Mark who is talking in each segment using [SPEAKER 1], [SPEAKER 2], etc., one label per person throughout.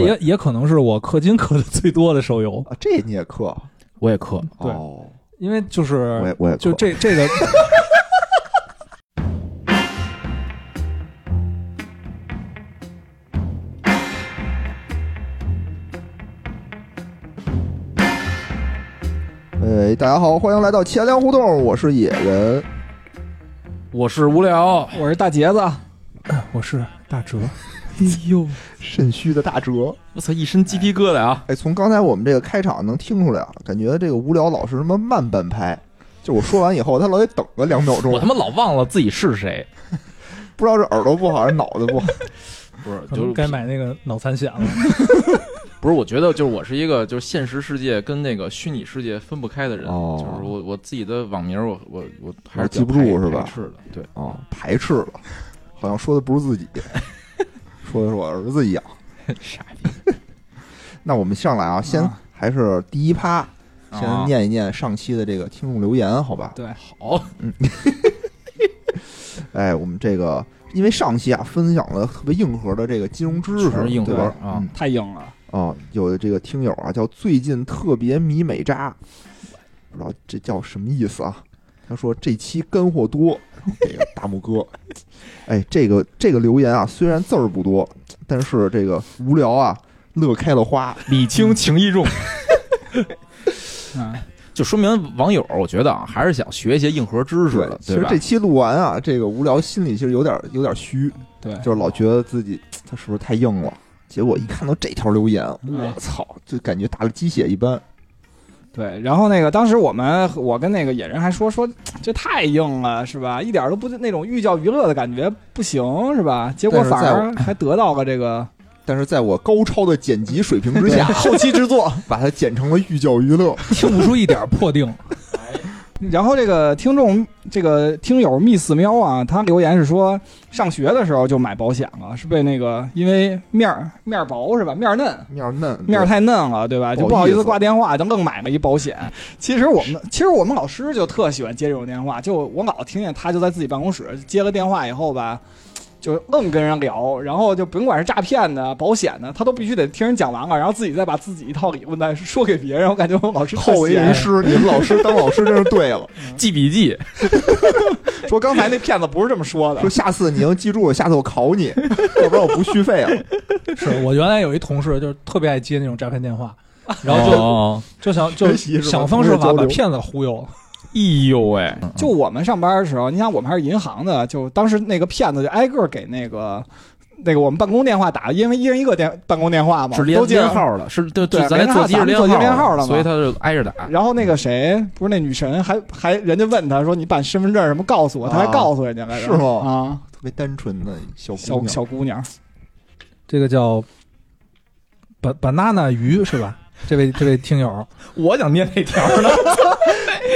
[SPEAKER 1] 也也可能是我氪金氪的最多的手游，
[SPEAKER 2] 啊，这你也氪？
[SPEAKER 3] 我也氪，
[SPEAKER 1] 对。
[SPEAKER 2] 哦，
[SPEAKER 1] 因为就是
[SPEAKER 2] 我也我也
[SPEAKER 1] 就这这个
[SPEAKER 2] 哎，大家好，欢迎来到钱粮胡同，我是野人。
[SPEAKER 3] 我是无聊。
[SPEAKER 4] 我是大杰子，
[SPEAKER 1] 我是大哲，
[SPEAKER 3] 哎呦，
[SPEAKER 2] 肾虚的大哲，
[SPEAKER 3] 我操，一身鸡皮疙瘩啊！
[SPEAKER 2] 哎，从刚才我们这个开场能听出来啊，感觉这个无聊老是什么慢半拍，就我说完以后，他老得等个两秒钟。
[SPEAKER 3] 我，他妈老忘了自己是谁，
[SPEAKER 2] 不知道是耳朵不好还是脑子不好。
[SPEAKER 3] 不是，就是
[SPEAKER 1] 该买那个脑残险了。
[SPEAKER 3] 不是？我觉得就是我是一个就是现实世界跟那个虚拟世界分不开的人，
[SPEAKER 2] 哦。
[SPEAKER 3] 就是我我自己的网名我我我还是
[SPEAKER 2] 记不住是吧？
[SPEAKER 3] 排斥的，对，
[SPEAKER 2] 哦，排斥了，好像说的不是自己，说的是我儿子一样。
[SPEAKER 3] 傻逼。
[SPEAKER 2] 那我们上来啊，先
[SPEAKER 4] 啊
[SPEAKER 2] 还是第一趴，先
[SPEAKER 3] 啊
[SPEAKER 2] 念一念上期的这个听众留言，好吧？
[SPEAKER 4] 对，
[SPEAKER 3] 好，嗯
[SPEAKER 2] 哎，我们这个因为上期啊分享了特别硬核的这个金融知识，
[SPEAKER 3] 硬核
[SPEAKER 2] 对吧？
[SPEAKER 3] 啊
[SPEAKER 2] 嗯
[SPEAKER 4] 太硬了。
[SPEAKER 2] 哦，有的这个听友啊叫最近特别迷美渣，不知道这叫什么意思啊？他说这期干货多，这个大拇哥，哎，这个这个留言啊虽然字儿不多，但是这个无聊啊乐开了花，
[SPEAKER 3] 礼轻情意重，
[SPEAKER 4] 嗯，
[SPEAKER 3] 就说明网友我觉得啊还是想学一些硬核知识的，，对吧
[SPEAKER 2] 其实这？期录完啊，这个无聊心里其实有点有点虚，
[SPEAKER 4] 对，
[SPEAKER 2] 就是老觉得自己他是不是太硬了？结果一看到这条留言，
[SPEAKER 4] 嗯
[SPEAKER 2] 我操，就感觉打了鸡血一般。
[SPEAKER 4] 对。然后那个当时我们我跟那个野人还说说这太硬了是吧？一点都不那种寓教于乐的感觉不行是吧？结果反而还得到了这个
[SPEAKER 2] 但是在我高超的剪辑水平之下，
[SPEAKER 4] 后期制作。
[SPEAKER 2] 把它剪成了寓教于乐。
[SPEAKER 1] 听不出一点破腚。
[SPEAKER 4] 然后这个听众这个听友密寺喵啊，他留言是说上学的时候就买保险了，是被那个因为面儿面儿薄是吧？面儿嫩。
[SPEAKER 2] 面儿嫩，
[SPEAKER 4] 面儿太嫩了，对吧？就不好意思挂电话，就愣买了一保险。其实我们其实我们老师就特喜欢接这种电话，就我老听见他就在自己办公室接了电话以后吧，就愣跟人聊，然后就甭管是诈骗的、保险的，他都必须得听人讲完了，然后自己再把自己一套理论再说给别人。我感觉我们老师
[SPEAKER 2] 好为人师，你们老师当老师真是对了。
[SPEAKER 3] 记笔记，
[SPEAKER 4] 说刚才那骗子不是这么说的
[SPEAKER 2] 说。下次你要记住，下次我考你，要不然我不续费了。
[SPEAKER 1] 是我原来有一同事，就是特别爱接那种诈骗电话，然后就、
[SPEAKER 3] 哦
[SPEAKER 1] 就想就想方设法把骗子忽悠了。
[SPEAKER 3] 哎呦喂，
[SPEAKER 4] 就我们上班的时候，你想我们还是银行的，就当时那个骗子就挨个给那个那个我们办公电话打，因为一人一个电办公电话嘛，
[SPEAKER 3] 是连
[SPEAKER 4] 都接
[SPEAKER 3] 连号的，是对
[SPEAKER 4] 对
[SPEAKER 3] 咱那座机是
[SPEAKER 4] 连号咱们座机连号
[SPEAKER 3] 号
[SPEAKER 4] 了嘛。
[SPEAKER 3] 所以他就挨着打。
[SPEAKER 4] 然后那个谁，不是那女神，还还人家问他说：“你办身份证什么？告诉我？”他还
[SPEAKER 2] 啊
[SPEAKER 4] 告诉人家来着，
[SPEAKER 2] 是吗？
[SPEAKER 4] 啊，
[SPEAKER 2] 特别单纯的小姑
[SPEAKER 4] 小
[SPEAKER 2] 娘，
[SPEAKER 4] 小姑娘，
[SPEAKER 1] 这个叫 ba banana 鱼是吧？这位这位听友，
[SPEAKER 3] 我想念那条呢，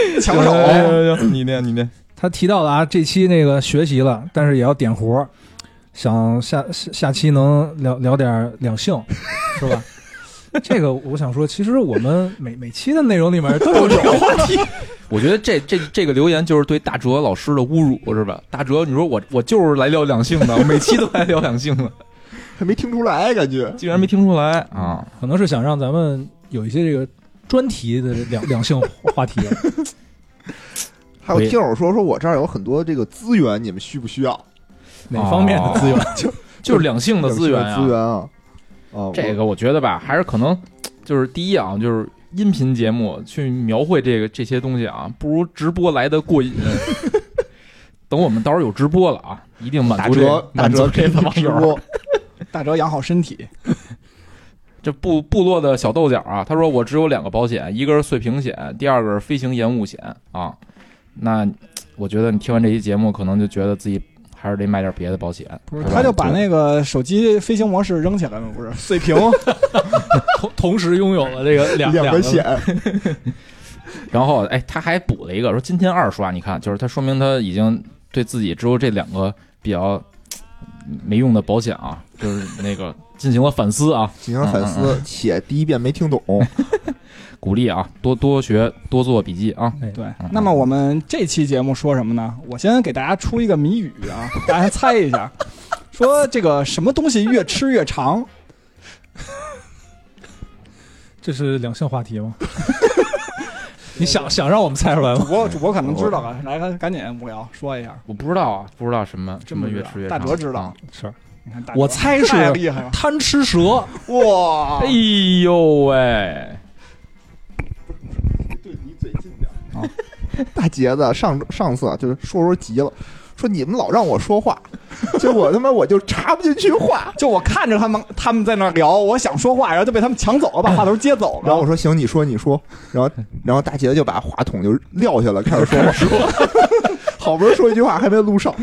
[SPEAKER 4] 抢手。
[SPEAKER 3] 哎你念你念。
[SPEAKER 1] 他提到了啊，这期那个学习了，但是也要点活儿，想下下下期能聊聊点两性，是吧？这个我想说，其实我们每每期的内容里面都有这个话题。
[SPEAKER 3] 我觉得这这这个留言就是对大哲老师的侮辱，是吧？大哲，你说我我就是来聊两性的，我每期都来聊两性的，
[SPEAKER 2] 还没听出来，感觉
[SPEAKER 3] 竟然没听出来啊！
[SPEAKER 1] 可能是想让咱们有一些这个专题的两两性话题。
[SPEAKER 2] 还有听友说说我这儿有很多这个资源，你们需不需要？
[SPEAKER 1] 哪方面的资源？
[SPEAKER 3] 就 就是两性的资源
[SPEAKER 2] 资源
[SPEAKER 3] 啊。
[SPEAKER 2] 啊，啊，
[SPEAKER 3] 这个我觉得吧，还是可能就是第一啊，就是音频节目去描绘这个这些东西啊，不如直播来的过瘾。等我们到时候有直播了啊，一定满足这
[SPEAKER 2] 打折
[SPEAKER 3] 满足这个网友。
[SPEAKER 4] 大哲养好身体，
[SPEAKER 3] 这部部落的小豆角啊，他说我只有两个保险，一个是碎屏险，第二个是飞行延误险啊。那我觉得你听完这期节目，可能就觉得自己还是得买点别的保险。
[SPEAKER 4] 不是
[SPEAKER 3] 是
[SPEAKER 4] 他就把那个手机飞行模式扔起来了，不是碎屏。
[SPEAKER 1] 同同时拥有了这个两个
[SPEAKER 2] 两个险，
[SPEAKER 3] 然后哎，他还补了一个说今天二刷，你看，就是他说明他已经对自己只有这两个比较没用的保险啊，就是那个进行了反思啊，
[SPEAKER 2] 进行反
[SPEAKER 3] 嗯
[SPEAKER 2] 思，且第一遍没听懂，
[SPEAKER 3] 鼓励啊，多多学，多做笔记啊。
[SPEAKER 1] 哎
[SPEAKER 4] 对
[SPEAKER 3] 嗯，
[SPEAKER 4] 那么我们这期节目说什么呢？我先给大家出一个谜语啊，大家猜一下，说这个什么东西越吃越长？
[SPEAKER 1] 这是两性话题吗？你想想让我们猜出来吗？
[SPEAKER 4] 主播主播可能知道了，来赶赶紧无聊说一下。
[SPEAKER 3] 我不知道啊，不知道什么这么越吃越长。
[SPEAKER 4] 大哲知道
[SPEAKER 3] 啊
[SPEAKER 1] 是
[SPEAKER 4] 你看大
[SPEAKER 1] 我猜 是
[SPEAKER 4] 太厉害了，
[SPEAKER 1] 贪吃蛇，
[SPEAKER 4] 哇
[SPEAKER 3] 哎！呦喂，
[SPEAKER 2] 对你嘴近点啊！大杰子上上次啊，就是说说急了，说你们老让我说话，结果他妈我就插不进去话。
[SPEAKER 4] 就我看着他们他们在那聊，我想说话，然后就被他们抢走了，把话头接走了。
[SPEAKER 2] 然后我说行，你说你说，然后然后大杰子就把话筒就撂下了，开始说话。好不容易说一句话，还没录上。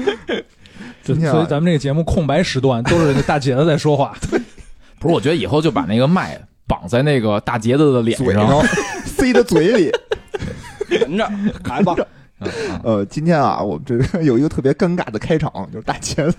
[SPEAKER 1] 就
[SPEAKER 2] 今天啊
[SPEAKER 1] 所以咱们这个节目空白时段都是那大姐子在说话。
[SPEAKER 3] 不是，我觉得以后就把那个麦绑在那个大杰子的脸上。
[SPEAKER 2] 嘴上塞到嘴里。
[SPEAKER 4] 连着，来吧。
[SPEAKER 3] 嗯嗯
[SPEAKER 2] 呃，今天啊，我们这个有一个特别尴尬的开场，就是大杰子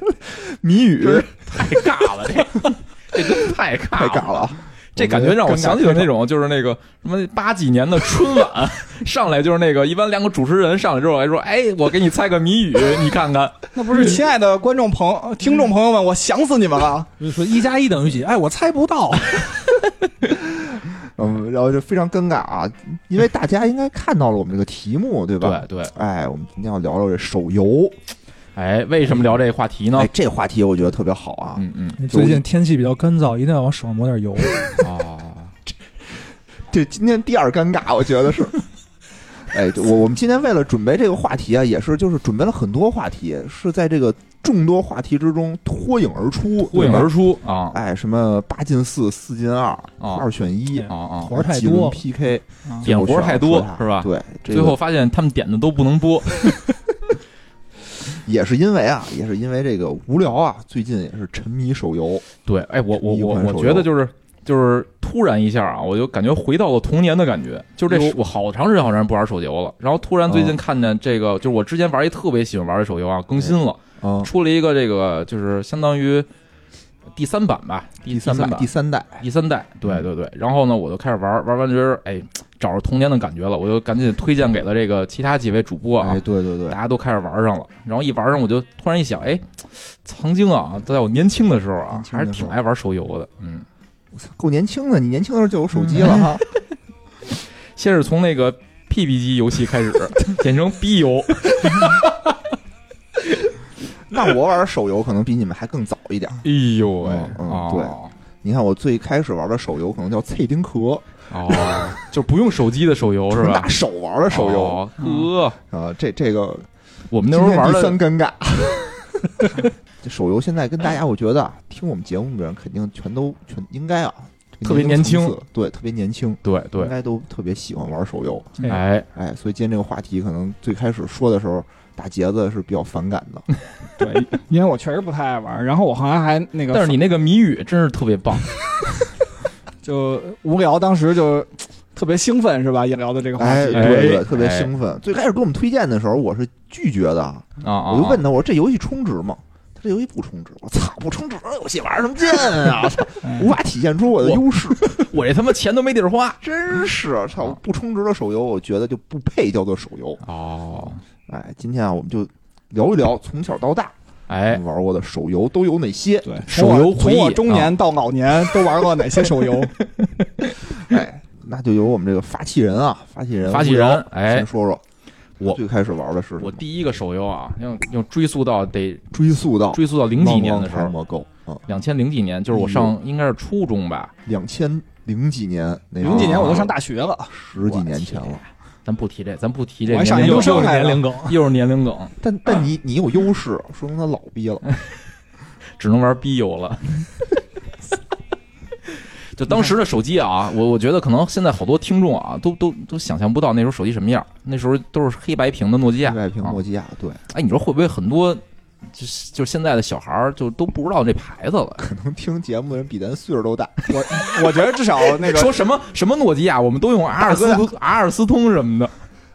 [SPEAKER 2] 谜语
[SPEAKER 3] 太尬了，这这真太尬
[SPEAKER 2] 太尬了啊。
[SPEAKER 3] 这感觉让我想起了那
[SPEAKER 2] 种
[SPEAKER 3] 种，就是那个什么八几年的春晚，上来就是那个一般两个主持人上来之后还说，哎，我给你猜个谜语，你看看，
[SPEAKER 4] 那不是亲爱的观众朋友、听众朋友们，我想死你们了。
[SPEAKER 1] 就是说一加一等于几？哎，我猜不到。
[SPEAKER 2] 嗯，然后就非常尴尬啊，因为大家应该看到了我们这个题目，对吧？
[SPEAKER 3] 对对，
[SPEAKER 2] 哎，我们今天要聊聊这手游。
[SPEAKER 3] 哎，为什么聊这个话题呢
[SPEAKER 2] 哎？，这个话题我觉得特别好啊。
[SPEAKER 3] 嗯嗯，
[SPEAKER 1] 最近天气比较干燥，一定要往手上抹点油。
[SPEAKER 3] 啊，
[SPEAKER 2] 这今天第二尴尬，我觉得是。哎，我我们今天为了准备这个话题啊，也是就是准备了很多话题，是在这个众多话题之中脱颖而出，
[SPEAKER 3] 脱颖而出啊
[SPEAKER 2] 哎，什么八进四、四进二、
[SPEAKER 3] 啊
[SPEAKER 2] 二选一，
[SPEAKER 3] 啊啊！
[SPEAKER 1] 活儿太多
[SPEAKER 2] PK，
[SPEAKER 4] 啊
[SPEAKER 3] 点活儿太多是吧？
[SPEAKER 2] 对，这
[SPEAKER 3] 最后发现他们点的都不能播，
[SPEAKER 2] 也是因为啊，也是因为这个无聊啊，最近也是沉迷手游。
[SPEAKER 3] 对，哎，我我我我觉得就是就是突然一下啊，我就感觉回到了童年的感觉。就是这我好长时间好长时间不玩手游了，然后突然最近
[SPEAKER 2] 嗯
[SPEAKER 3] 看见这个，就是我之前玩一特别喜欢玩的手游啊，更新了，
[SPEAKER 2] 啊，
[SPEAKER 3] 出了一个这个就是相当于第三版吧，第
[SPEAKER 2] 第三代，
[SPEAKER 3] 版
[SPEAKER 2] 第三代，
[SPEAKER 3] 第三代，对对对。然后呢，我就开始玩，玩完觉得哎，找着童年的感觉了，我就赶紧推荐给了这个其他几位主播啊
[SPEAKER 2] 哎，，对对对
[SPEAKER 3] 大，家都开始玩上了。然后一玩上，我就突然一想，哎，曾经啊，在我年轻的时候啊还是挺爱玩手游的。嗯，我操
[SPEAKER 2] 够年轻的，你年轻的时候就有手机了哈。
[SPEAKER 3] 先是从那个 PP 机游戏开始，简称 B 游。
[SPEAKER 2] 那我玩手游可能比你们还更早一点。
[SPEAKER 3] 哎呦喂，
[SPEAKER 2] 嗯嗯
[SPEAKER 3] 哦
[SPEAKER 2] 你看我最开始玩的手游可能叫《脆丁壳》，
[SPEAKER 3] 哦，就不用手机的手游是吧
[SPEAKER 2] 拿？手玩的手游
[SPEAKER 3] 哦呵，
[SPEAKER 2] 啊。这这个
[SPEAKER 3] 我们那时候玩的
[SPEAKER 2] 三尴尬。这手游现在跟大家，我觉得啊听我们节目的人肯定全都全应该啊，
[SPEAKER 3] 特别年轻，
[SPEAKER 2] 对，特别年轻，对
[SPEAKER 3] 对对，
[SPEAKER 2] 该都特别喜欢玩手游。
[SPEAKER 1] 哎，
[SPEAKER 3] 哎，
[SPEAKER 2] 哎，所以今天这个话题可能最开始说的时候，大杰子是比较反感的。
[SPEAKER 4] 对，因为我确实不太爱玩，然后我好像还那个，
[SPEAKER 3] 但是你那个谜语真是特别棒。
[SPEAKER 4] 就无聊，当时就特别兴奋，是吧？也聊的这个话
[SPEAKER 2] 哎，
[SPEAKER 4] 题，
[SPEAKER 2] 对对，
[SPEAKER 3] 哎
[SPEAKER 2] 特别兴奋。最开始给我们推荐的时候，我是拒绝的，
[SPEAKER 3] 啊啊！
[SPEAKER 2] 我就问他，我说这游戏充值吗？他这游戏不充值。我操，不充值游戏玩什么劲啊？操，无法体现出我的优势。
[SPEAKER 3] 我这他妈钱都没地儿花。
[SPEAKER 2] 真是，操，不充值的手游，我觉得就不配叫做手游。
[SPEAKER 3] 哦，
[SPEAKER 2] 哎，今天啊，我们就聊一聊从小到大
[SPEAKER 3] 哎，
[SPEAKER 2] 玩过的手游都有哪些。
[SPEAKER 4] 对，
[SPEAKER 3] 手游回忆
[SPEAKER 4] 从我中年到老年都玩过哪些手游？
[SPEAKER 2] 哎，那就由我们这个发起人啊，发起人
[SPEAKER 3] 发起人哎。
[SPEAKER 2] 先说说
[SPEAKER 3] 我
[SPEAKER 2] 最开始玩的是什么？
[SPEAKER 3] 我第一个手游啊，要要追溯到得
[SPEAKER 2] 追溯到
[SPEAKER 3] 追溯到零几年的时候，
[SPEAKER 2] 魔购啊，
[SPEAKER 3] 两千零几年，就是我上应该是初中吧，
[SPEAKER 2] 两千零几年那时候
[SPEAKER 4] 零几年我都上大学了，
[SPEAKER 2] 十几年前了。
[SPEAKER 3] 咱不提这，咱不提这
[SPEAKER 1] 又是年龄梗，
[SPEAKER 3] 又是年龄梗，
[SPEAKER 2] 但但你你有优势，说明他老逼了。
[SPEAKER 3] 只能玩逼游了。就当时的手机啊，我我觉得可能现在好多听众啊，都都都想象不到那时候手机什么样。那时候都是黑白屏的诺基亚，
[SPEAKER 2] 外屏
[SPEAKER 3] 啊
[SPEAKER 2] 诺基亚，对，
[SPEAKER 3] 哎，你说会不会很多就是就现在的小孩儿就都不知道这牌子了？
[SPEAKER 2] 可能听节目的人比咱岁数都大。
[SPEAKER 4] 我我觉得至少那个
[SPEAKER 3] 说什么什么诺基亚，我们都用阿尔斯阿尔斯通什么的。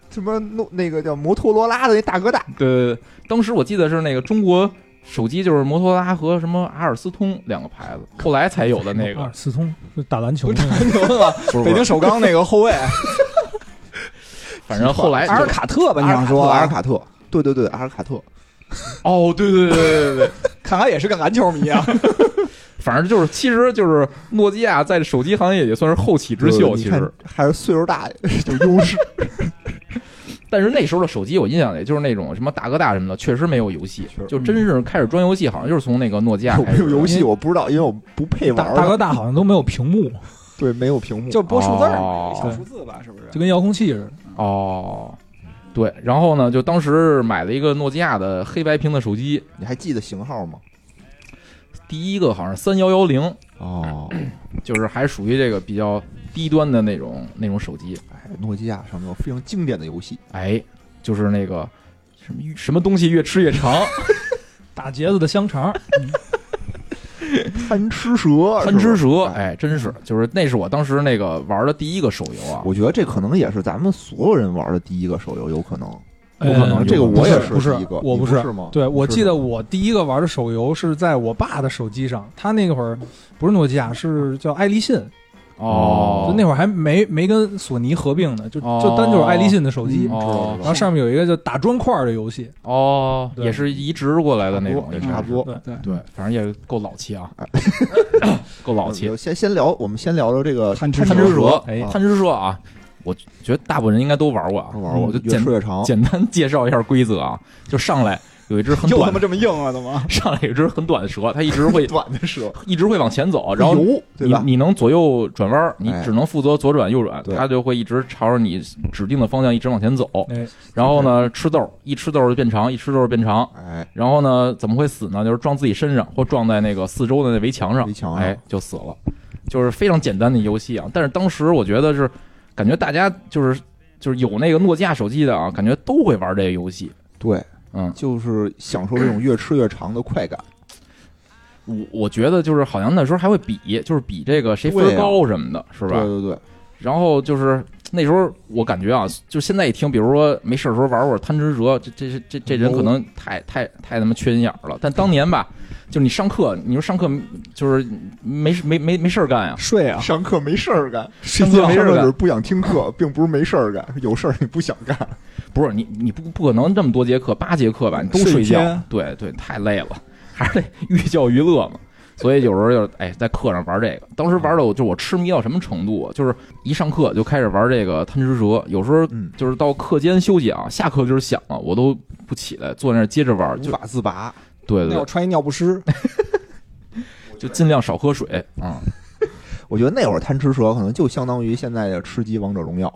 [SPEAKER 2] 什么诺那个叫摩托罗拉的那大哥大，
[SPEAKER 3] 对对对，当时我记得是那个中国手机就是摩托罗拉和什么阿尔斯通两个牌子，后来才有的那个
[SPEAKER 1] 阿尔。斯通是打篮球的那个，
[SPEAKER 4] 篮球的吧？北京首钢那个后卫
[SPEAKER 3] 反正后来
[SPEAKER 4] 阿尔卡特吧？你想说
[SPEAKER 2] 阿尔卡特？对对对，阿尔卡特。
[SPEAKER 3] 哦，对对对对对对，
[SPEAKER 4] 看来也是个篮球迷啊。
[SPEAKER 3] 反正就是，其实就是诺基亚在手机行业也算是后起之秀，其实。
[SPEAKER 2] 还是岁数大有优势。
[SPEAKER 3] 但是那时候的手机，我印象里就是那种什么大哥大什么的，确实没有游戏，就真是开始装游戏，好像就是从那个诺基亚
[SPEAKER 2] 有
[SPEAKER 3] 开始。
[SPEAKER 2] 没有游戏我不知道，因为我不配玩。
[SPEAKER 1] 大大哥大好像都没有屏幕，
[SPEAKER 2] 对，没有屏幕。
[SPEAKER 4] 就播数字小数字吧，是不是？
[SPEAKER 1] 就跟遥控器似的。
[SPEAKER 3] 哦，对，然后呢，就当时买了一个诺基亚的黑白屏的手机，
[SPEAKER 2] 你还记得型号吗？
[SPEAKER 3] 第一个好像是三幺幺零，
[SPEAKER 2] 哦，
[SPEAKER 3] 就是还属于这个比较低端的那种那种手机。
[SPEAKER 2] 哎，诺基亚上面有非常经典的游戏，
[SPEAKER 3] 哎，就是那个什么什么东西越吃越长，
[SPEAKER 1] 打结子的香肠，
[SPEAKER 2] 贪吃蛇，
[SPEAKER 3] 贪吃蛇，哎，真是，就是那是我当时那个玩的第一个手游啊。
[SPEAKER 2] 我觉得这可能也是咱们所有人玩的第一个手游，有可能，
[SPEAKER 1] 呃
[SPEAKER 2] 有可能。这个我也
[SPEAKER 1] 不是
[SPEAKER 2] 一个，
[SPEAKER 1] 我不是。
[SPEAKER 2] 吗？
[SPEAKER 1] 对，我记得我第一个玩的手游是在我爸的手机上，他那会儿不是诺基亚，是叫爱立信，
[SPEAKER 3] 哦。
[SPEAKER 1] 就，那会儿还没没跟索尼合并呢，就
[SPEAKER 3] 哦。
[SPEAKER 1] 就单就是爱立信的手机。
[SPEAKER 2] 嗯，
[SPEAKER 3] 哦
[SPEAKER 1] 然后上面有一个叫打砖块的游戏，
[SPEAKER 3] 哦，也是移植过来的那种，
[SPEAKER 2] 也差不多。
[SPEAKER 1] 对
[SPEAKER 4] 对，
[SPEAKER 3] 对，反正也够老气啊，够老气。
[SPEAKER 2] 先先聊，我们先聊聊这个
[SPEAKER 4] 贪吃
[SPEAKER 3] 贪吃蛇，
[SPEAKER 1] 哎
[SPEAKER 2] 啊。
[SPEAKER 3] 贪吃蛇啊，我觉得大部分人应该都玩过啊，
[SPEAKER 2] 玩过，
[SPEAKER 3] 我就简
[SPEAKER 2] 吃越长。
[SPEAKER 3] 简单介绍一下规则啊，就上来有一只很短的，
[SPEAKER 4] 又他妈这么硬啊，怎么？
[SPEAKER 3] 上来有一只很短的蛇，它一直会
[SPEAKER 2] 短的蛇，
[SPEAKER 3] 一直会往前走，然后
[SPEAKER 2] 游对
[SPEAKER 3] 你
[SPEAKER 2] 吧？
[SPEAKER 3] 你能左右转弯儿，你
[SPEAKER 2] 哎
[SPEAKER 3] 只能负责左转右转，
[SPEAKER 2] 对
[SPEAKER 3] 它就会一直朝着你指定的方向一直往前走。
[SPEAKER 1] 哎，
[SPEAKER 3] 然后呢，吃豆儿一吃豆儿就变长，一吃豆儿变长。
[SPEAKER 2] 哎，
[SPEAKER 3] 然后呢，怎么会死呢？就是撞自己身上或撞在那个四周的那围墙上，
[SPEAKER 2] 围墙上
[SPEAKER 3] 哎，就死了。就是非常简单的游戏啊，但是当时我觉得是感觉大家就是就是有那个诺基亚手机的啊，感觉都会玩这个游戏。
[SPEAKER 2] 对，
[SPEAKER 3] 嗯，
[SPEAKER 2] 就是享受这种越吃越长的快感。
[SPEAKER 3] 我我觉得就是好像那时候还会比，就是比这个谁分高什么的，是吧？
[SPEAKER 2] 对对对，
[SPEAKER 3] 然后就是那时候我感觉啊，就现在一听，比如说没事儿的时候玩会儿贪吃蛇，这这这这这人可能太太太他妈缺心眼儿了。但当年吧，就是你上课，你说上课就是没事没没没事儿干呀，
[SPEAKER 4] 睡啊，
[SPEAKER 2] 上课没事儿干，
[SPEAKER 3] 上课没事儿干
[SPEAKER 2] 上课只是不想听课，并不是没事儿干，有事儿你不想干。
[SPEAKER 3] 不是你你不不可能这么多节课，八节课吧，你都
[SPEAKER 4] 睡
[SPEAKER 3] 睡觉
[SPEAKER 4] 天，
[SPEAKER 3] 对对，太累了，还是得寓教于乐嘛。所以有时候就哎，在课上玩这个，当时玩的我就我痴迷到什么程度啊，就是一上课就开始玩这个贪吃蛇，有时候
[SPEAKER 2] 嗯，
[SPEAKER 3] 就是到课间休息啊，下课就是响了，我都不起来，坐在那儿接着玩，就
[SPEAKER 2] 无法自拔。
[SPEAKER 3] 对对对，
[SPEAKER 4] 那会儿穿一尿不湿，
[SPEAKER 3] 就尽量少喝水啊。
[SPEAKER 2] 我觉得那会儿贪吃蛇可能就相当于现在的吃鸡王者荣耀，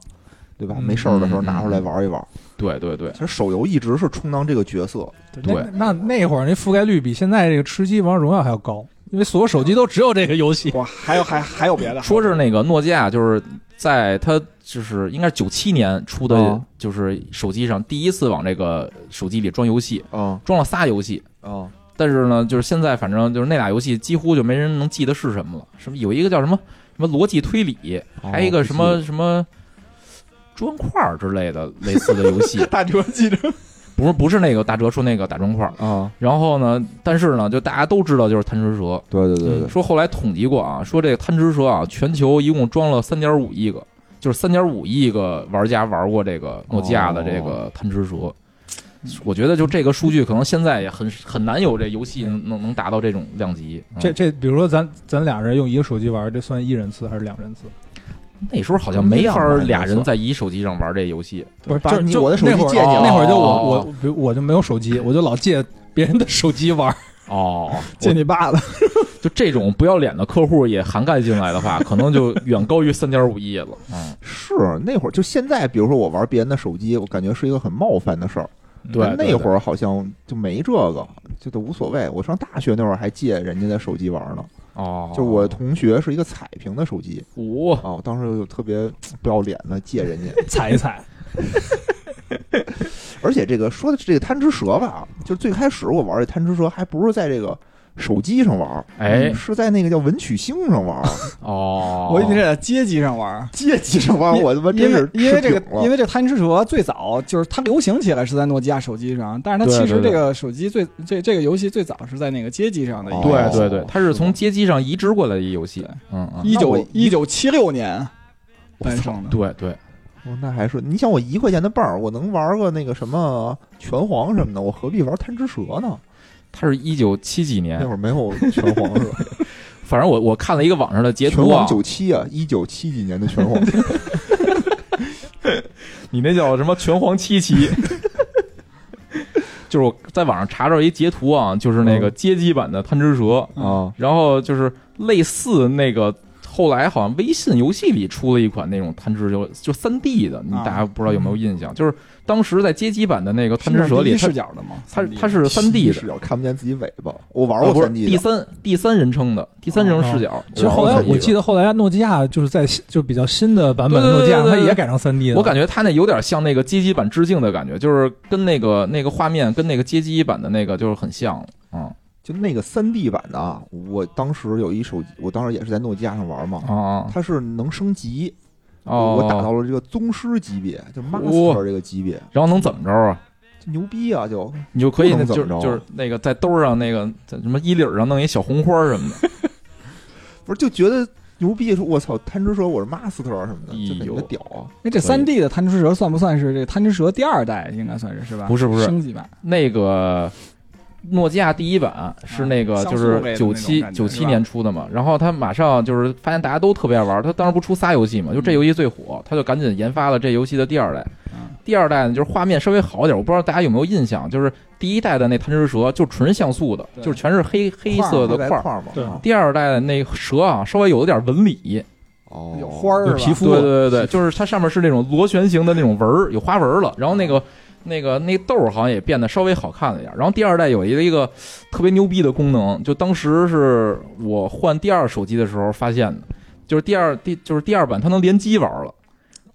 [SPEAKER 2] 对吧？
[SPEAKER 1] 嗯
[SPEAKER 2] 没事儿的时候拿出来玩一玩。
[SPEAKER 3] 对对对，
[SPEAKER 2] 其实手游一直是充当这个角色，
[SPEAKER 3] 对
[SPEAKER 1] 那那那会儿那覆盖率比现在这个吃鸡王者荣耀还要高，因为所有手机都只有这个游戏。
[SPEAKER 4] 哇，还有还还有别的，
[SPEAKER 3] 说是那个诺基亚，就是在它就是应该是九七年出的
[SPEAKER 2] 哦，
[SPEAKER 3] 就是手机上第一次往这个手机里装游戏，
[SPEAKER 2] 啊
[SPEAKER 3] 装了仨游戏。
[SPEAKER 2] 啊，
[SPEAKER 3] 但是呢，就是现在反正就是那俩游戏几乎就没人能记得是什么了。什么有一个叫什么什么逻辑推理，
[SPEAKER 2] 哦
[SPEAKER 3] 还有一个什
[SPEAKER 2] 不
[SPEAKER 3] 么什么砖块之类的类似的游戏，
[SPEAKER 4] 大牛记着，
[SPEAKER 3] 不是不是那个大哲说那个打砖块儿。
[SPEAKER 2] 啊，
[SPEAKER 3] 然后呢，但是呢，就大家都知道就是贪吃蛇。
[SPEAKER 2] 对对对对，
[SPEAKER 3] 说后来统计过啊，说这个贪吃蛇啊，全球一共装了三点五亿个，就是三点五亿个玩家玩过这个诺基亚的这个贪吃蛇。我觉得就这个数据，可能现在也很很难有这游戏能能能达到这种量级。嗯
[SPEAKER 1] 这这，比如说咱咱俩人用一个手机玩，这算一人次还是两人次？
[SPEAKER 3] 那时候好像没法俩人在一手机上玩这游戏。
[SPEAKER 1] 不是，
[SPEAKER 2] 把
[SPEAKER 1] 就
[SPEAKER 2] 我的手机借你了
[SPEAKER 1] 那会儿就我
[SPEAKER 3] 哦
[SPEAKER 1] 我我就没有手机，我就老借别人的手机玩。
[SPEAKER 3] 哦，
[SPEAKER 4] 借你爸的，
[SPEAKER 3] 就这种不要脸的客户也涵盖进来的话，可能就远高于三点五亿了。嗯，
[SPEAKER 2] 是那会儿就现在，比如说我玩别人的手机，我感觉是一个很冒犯的事儿。
[SPEAKER 3] 对
[SPEAKER 2] 但那会儿好像就没这个，就都无所谓。我上大学那会儿还借人家的手机玩呢，
[SPEAKER 3] 哦，
[SPEAKER 2] 就我同学是一个彩屏的手机。
[SPEAKER 3] 哦。
[SPEAKER 2] 啊，我当时就特别 不要脸的借人家。
[SPEAKER 1] 踩一踩，
[SPEAKER 2] 而且这个说的这个贪吃蛇吧，就最开始我玩这贪吃蛇还不是在这个手机上玩，
[SPEAKER 3] 哎
[SPEAKER 2] 是在那个叫文曲星上玩，
[SPEAKER 3] 哦，
[SPEAKER 4] 我以为是在街机上玩。
[SPEAKER 2] 街机上玩，我他妈真
[SPEAKER 4] 因
[SPEAKER 2] 是
[SPEAKER 4] 为因为这个因为这个贪吃蛇最早就是它流行起来是在诺基亚手机上，但是它其实这个手机最这这个游戏最早是在那个街机上的一
[SPEAKER 2] 哦
[SPEAKER 4] 个。
[SPEAKER 3] 对对对，它是从街机上移植过来的一游戏。嗯嗯，
[SPEAKER 4] 一九一九七六年
[SPEAKER 2] 我操
[SPEAKER 4] 诞生的。
[SPEAKER 3] 对对，
[SPEAKER 2] 哦，那还是你想我一块钱的棒儿，我能玩个那个什么拳皇什么的，我何必玩贪吃蛇呢？
[SPEAKER 3] 它是一九七几年
[SPEAKER 2] 那会儿没有拳皇是吧？
[SPEAKER 3] 反正我我看了一个网上的截图啊
[SPEAKER 2] 九七啊，一九七几年的拳皇，
[SPEAKER 3] 你那叫什么拳皇七七？就是我在网上查着一截图啊，就是那个街机版的贪吃蛇，
[SPEAKER 2] 啊，
[SPEAKER 3] 然后就是类似那个。后来好像微信游戏里出了一款那种贪吃蛇，就三 D 的，你
[SPEAKER 4] 啊
[SPEAKER 3] 大家不知道有没有印象？就是当时在街机版的那个贪吃蛇里，它
[SPEAKER 4] 视角的吗？
[SPEAKER 3] 它
[SPEAKER 4] 3D
[SPEAKER 3] 它是三 D 的
[SPEAKER 2] 视，角看不见自己尾巴。我玩
[SPEAKER 3] 哦不是
[SPEAKER 2] 过三 D，
[SPEAKER 3] 第三第三人称的第三人称视角。
[SPEAKER 1] 其实后来我记得后来诺基亚就是在就比较新的版本诺基亚，它也改成三 D 的。
[SPEAKER 3] 我感觉它那有点像那个街机版致敬的感觉，就是跟那个那个画面跟那个街机版的那个就是很像，嗯
[SPEAKER 2] 就那个三 D 版的啊，我当时有一手机，我当时也是在诺基亚上玩嘛，
[SPEAKER 3] 啊啊
[SPEAKER 2] 它是能升级，
[SPEAKER 3] 哦，
[SPEAKER 2] 我打到了这个宗师级别，就 Master 这个级别，
[SPEAKER 3] 然后能怎么着啊？
[SPEAKER 2] 就牛逼啊！就
[SPEAKER 3] 你就可以
[SPEAKER 2] 不能
[SPEAKER 3] 就
[SPEAKER 2] 怎么着
[SPEAKER 3] 就是那个在兜上那个在什么衣领上弄一小红花什么的，
[SPEAKER 2] 不是就觉得牛逼，说我操，贪吃蛇我是 Master 啊什么的，就感
[SPEAKER 3] 哎呦
[SPEAKER 2] 觉屌啊！
[SPEAKER 4] 那，这三 D 的贪吃蛇算不算是这贪吃蛇第二代？应该算是是吧？
[SPEAKER 3] 不是不是
[SPEAKER 4] 升级版。
[SPEAKER 3] 那个。诺基亚第一版是那个就是九七九七年出的嘛，然后他马上就是发现大家都特别爱玩，他当时不出仨游戏嘛，就这游戏最火，他就赶紧研发了这游戏的第二代。
[SPEAKER 4] 嗯
[SPEAKER 3] 第二代呢，就是画面稍微好点，我不知道大家有没有印象，就是第一代的那贪吃蛇就纯像素的，就是全是黑黑色的块儿。第二代的那蛇啊，稍微有点纹理，
[SPEAKER 2] 哦，
[SPEAKER 4] 有花儿
[SPEAKER 1] 有皮肤。
[SPEAKER 3] 对对对对，就是它上面是那种螺旋形的那种纹儿，有花纹了。然后那个那个那豆儿好像也变得稍微好看了一点。然后第二代有一个一个特别牛逼的功能，就当时是我换第二手机的时候发现的，就是第二第就是第二版它能联机玩了。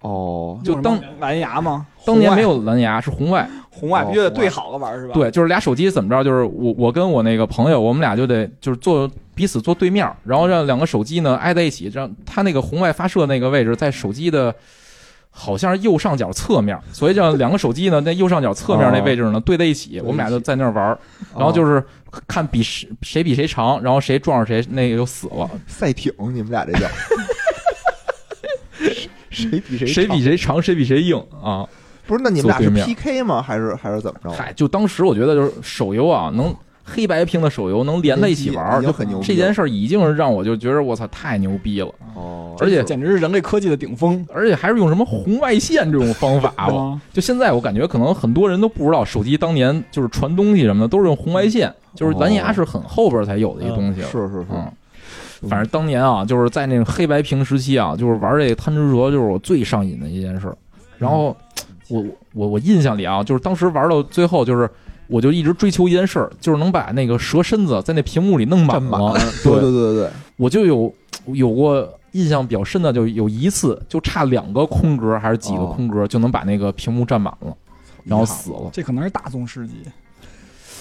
[SPEAKER 2] 哦，
[SPEAKER 3] 就当
[SPEAKER 4] 蓝牙吗？
[SPEAKER 3] 当年没有蓝牙，是红外。
[SPEAKER 4] 红外必须得对好了玩是吧？，
[SPEAKER 3] 对，就是俩手机怎么着？就是我我跟我那个朋友，我们俩就得就是坐彼此坐对面，然后让两个手机呢挨在一起，让它那个红外发射那个位置在手机的。好像是右上角侧面，所以叫两个手机呢，那右上角侧面那位置呢对在一起，我们俩就在那儿玩儿，然后就是看比谁谁比谁长，然后谁撞上谁，那个就死了，
[SPEAKER 2] 赛艇，你们俩这叫 谁比谁
[SPEAKER 3] 谁比
[SPEAKER 2] 长
[SPEAKER 3] 谁长，谁比谁硬啊！
[SPEAKER 2] 不是？那你们俩是 PK 吗？还是还是怎么着？
[SPEAKER 3] 嗨，就当时我觉得就是手游啊，能黑白屏的手游能连在一起玩儿，就
[SPEAKER 2] 很牛
[SPEAKER 3] 这件事儿已经是让我就觉得我操太牛逼了，
[SPEAKER 2] 哦，
[SPEAKER 3] 而且
[SPEAKER 4] 简直是人类科技的顶峰。
[SPEAKER 3] 而且还是用什么红外线这种方法吧。
[SPEAKER 4] 啊
[SPEAKER 3] 就现在我感觉可能很多人都不知道，手机当年就是传东西什么的都是用红外线，就是蓝牙是很后边才有的一东西。
[SPEAKER 2] 是是是，
[SPEAKER 3] 嗯，反正当年啊，就是在那个黑白屏时期啊，就是玩这个贪吃蛇，就是我最上瘾的一件事。然后我我我印象里啊，就是当时玩到最后，就是我就一直追求一件事儿，就是能把那个蛇身子在那屏幕里弄满了。
[SPEAKER 2] 对对对对对，
[SPEAKER 3] 我就有有过印象比较深的，就有一次就差两个空格还是几个
[SPEAKER 2] 哦
[SPEAKER 3] 空格就能把那个屏幕占满了，然后死了。
[SPEAKER 4] 这可能是大宗师级，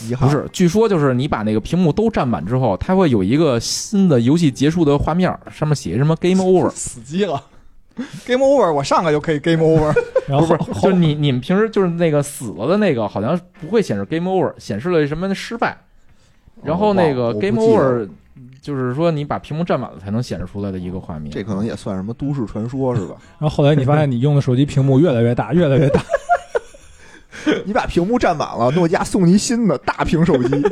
[SPEAKER 2] 遗憾
[SPEAKER 3] 不是，据说就是你把那个屏幕都占满之后，它会有一个新的游戏结束的画面，上面写什么 “game over”。
[SPEAKER 4] 死机了。Game over，我上来就可以 Game over。
[SPEAKER 1] 然后
[SPEAKER 3] 不是，就是你你们平时就是那个死了的那个，好像不会显示 game over，显示了什么失败。然后那个 game over，就是说你把屏幕占满了才能显示出来的一个画面。
[SPEAKER 2] 这可能也算什么都市传说是吧？
[SPEAKER 1] 然后后来你发现你用的手机屏幕越来越大，越来越大，
[SPEAKER 2] 你把屏幕占满了，诺基亚送你新的大屏手机。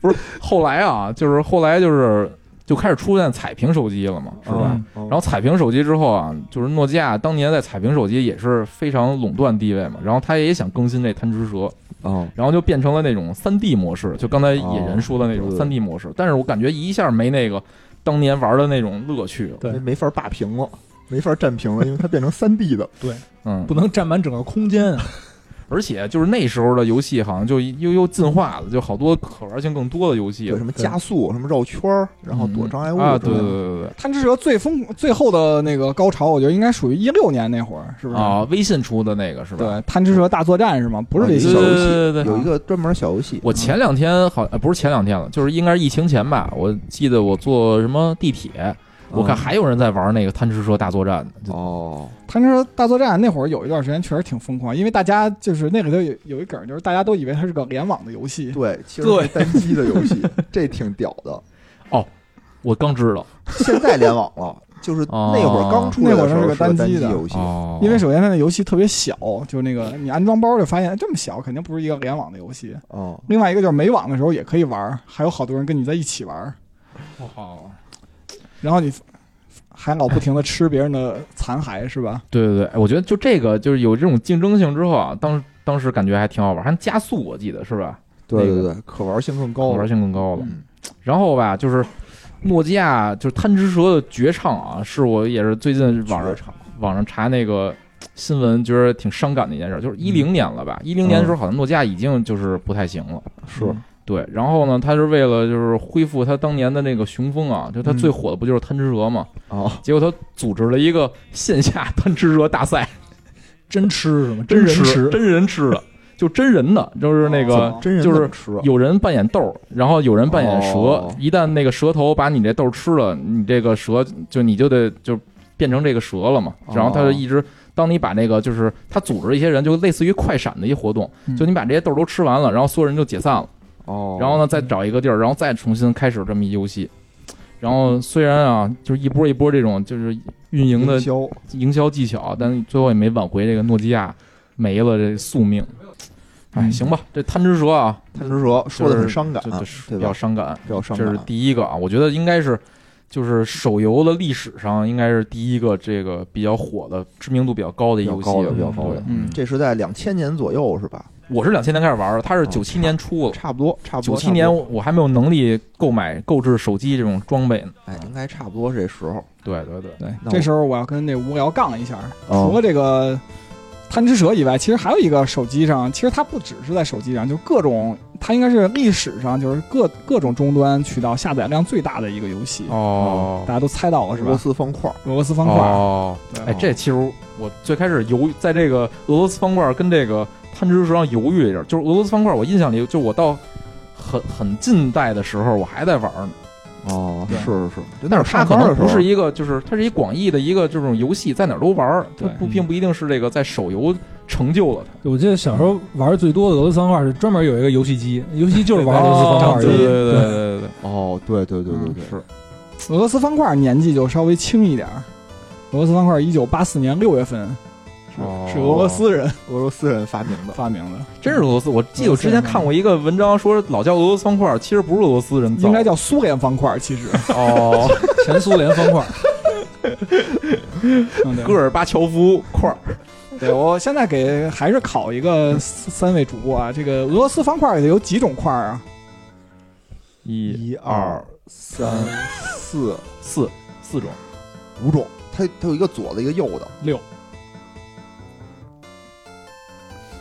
[SPEAKER 3] 不是后来啊，就是后来就是就开始出现彩屏手机了嘛，是吧？
[SPEAKER 2] 嗯？
[SPEAKER 3] 然后彩屏手机之后啊，就是诺基亚当年在彩屏手机也是非常垄断地位嘛，然后他也想更新这贪吃蛇，
[SPEAKER 2] 哦，
[SPEAKER 3] 然后就变成了那种三 D 模式，就刚才野人说的那种
[SPEAKER 2] 哦
[SPEAKER 3] 三 D 模式，但是我感觉一下没那个当年玩的那种乐趣了。
[SPEAKER 1] 对
[SPEAKER 2] 没没法霸屏了，没法占屏了，因为它变成三 D 的。
[SPEAKER 3] 对嗯
[SPEAKER 1] 不，能占满整个空间啊。
[SPEAKER 3] 而且就是那时候的游戏好像就又又进化了，就好多可玩性更多的游戏
[SPEAKER 2] 有什。么加速，什么绕圈儿，然后躲障碍物
[SPEAKER 3] 啊，对对对对对。
[SPEAKER 4] 贪吃蛇最疯最后的那个高潮，我觉得应该属于一六年那会儿，是不是？
[SPEAKER 3] 啊，微信出的那个是吧？
[SPEAKER 4] 对，贪吃蛇大作战是吗？不是这
[SPEAKER 2] 啊
[SPEAKER 3] 对
[SPEAKER 4] 些游戏。
[SPEAKER 2] 小游戏
[SPEAKER 3] 对对对
[SPEAKER 2] 有一个专门小游戏。
[SPEAKER 3] 我前两天好，呃不是前两天了，就是应该是疫情前吧。我记得我坐什么地铁，我看还有人在玩那个贪吃蛇大作战呢。
[SPEAKER 2] 哦，
[SPEAKER 4] 贪吃蛇大作战那会儿有一段时间确实挺疯狂，因为大家就是那里头有有一梗，就是大家都以为它是个联网的游戏。
[SPEAKER 2] 对，其实是单机的游戏，这挺屌的。
[SPEAKER 3] 哦我刚知道
[SPEAKER 2] 现在联网了，就是
[SPEAKER 3] 哦
[SPEAKER 2] 那会儿刚出来的时候
[SPEAKER 4] 那会儿是个单
[SPEAKER 2] 单
[SPEAKER 4] 机的
[SPEAKER 2] 游戏。
[SPEAKER 3] 哦，
[SPEAKER 4] 因为首先它那游戏特别小，就那个你安装包就发现这么小，肯定不是一个联网的游戏。
[SPEAKER 2] 哦，
[SPEAKER 4] 另外一个就是没网的时候也可以玩，还有好多人跟你在一起玩。
[SPEAKER 3] 好，
[SPEAKER 4] 然后你还老不停的吃别人的残骸是吧？
[SPEAKER 3] 对对对，哎我觉得就这个就是有这种竞争性之后啊，当当时感觉还挺好玩，还加速，我记得是吧？那个
[SPEAKER 2] 对对对，可玩性更高了
[SPEAKER 3] 玩。性更高了。
[SPEAKER 2] 嗯
[SPEAKER 3] 然后吧，就是诺基亚就是贪吃蛇的绝唱啊，是我也是最近网上网上查那个新闻，觉得挺伤感的一件事，就是一零年了吧？一零年的时候，好像诺基亚已经就是不太行了。
[SPEAKER 2] 是
[SPEAKER 3] 对，然后呢，他是为了就是恢复他当年的那个雄风啊，就他最火的不就是贪吃蛇嘛？
[SPEAKER 2] 哦，
[SPEAKER 3] 结果他组织了一个线下贪吃蛇大赛，
[SPEAKER 1] 真吃是吗？
[SPEAKER 3] 真吃
[SPEAKER 1] 人吃，
[SPEAKER 3] 真人吃的，就真人的，就是那个
[SPEAKER 4] 哦
[SPEAKER 2] 真人
[SPEAKER 3] 就是有人扮演豆儿，然后有人扮演蛇。
[SPEAKER 2] 哦
[SPEAKER 3] 一旦那个蛇头把你这豆儿吃了，你这个蛇就你就得就变成这个蛇了嘛。
[SPEAKER 2] 哦
[SPEAKER 3] 然后他就一直，当你把那个就是他组织一些人，就类似于快闪的一活动，
[SPEAKER 4] 嗯
[SPEAKER 3] 就你把这些豆儿都吃完了，然后所有人就解散了，
[SPEAKER 2] 哦，
[SPEAKER 3] 然后呢再找一个地儿，然后再重新开始这么一游戏。然后虽然啊，就是一波一波这种就是运营的
[SPEAKER 2] 营销
[SPEAKER 3] 技巧，但最后也没挽回这个诺基亚没了这宿命。哎，
[SPEAKER 4] 嗯
[SPEAKER 3] 行吧，这贪吃蛇啊，
[SPEAKER 2] 贪吃蛇说的是伤感
[SPEAKER 3] 比较？伤感。
[SPEAKER 2] 比较伤感
[SPEAKER 3] 这是。第一个啊，我觉得应该是，就是手游的历史上应该是第一个这个比较火的、知名度比较高的游戏了。
[SPEAKER 2] 高的，比较高的，
[SPEAKER 4] 嗯
[SPEAKER 2] 这是在两千年左右是吧？
[SPEAKER 3] 我是两千年开始玩的，他是
[SPEAKER 2] 哦
[SPEAKER 3] 九七年出的。
[SPEAKER 2] 差不多，差不多。
[SPEAKER 3] 九七年我还没有能力购买购置手机这种装备呢。
[SPEAKER 2] 哎，应该差不多是这时候。
[SPEAKER 3] 对对对，
[SPEAKER 4] 对这时候我要跟那无聊杠一下。
[SPEAKER 2] 哦
[SPEAKER 4] 除了这个贪吃蛇以外，其实还有一个手机上，其实它不只是在手机上，就各种，它应该是历史上就是各各种终端渠道下载量最大的一个游戏。
[SPEAKER 3] 哦
[SPEAKER 4] 大家都猜到了是吧
[SPEAKER 2] 俄罗？斯方块，
[SPEAKER 4] 俄罗斯方块。
[SPEAKER 3] 哦，
[SPEAKER 4] 对
[SPEAKER 3] 哎，这其实我最开始游在这个俄罗斯方块跟这个贪吃蛇上犹豫一阵儿，就是俄罗斯方块，我印象里就我到很很近代的时候我还在玩呢。
[SPEAKER 2] 哦，是是是，就那
[SPEAKER 3] 是它可能
[SPEAKER 2] 上班的时候
[SPEAKER 3] 不是一个，就是它是一广义的一个这种游戏，在哪儿都玩儿，它
[SPEAKER 4] 对
[SPEAKER 3] 不并不一定是这个在手游成就了它。
[SPEAKER 1] 我记得小时候玩最多的俄罗斯方块是专门有一个游戏机，游戏机就是玩俄罗斯方块
[SPEAKER 4] 对。
[SPEAKER 3] 对对对对对，
[SPEAKER 2] 哦，对对对对
[SPEAKER 4] 嗯
[SPEAKER 2] 对，
[SPEAKER 3] 是
[SPEAKER 4] 俄罗斯方块年纪就稍微轻一点儿。俄罗斯方块一九八四年六月份是、
[SPEAKER 3] 哦
[SPEAKER 4] 是俄罗斯人
[SPEAKER 2] 俄罗斯人发明的。
[SPEAKER 4] 发明的，
[SPEAKER 3] 真是俄罗斯。我记得我之前看过一个文章，说老叫俄罗斯方块，其实不是俄罗斯人造，
[SPEAKER 4] 应该叫苏联方块。其实，
[SPEAKER 3] 哦，
[SPEAKER 1] 前苏联方块，
[SPEAKER 3] 戈尔巴乔夫块儿。
[SPEAKER 4] 对我现在给还是考一个三三位主播啊，这个俄罗斯方块里有几种块啊？
[SPEAKER 3] 一
[SPEAKER 2] 一二三四
[SPEAKER 3] 四四种，
[SPEAKER 2] 五种，它它有一个左的，一个右的。
[SPEAKER 4] 六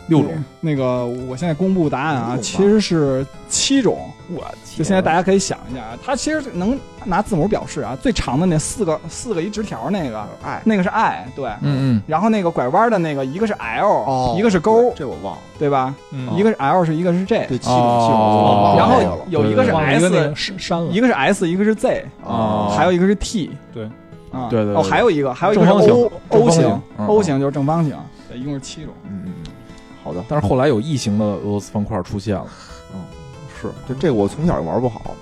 [SPEAKER 3] 六种。
[SPEAKER 4] 那个我现在公布答案啊，其实是七种。
[SPEAKER 3] 我
[SPEAKER 4] 就现在大家可以想一下啊，它其实能拿字母表示啊，最长的那四个四个一直条那个，
[SPEAKER 2] 哎，
[SPEAKER 4] 那个是 I，对。
[SPEAKER 3] 嗯嗯，
[SPEAKER 4] 然后那个拐弯的那个，一个是 L，、
[SPEAKER 2] 哦，
[SPEAKER 4] 一个是勾，
[SPEAKER 2] 这我忘了。
[SPEAKER 4] 对吧？
[SPEAKER 1] 嗯。
[SPEAKER 4] 一个是 L，是一个是 J，
[SPEAKER 2] 对，七种
[SPEAKER 3] 哦。
[SPEAKER 2] 七种
[SPEAKER 4] 然后有一个是 S，
[SPEAKER 1] 删删了。
[SPEAKER 4] 一个是 S，一个是 Z，
[SPEAKER 3] 哦。
[SPEAKER 4] 还有一个是 T。
[SPEAKER 1] 对，
[SPEAKER 4] 啊，
[SPEAKER 3] 对对对
[SPEAKER 4] 哦，还有一个，还有一个是
[SPEAKER 3] 正方形。
[SPEAKER 4] O 型
[SPEAKER 3] 嗯
[SPEAKER 4] ，O 型就是正方形，对，一共是七种。
[SPEAKER 2] 嗯好的，
[SPEAKER 3] 但是后来有异形的俄罗斯方块出现了。
[SPEAKER 2] 嗯是就这个我从小就玩不好。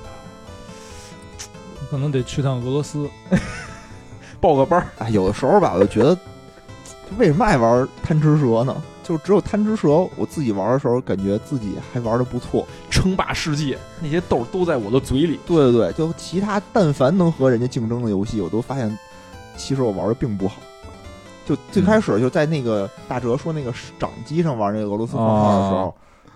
[SPEAKER 1] 可能得去趟俄罗斯。
[SPEAKER 3] 报个班儿，
[SPEAKER 2] 哎，有的时候吧，我就觉得，就为什么爱玩贪吃蛇呢？就只有贪吃蛇，我自己玩的时候，感觉自己还玩的不错。
[SPEAKER 3] 称霸世界，那些豆儿都在我的嘴里。
[SPEAKER 2] 对对对，就其他但凡能和人家竞争的游戏，我都发现，其实我玩的并不好。就最开始就在那个大哲说那个掌机上玩那个俄罗斯方块的时候，
[SPEAKER 3] 哦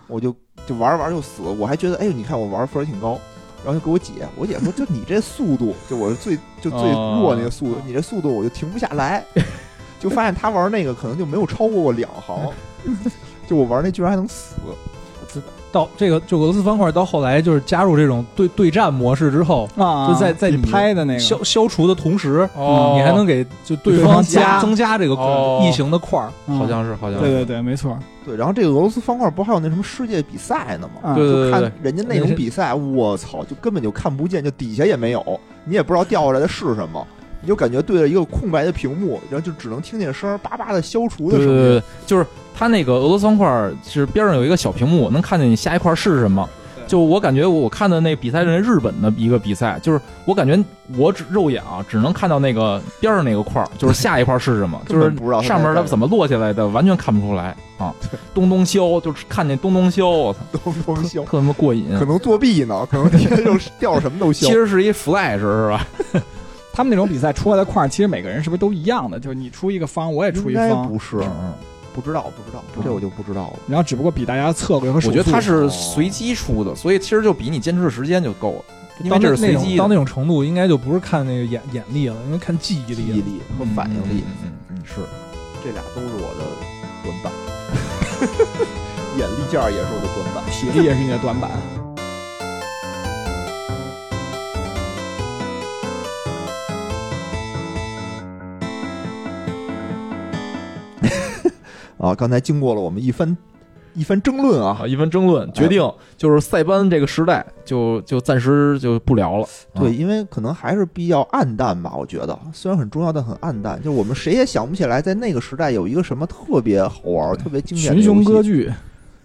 [SPEAKER 2] 我就就玩着玩着就死，我还觉得，哎呦，你看我玩分儿挺高。然后就给我姐，我姐说：“就你这速度，就我是最就最弱那个速度，你这速度我就停不下来。”就发现他玩那个可能就没有超过过两行，就我玩那居然还能死。
[SPEAKER 1] 到这个就俄罗斯方块到后来就是加入这种对对战模式之后，
[SPEAKER 4] 啊，
[SPEAKER 1] 就在在你
[SPEAKER 4] 拍的那个
[SPEAKER 1] 消消除的同时，
[SPEAKER 3] 哦
[SPEAKER 1] 你还能给就对
[SPEAKER 4] 对
[SPEAKER 1] 方
[SPEAKER 4] 方加
[SPEAKER 1] 增加这个
[SPEAKER 3] 哦
[SPEAKER 1] 异形的块儿。
[SPEAKER 4] 嗯
[SPEAKER 3] 好像是，好像是。
[SPEAKER 4] 对对对，没错。
[SPEAKER 2] 对，然后这个俄罗斯方块不还有那什么世界比赛呢吗？
[SPEAKER 4] 啊
[SPEAKER 3] 对对对
[SPEAKER 2] 就看人家那种比赛，我操，就根本就看不见，就底下也没有，你也不知道掉下来的是什么，你就感觉对着一个空白的屏幕，然后就只能听见声儿叭叭的消除的声音。
[SPEAKER 3] 对对对，对就是它那个俄罗斯方块，是边上有一个小屏幕，能看见你下一块是什么。就我感觉我看的那比赛是那日本的一个比赛，就是我感觉我只肉眼啊只能看到那个边上那个块儿，就是下一块是什么，就是
[SPEAKER 2] 不知道
[SPEAKER 3] 上面它怎么落下来的，完全看不出来啊。咚咚消，就是看见咚咚削，我操，
[SPEAKER 2] 东东
[SPEAKER 3] 特他妈过瘾。
[SPEAKER 2] 可能作弊呢，可能天天就掉什么都削
[SPEAKER 3] 其。实是一 flash 是吧？
[SPEAKER 4] 他们那种比赛出来的块儿，其实每个人是不是都一样的？就是你出一个方，我也出一方，
[SPEAKER 2] 不是，
[SPEAKER 3] 嗯，
[SPEAKER 2] 不知道，不知道，
[SPEAKER 3] 嗯
[SPEAKER 2] 这我就不知道了。
[SPEAKER 4] 然后只不过比大家策略和。
[SPEAKER 3] 我觉得它是随机出的，所以其实就比你坚持的时间就够了，因为
[SPEAKER 1] 到
[SPEAKER 3] 这
[SPEAKER 1] 那那种
[SPEAKER 3] 是随机的。
[SPEAKER 1] 到那种程度，应该就不是看那个眼眼力了，应该看记忆
[SPEAKER 2] 记忆
[SPEAKER 1] 力
[SPEAKER 2] 和反应力，
[SPEAKER 3] 嗯，嗯嗯是。
[SPEAKER 2] 这俩都是我的短板。眼力劲儿也是我的短板。
[SPEAKER 4] 体力也是你的短板。
[SPEAKER 2] 啊，刚才经过了我们一番一番争论啊
[SPEAKER 3] 啊，，一番争论，决定就是塞班这个时代就就暂时就不聊了。
[SPEAKER 2] 对，
[SPEAKER 3] 啊，
[SPEAKER 2] 因为可能还是比较暗淡吧，我觉得虽然很重要，但很暗淡。就我们谁也想不起来，在那个时代有一个什么特别好玩、特别经典的
[SPEAKER 4] 群雄。割据，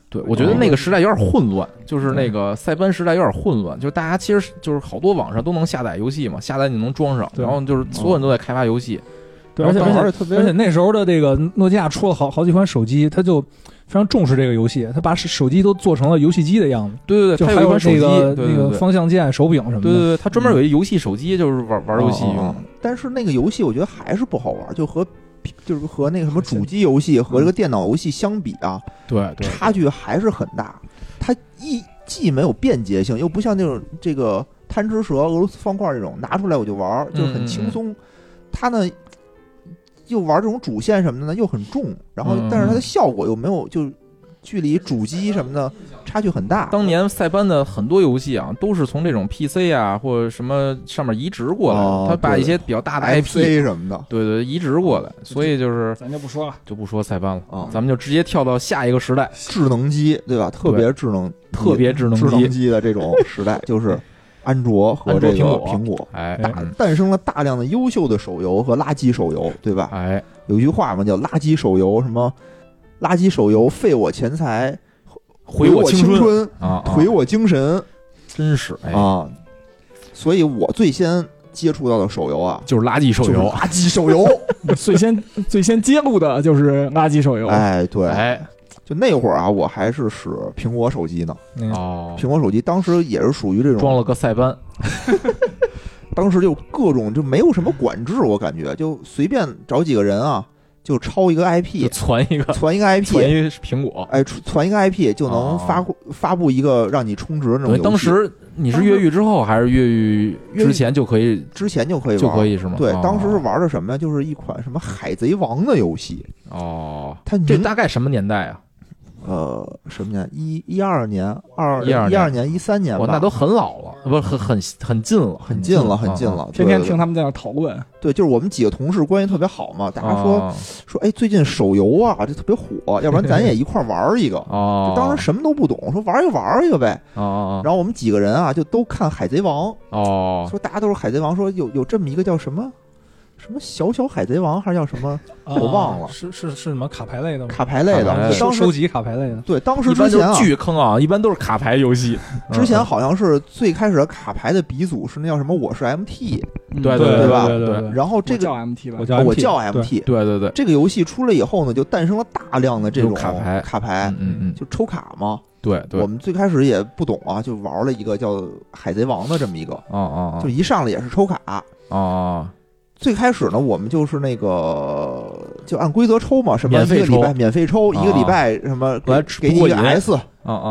[SPEAKER 3] 对，我觉得那个时代有点混乱，就是那个塞班时代有点混乱，就是大家其实就是好多网上都能下载游戏嘛，下载你能装上，然后就是所有人都在开发游戏。
[SPEAKER 1] 对，而且而且而且那时候的这个诺基亚出了好好几款手机，它就非常重视这个游戏，它把手机都做成了游戏机的样子，
[SPEAKER 3] 对对对，
[SPEAKER 1] 就还
[SPEAKER 3] 有一款手机，
[SPEAKER 1] 那个
[SPEAKER 3] 对对对。
[SPEAKER 1] 那个方向键、手柄什么的。
[SPEAKER 3] 对对对，它专门有一游戏手机，就是玩玩游戏用
[SPEAKER 2] 哦
[SPEAKER 3] 的。
[SPEAKER 2] 但是那个游戏我觉得还是不好玩，就和就是和那个什么主机游戏和这个电脑游戏相比啊，
[SPEAKER 3] 对对，
[SPEAKER 2] 差距还是很大。它一既没有便捷性，又不像那种这个贪吃蛇、俄罗斯方块这种拿出来我就玩儿，就很轻松。它呢又玩这种主线什么的呢又很重，然后
[SPEAKER 3] 嗯
[SPEAKER 2] 但是它的效果又没有就距离主机什么的差距很大。
[SPEAKER 3] 当年塞班的很多游戏啊，都是从这种 PC 啊或者什么上面移植过来他把一些比较大的 IP，
[SPEAKER 2] 什么的
[SPEAKER 3] 对对，移植过来，所以就是
[SPEAKER 4] 咱就不说了。
[SPEAKER 3] 就不说塞班了，
[SPEAKER 2] 啊，
[SPEAKER 3] 咱们就直接跳到下一个时代，
[SPEAKER 2] 智能机对吧？特别智能、
[SPEAKER 3] 特别智能
[SPEAKER 2] 智能，
[SPEAKER 3] 机
[SPEAKER 2] 的这种时代，就是安卓和这个
[SPEAKER 3] 苹果。哎
[SPEAKER 1] 哎
[SPEAKER 3] 嗯
[SPEAKER 2] 诞生了大量的优秀的手游和垃圾手游，对吧？
[SPEAKER 3] 哎，
[SPEAKER 2] 有一句话嘛，叫“垃圾手游”，什么“垃圾手游费我钱财，
[SPEAKER 3] 毁
[SPEAKER 2] 我
[SPEAKER 3] 青
[SPEAKER 2] 春，
[SPEAKER 3] 啊，啊
[SPEAKER 2] 颓我精神
[SPEAKER 3] 真是哎，
[SPEAKER 2] 啊！所以我最先接触到的手游啊，
[SPEAKER 3] 就是垃圾手游，
[SPEAKER 2] 垃圾手游。
[SPEAKER 4] 最先最先揭露的就是垃圾手游。
[SPEAKER 2] 哎，对，
[SPEAKER 3] 哎，
[SPEAKER 2] 就那会儿啊，我还是使苹果手机呢。
[SPEAKER 1] 嗯
[SPEAKER 3] 哦，
[SPEAKER 2] 苹果手机当时也是属于这种
[SPEAKER 3] 装了个塞班，
[SPEAKER 2] 当时就各种就没有什么管制，我感觉就随便找几个人啊，就抄一个 IP，
[SPEAKER 3] 传一个
[SPEAKER 2] 传一个
[SPEAKER 3] 传
[SPEAKER 2] IP，
[SPEAKER 3] 一苹果。
[SPEAKER 2] 哎，传传一个 IP 就能
[SPEAKER 3] 哦
[SPEAKER 2] 发布发布一个让你充值的那种，游戏。
[SPEAKER 3] 当时你是越狱之后还是越狱之前就可以
[SPEAKER 2] 之前就可以玩，
[SPEAKER 3] 就可以是吗？
[SPEAKER 2] 对，
[SPEAKER 3] 哦
[SPEAKER 2] 当时是玩的什么呀？就是一款什么海贼王的游戏，
[SPEAKER 3] 哦，
[SPEAKER 2] 它名
[SPEAKER 3] 这大概什么年代啊？
[SPEAKER 2] 呃什么年？一一二年、二
[SPEAKER 3] 12
[SPEAKER 2] 一二年、一三年吧，
[SPEAKER 3] 那都很老了，不是很很很近了，
[SPEAKER 2] 很近了，很近
[SPEAKER 3] 啊。
[SPEAKER 2] 了。
[SPEAKER 4] 天天听他们在那讨论，
[SPEAKER 2] 对，就是我们几个同事关系特别好嘛，大家说
[SPEAKER 3] 哦
[SPEAKER 2] 说，哎，最近手游啊，这特别火，要不然咱也一块玩一个。当时什么都不懂，说玩一个玩一个呗。然后我们几个人啊，就都看《海贼王》，
[SPEAKER 3] 哦
[SPEAKER 2] 说大家都是《海贼王》，说有有这么一个叫什么什么小小海贼王，还是叫什么我忘了
[SPEAKER 1] 啊是是是什么卡牌类的吗？
[SPEAKER 2] 卡牌类的？当时
[SPEAKER 1] 收收集卡牌类的。
[SPEAKER 2] 对，当时之前啊，
[SPEAKER 3] 巨坑啊，一般都是卡牌游戏。
[SPEAKER 2] 之前
[SPEAKER 3] 嗯
[SPEAKER 2] 好像是最开始的卡牌的鼻祖是那叫什么？我是 MT，
[SPEAKER 4] 嗯
[SPEAKER 3] 对
[SPEAKER 2] 对吧
[SPEAKER 1] 对对，
[SPEAKER 2] 然后这个
[SPEAKER 4] 我叫 MT 吧
[SPEAKER 1] 我，叫
[SPEAKER 2] 哦我
[SPEAKER 1] MT
[SPEAKER 2] 叫
[SPEAKER 1] 对
[SPEAKER 2] MT，
[SPEAKER 3] 对对对，
[SPEAKER 2] 这个游戏出来以后呢，就诞生了大量的这种
[SPEAKER 3] 卡牌
[SPEAKER 2] 卡牌
[SPEAKER 3] 嗯嗯嗯，
[SPEAKER 2] 就抽卡嘛。
[SPEAKER 3] 对对
[SPEAKER 2] 我，们最开始也不懂啊，就玩了一个叫海贼王的这么一个，
[SPEAKER 3] 哦哦
[SPEAKER 2] 就一上来也是抽卡。
[SPEAKER 3] 哦哦，
[SPEAKER 2] 最开始呢，我们就是那个就按规则抽嘛，什么
[SPEAKER 3] 免费抽
[SPEAKER 2] 一个礼拜免费抽，
[SPEAKER 3] 啊
[SPEAKER 2] 一个礼拜什么给
[SPEAKER 3] 后来
[SPEAKER 2] 给你一个 S，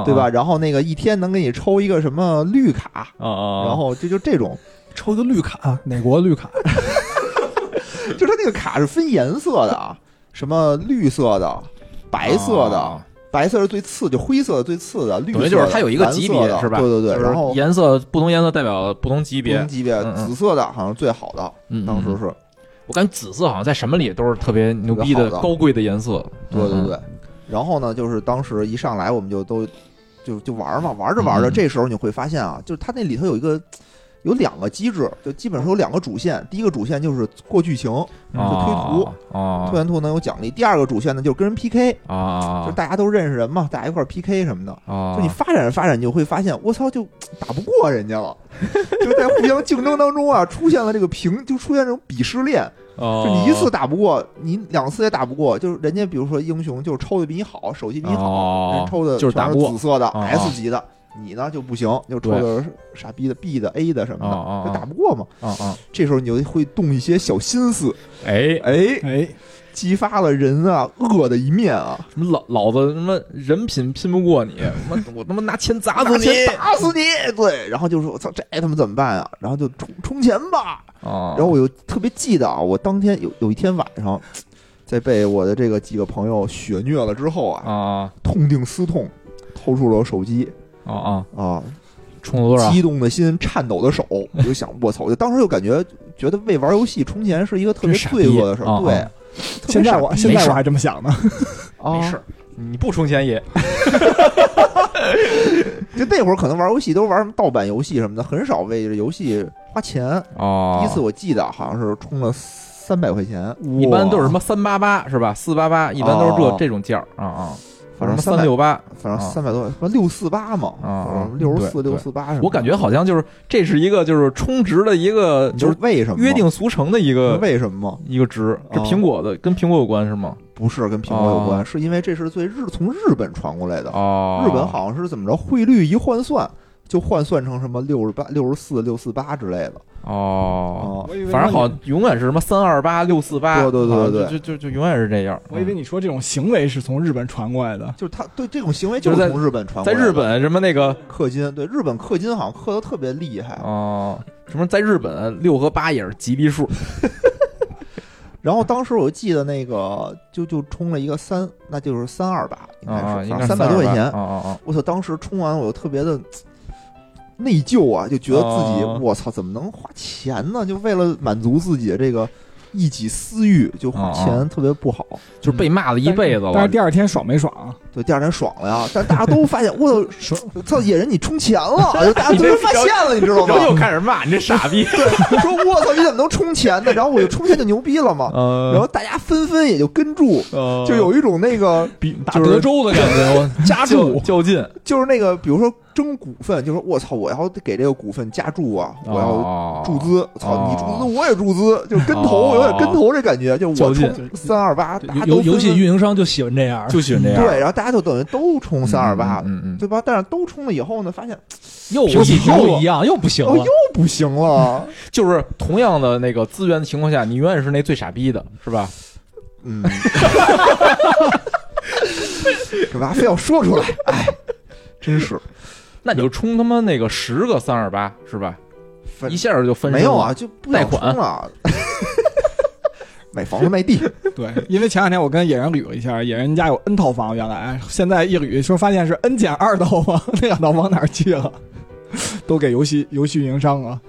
[SPEAKER 2] 对吧？？然后那个一天能给你抽一个什么绿卡，然后这就这种，
[SPEAKER 1] 抽一个绿卡，哪国绿卡？
[SPEAKER 2] 就它那个卡是分颜色的啊，什么绿色的、白色的，
[SPEAKER 3] 哦
[SPEAKER 2] 白色是最次，就灰色的最次的，绿色
[SPEAKER 3] 就是它有一个级别
[SPEAKER 2] 的
[SPEAKER 3] 是吧？
[SPEAKER 2] 对对对，然后
[SPEAKER 3] 颜色不同颜色代表不同级别
[SPEAKER 2] 不同。级别，
[SPEAKER 3] 嗯嗯
[SPEAKER 2] 紫色的好像最好的，当时是，
[SPEAKER 3] 我感觉紫色好像在什么里都是特别牛逼
[SPEAKER 2] 的
[SPEAKER 3] 高贵的颜色。嗯
[SPEAKER 2] 对对对。然后呢，就是当时一上来我们就都就就玩嘛，玩着玩着，
[SPEAKER 3] 嗯
[SPEAKER 2] 这时候你会发现啊，就是它那里头有一个有两个机制，就基本上有两个主线。第一个主线就是过剧情，
[SPEAKER 1] 嗯
[SPEAKER 2] 就推图
[SPEAKER 3] 啊
[SPEAKER 2] 推完图能有奖励。第二个主线呢，就是跟人 PK，
[SPEAKER 3] 啊
[SPEAKER 2] 就大家都认识人嘛，大家一块儿 PK 什么的。
[SPEAKER 3] 啊！
[SPEAKER 2] 就你发展着发展，你就会发现，我操，就打不过人家了，就在互相竞争当中啊，出现了这个平，就出现这种鄙视链。
[SPEAKER 3] 就
[SPEAKER 2] 就你一次打不过，你两次也打不过，就是人家比如说英雄就是抽的比你好，手气比你好，抽的
[SPEAKER 3] 就是打不过
[SPEAKER 2] 紫色的
[SPEAKER 3] 哦
[SPEAKER 2] S 级的，你呢就不行，就抽的是傻逼的 B 的 A 的什么
[SPEAKER 3] 哦哦
[SPEAKER 2] 的，就打不过嘛。
[SPEAKER 3] 啊啊！
[SPEAKER 2] 这时候你就会动一些小心思，
[SPEAKER 3] 哎，
[SPEAKER 2] 哎，
[SPEAKER 4] 哎，
[SPEAKER 2] 激发了人啊恶的一面啊，
[SPEAKER 3] 什么老老子什么人品拼不过你，我 我他妈拿钱砸死你
[SPEAKER 2] 打死你！对，然后就说我操，这他妈怎么办啊？然后就充充钱吧。
[SPEAKER 3] 啊！
[SPEAKER 2] 然后我又特别记得啊，我当天有有一天晚上，在被我的这个几个朋友血虐了之后啊，
[SPEAKER 3] 啊
[SPEAKER 2] 痛定思痛，掏出了我手机
[SPEAKER 3] 啊啊！
[SPEAKER 2] 啊，
[SPEAKER 3] 充了多少？
[SPEAKER 2] 激动的心，颤抖的手，我就想，我操！我就当时就感觉，觉得为玩游戏充钱是一个特别罪恶的事儿。对
[SPEAKER 4] 现在我现在我还这么想呢。
[SPEAKER 2] 啊
[SPEAKER 3] 没事，你不充钱也
[SPEAKER 2] 就那会儿可能玩游戏都玩什么盗版游戏什么的，很少为这游戏花钱。
[SPEAKER 3] 哦
[SPEAKER 2] 第一次我记得好像是充了三百块钱，
[SPEAKER 3] 一般都是什么三八八是吧？四八八一般都是这
[SPEAKER 2] 哦
[SPEAKER 3] 这种价儿啊啊，什么
[SPEAKER 2] 反正三
[SPEAKER 3] 六八，
[SPEAKER 2] 反正
[SPEAKER 3] 啊
[SPEAKER 2] 三百多，什么六四八嘛，六十四、六四八。
[SPEAKER 3] 我感觉好像就是这是一个就是充值的一个就是
[SPEAKER 2] 为什么
[SPEAKER 3] 约定俗成的一个
[SPEAKER 2] 为什么吗？
[SPEAKER 3] 一个值，这
[SPEAKER 2] 哦
[SPEAKER 3] 苹果的跟苹果有关是吗？
[SPEAKER 2] 不是跟苹果有关，
[SPEAKER 3] 哦
[SPEAKER 2] 是因为这是最日从日本传过来的。
[SPEAKER 3] 哦，
[SPEAKER 2] 日本好像是怎么着，汇率一换算就换算成什么六十八、六十四、六四八之类的。
[SPEAKER 3] 哦，
[SPEAKER 2] 哦，
[SPEAKER 4] 我以为
[SPEAKER 3] 反正好
[SPEAKER 4] 像，
[SPEAKER 3] 永远是什么三二八六四八，
[SPEAKER 2] 对对对
[SPEAKER 3] 啊
[SPEAKER 2] 对
[SPEAKER 3] 就就就就永远是这样。
[SPEAKER 4] 我以为你说这种行为是从日本传过来的。
[SPEAKER 2] 就是他对这种行为
[SPEAKER 3] 就是
[SPEAKER 2] 从日本传过来的。
[SPEAKER 3] 在日本什么那个
[SPEAKER 2] 氪金，对日本氪金好像氪的特别厉害。
[SPEAKER 3] 哦，什么在日本六和八也是吉利数
[SPEAKER 2] 然后当时我就记得那个就就充了一个三，那就是三二八，应该
[SPEAKER 3] 啊，
[SPEAKER 2] 是
[SPEAKER 3] 应该
[SPEAKER 2] 三百多块钱！我操！当时充完我就特别的内疚啊，就觉得自己、
[SPEAKER 3] 哦
[SPEAKER 2] 我操，怎么能花钱呢？就为了满足自己的这个一己私欲，就花
[SPEAKER 3] 哦
[SPEAKER 2] 钱特别不好。
[SPEAKER 3] 就是被骂了一辈子了。
[SPEAKER 4] 但是第二天爽没爽啊？
[SPEAKER 2] 对，第二天爽了呀，但大家都发现，我操，操野人你充钱了，就 大家突然发现了，你知道吗
[SPEAKER 3] 又开始骂你这傻逼。
[SPEAKER 2] 对说我操，你怎么能充钱呢？然后我就充钱就牛逼了嘛。
[SPEAKER 3] 呃
[SPEAKER 2] 然后大家纷纷也就跟住，
[SPEAKER 3] 呃
[SPEAKER 2] 就有一种那个
[SPEAKER 3] 比
[SPEAKER 1] 打德州的感觉，加注
[SPEAKER 3] 较劲，
[SPEAKER 2] 就是那个，比如说争股份，就说我操，我要给这个股份加注啊，我要
[SPEAKER 3] 要
[SPEAKER 2] 注资，操
[SPEAKER 3] 哦
[SPEAKER 2] 你注资我也注资，就跟投
[SPEAKER 3] 哦
[SPEAKER 2] 有点跟投这感觉，就我
[SPEAKER 3] 较劲
[SPEAKER 2] 充三二八，大家
[SPEAKER 1] 游游戏运营商就喜欢这样，
[SPEAKER 3] 就喜欢这样。
[SPEAKER 2] 对，然后大家就等于都冲三二八，
[SPEAKER 3] 嗯嗯，
[SPEAKER 2] 对吧？但是都冲了以后呢，发现
[SPEAKER 1] 又
[SPEAKER 2] 不行
[SPEAKER 1] 又一样，又不行了
[SPEAKER 2] 哦又。不行了，
[SPEAKER 3] 就是同样的那个资源的情况下，你永远是那最傻逼的，是吧？
[SPEAKER 2] 嗯，干嘛非要说出来？哎，真是
[SPEAKER 3] 那你就充他妈那个十个三二八，是吧？
[SPEAKER 2] 分
[SPEAKER 3] 一下就分
[SPEAKER 2] 没有啊，就不
[SPEAKER 3] 贷款
[SPEAKER 2] 充了。买房子卖地，
[SPEAKER 4] 对，因为前两天我跟野人捋了一下，野人家有 N 套房，原来现在一捋说发现是 N 减二套房，那两套房哪儿去了？都给游戏游戏运营商了。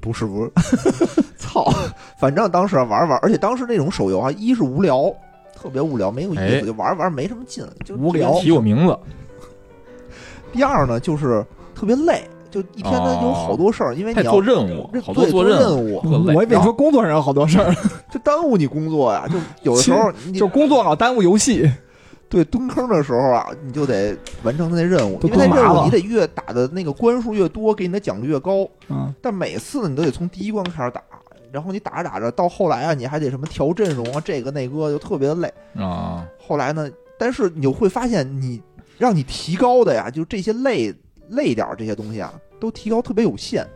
[SPEAKER 2] 不是不是，操！反正当时玩玩，而且当时那种手游啊，一是无聊，特别无聊，没有意思，
[SPEAKER 3] 哎
[SPEAKER 2] 就玩玩没什么劲，就
[SPEAKER 4] 无聊
[SPEAKER 3] 提我名字，
[SPEAKER 2] 第二呢，就是特别累，就一天呢
[SPEAKER 3] 哦
[SPEAKER 2] 有好多事儿，因为你要
[SPEAKER 3] 做任务，好多
[SPEAKER 2] 对做
[SPEAKER 3] 任
[SPEAKER 2] 务，
[SPEAKER 4] 我以为你说工作上有好多事儿，
[SPEAKER 2] 就耽误你工作呀。就有的时候
[SPEAKER 4] 就工作老耽误游戏。
[SPEAKER 2] 对蹲坑的时候啊，你就得完成他那任务，因为那任务你得越打的那个关数越多，给你的奖励越高。
[SPEAKER 4] 嗯，
[SPEAKER 2] 但每次呢，你都得从第一关开始打，然后你打着打着，到后来啊，你还得什么调阵容啊，这个那个，就特别的累。
[SPEAKER 3] 啊，
[SPEAKER 2] 后来呢，但是你就会发现你，让你提高的呀，就这些累累点儿这些东西啊，都提高特别有限。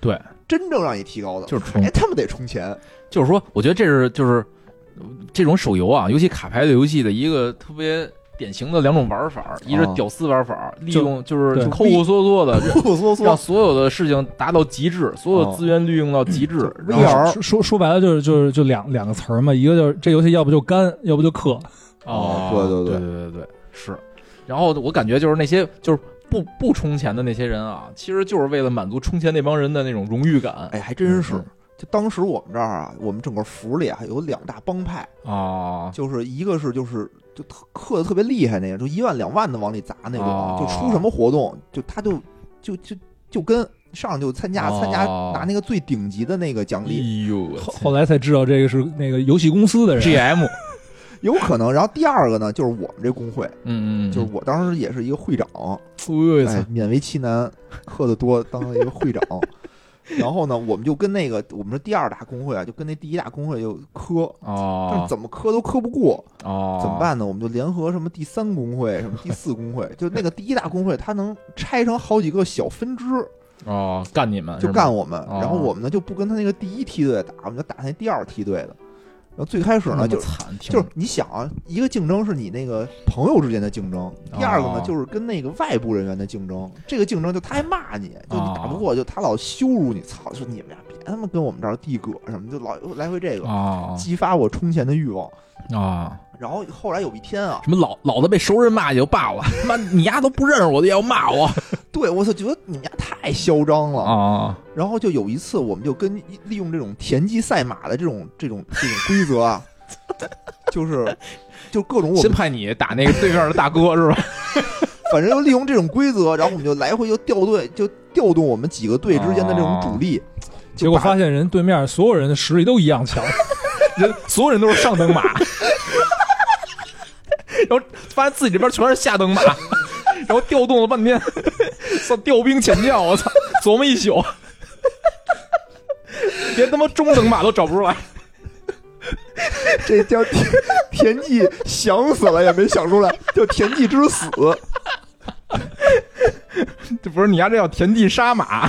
[SPEAKER 3] 对，
[SPEAKER 2] 真正让你提高的，
[SPEAKER 3] 就是充
[SPEAKER 2] 还他妈得充钱。
[SPEAKER 3] 就是说，我觉得这是就是呃这种手游啊，尤其卡牌类游戏的一个特别典型的两种玩法，一是
[SPEAKER 2] 哦
[SPEAKER 3] 屌丝玩法，利用就是抠抠缩缩的，
[SPEAKER 2] 抠抠缩缩，
[SPEAKER 3] 让所有的事情达到极致，所有资源利用到极致，然后
[SPEAKER 2] VR
[SPEAKER 1] 说说说白了就是就是就两两个词儿嘛，一个就是这游戏要不就干，要不就氪。
[SPEAKER 3] 哦，
[SPEAKER 2] 对对
[SPEAKER 3] 对对对对，是。然后我感觉就是那些就是不不充钱的那些人啊，其实就是为了满足充钱那帮人的那种荣誉感。
[SPEAKER 2] 哎，还真是。
[SPEAKER 3] 嗯。
[SPEAKER 2] 就当时我们这儿啊，我们整个府里啊有两大帮派，
[SPEAKER 3] 啊。
[SPEAKER 2] 就是一个是就是就特氪的特别厉害那个，就一万两万的往里砸那种，
[SPEAKER 3] 哦
[SPEAKER 2] 就出什么活动，就他就就就就跟上就参加
[SPEAKER 3] 哦
[SPEAKER 2] 参加拿那个最顶级的那个奖励，
[SPEAKER 3] 哎呦，
[SPEAKER 1] 后后来才知道这个是那个游戏公司的人。
[SPEAKER 3] GM，
[SPEAKER 2] 有可能。然后第二个呢，就是我们这工会，
[SPEAKER 3] 嗯嗯，
[SPEAKER 2] 就是我当时也是一个会长，哎，，勉为其难，喝的多，当了一个会长。然后呢，我们就跟那个我们是第二大工会啊，就跟那第一大工会就磕，但
[SPEAKER 3] 哦
[SPEAKER 2] 是怎么磕都磕不过，
[SPEAKER 3] 哦，
[SPEAKER 2] 怎么？办呢？我们就联合什么第三工会、什么第四工会，就那个第一大工会，它能拆成好几个小分支，
[SPEAKER 3] 哦，干你们
[SPEAKER 2] 就干我们。
[SPEAKER 3] 哦
[SPEAKER 2] 然后我们呢就不跟他那个第一梯队打，我们就打那第二梯队的。然后最开始呢就
[SPEAKER 3] 惨，
[SPEAKER 2] 就是你想啊，一个竞争是你那个朋友之间的竞争，第二个呢
[SPEAKER 3] 哦
[SPEAKER 2] 就是跟那个外部人员的竞争。这个竞争就他还骂你，就你打不
[SPEAKER 3] 哦
[SPEAKER 2] 过，就他老羞辱你，操，说你们俩别他妈跟我们这儿递葛什么，就老来回这个，
[SPEAKER 3] 啊
[SPEAKER 2] 激发我充钱的欲望。
[SPEAKER 3] 啊，
[SPEAKER 2] 然后后来有一天啊，
[SPEAKER 3] 什么老老子被熟人骂也就罢了，妈你丫都不认识我的也要骂我
[SPEAKER 2] 对我操，觉得你们家太嚣张了。
[SPEAKER 3] 啊
[SPEAKER 2] 然后就有一次，我们就跟利用这种田忌赛马的这种这种这种规则啊，就是就各种我
[SPEAKER 3] 先派你打那个对面的大哥是吧？
[SPEAKER 2] 反正就利用这种规则，然后我们就来回就调队，就调动我们几个队之间的这种主力。
[SPEAKER 1] 结果发现人对面所有人的实力都一样强，
[SPEAKER 3] 人所有人都是上等马，然后发现自己这边全是下等马，然后调动了半天，操调兵遣将，我操，琢磨一宿，连他妈中等马都找不出来。
[SPEAKER 2] 这叫田田忌想死了也没想出来，叫田忌之死。
[SPEAKER 3] 这不是你丫这叫田忌杀马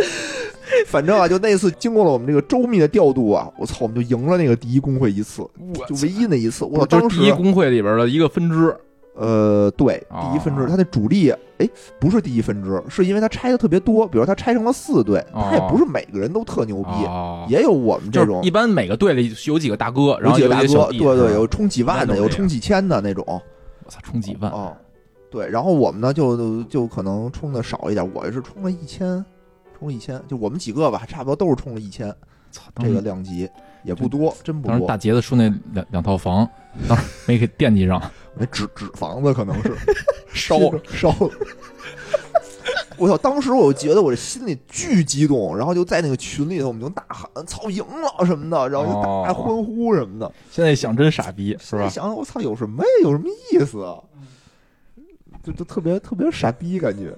[SPEAKER 2] 反正啊，就那次经过了我们这个周密的调度啊，我操，我们就赢了那个第一工会一次，就唯一那一次。我当时
[SPEAKER 3] 就是第一工会里边的一个分支
[SPEAKER 2] 呃，对，
[SPEAKER 3] 哦
[SPEAKER 2] 第一分支，它的主力，哎，不是第一分支，是因为它拆的特别多，比如它拆成了四队，它也
[SPEAKER 3] 哦
[SPEAKER 2] 不是每个人都特牛逼，
[SPEAKER 3] 哦。
[SPEAKER 2] 也有我们这种
[SPEAKER 3] 一般每个队里有几个大哥，然后
[SPEAKER 2] 有几个大哥，对对，有充几万的，有充几千的那种，
[SPEAKER 3] 我操，充几万，
[SPEAKER 2] 啊，对，然后我们呢就就可能充的少一点，我是充了一千，充了一千，就我们几个吧，差不多都是充了一千，
[SPEAKER 3] 操，
[SPEAKER 2] 这个量级也不多，真不多
[SPEAKER 3] 当时大，杰子说那两两套房，当时没给惦记上，
[SPEAKER 2] 那纸纸房子可能是
[SPEAKER 3] 烧
[SPEAKER 2] 烧了。我操！当时我就觉得我这心里巨激动，然后就在那个群里头，我们就大喊“操，赢了”什么的，然后就大
[SPEAKER 3] 哦
[SPEAKER 2] 欢呼什么的，
[SPEAKER 3] 现在想真傻逼，是吧
[SPEAKER 2] 我？想我操，有什么呀？有什么意思啊？就就特别特别傻逼感觉。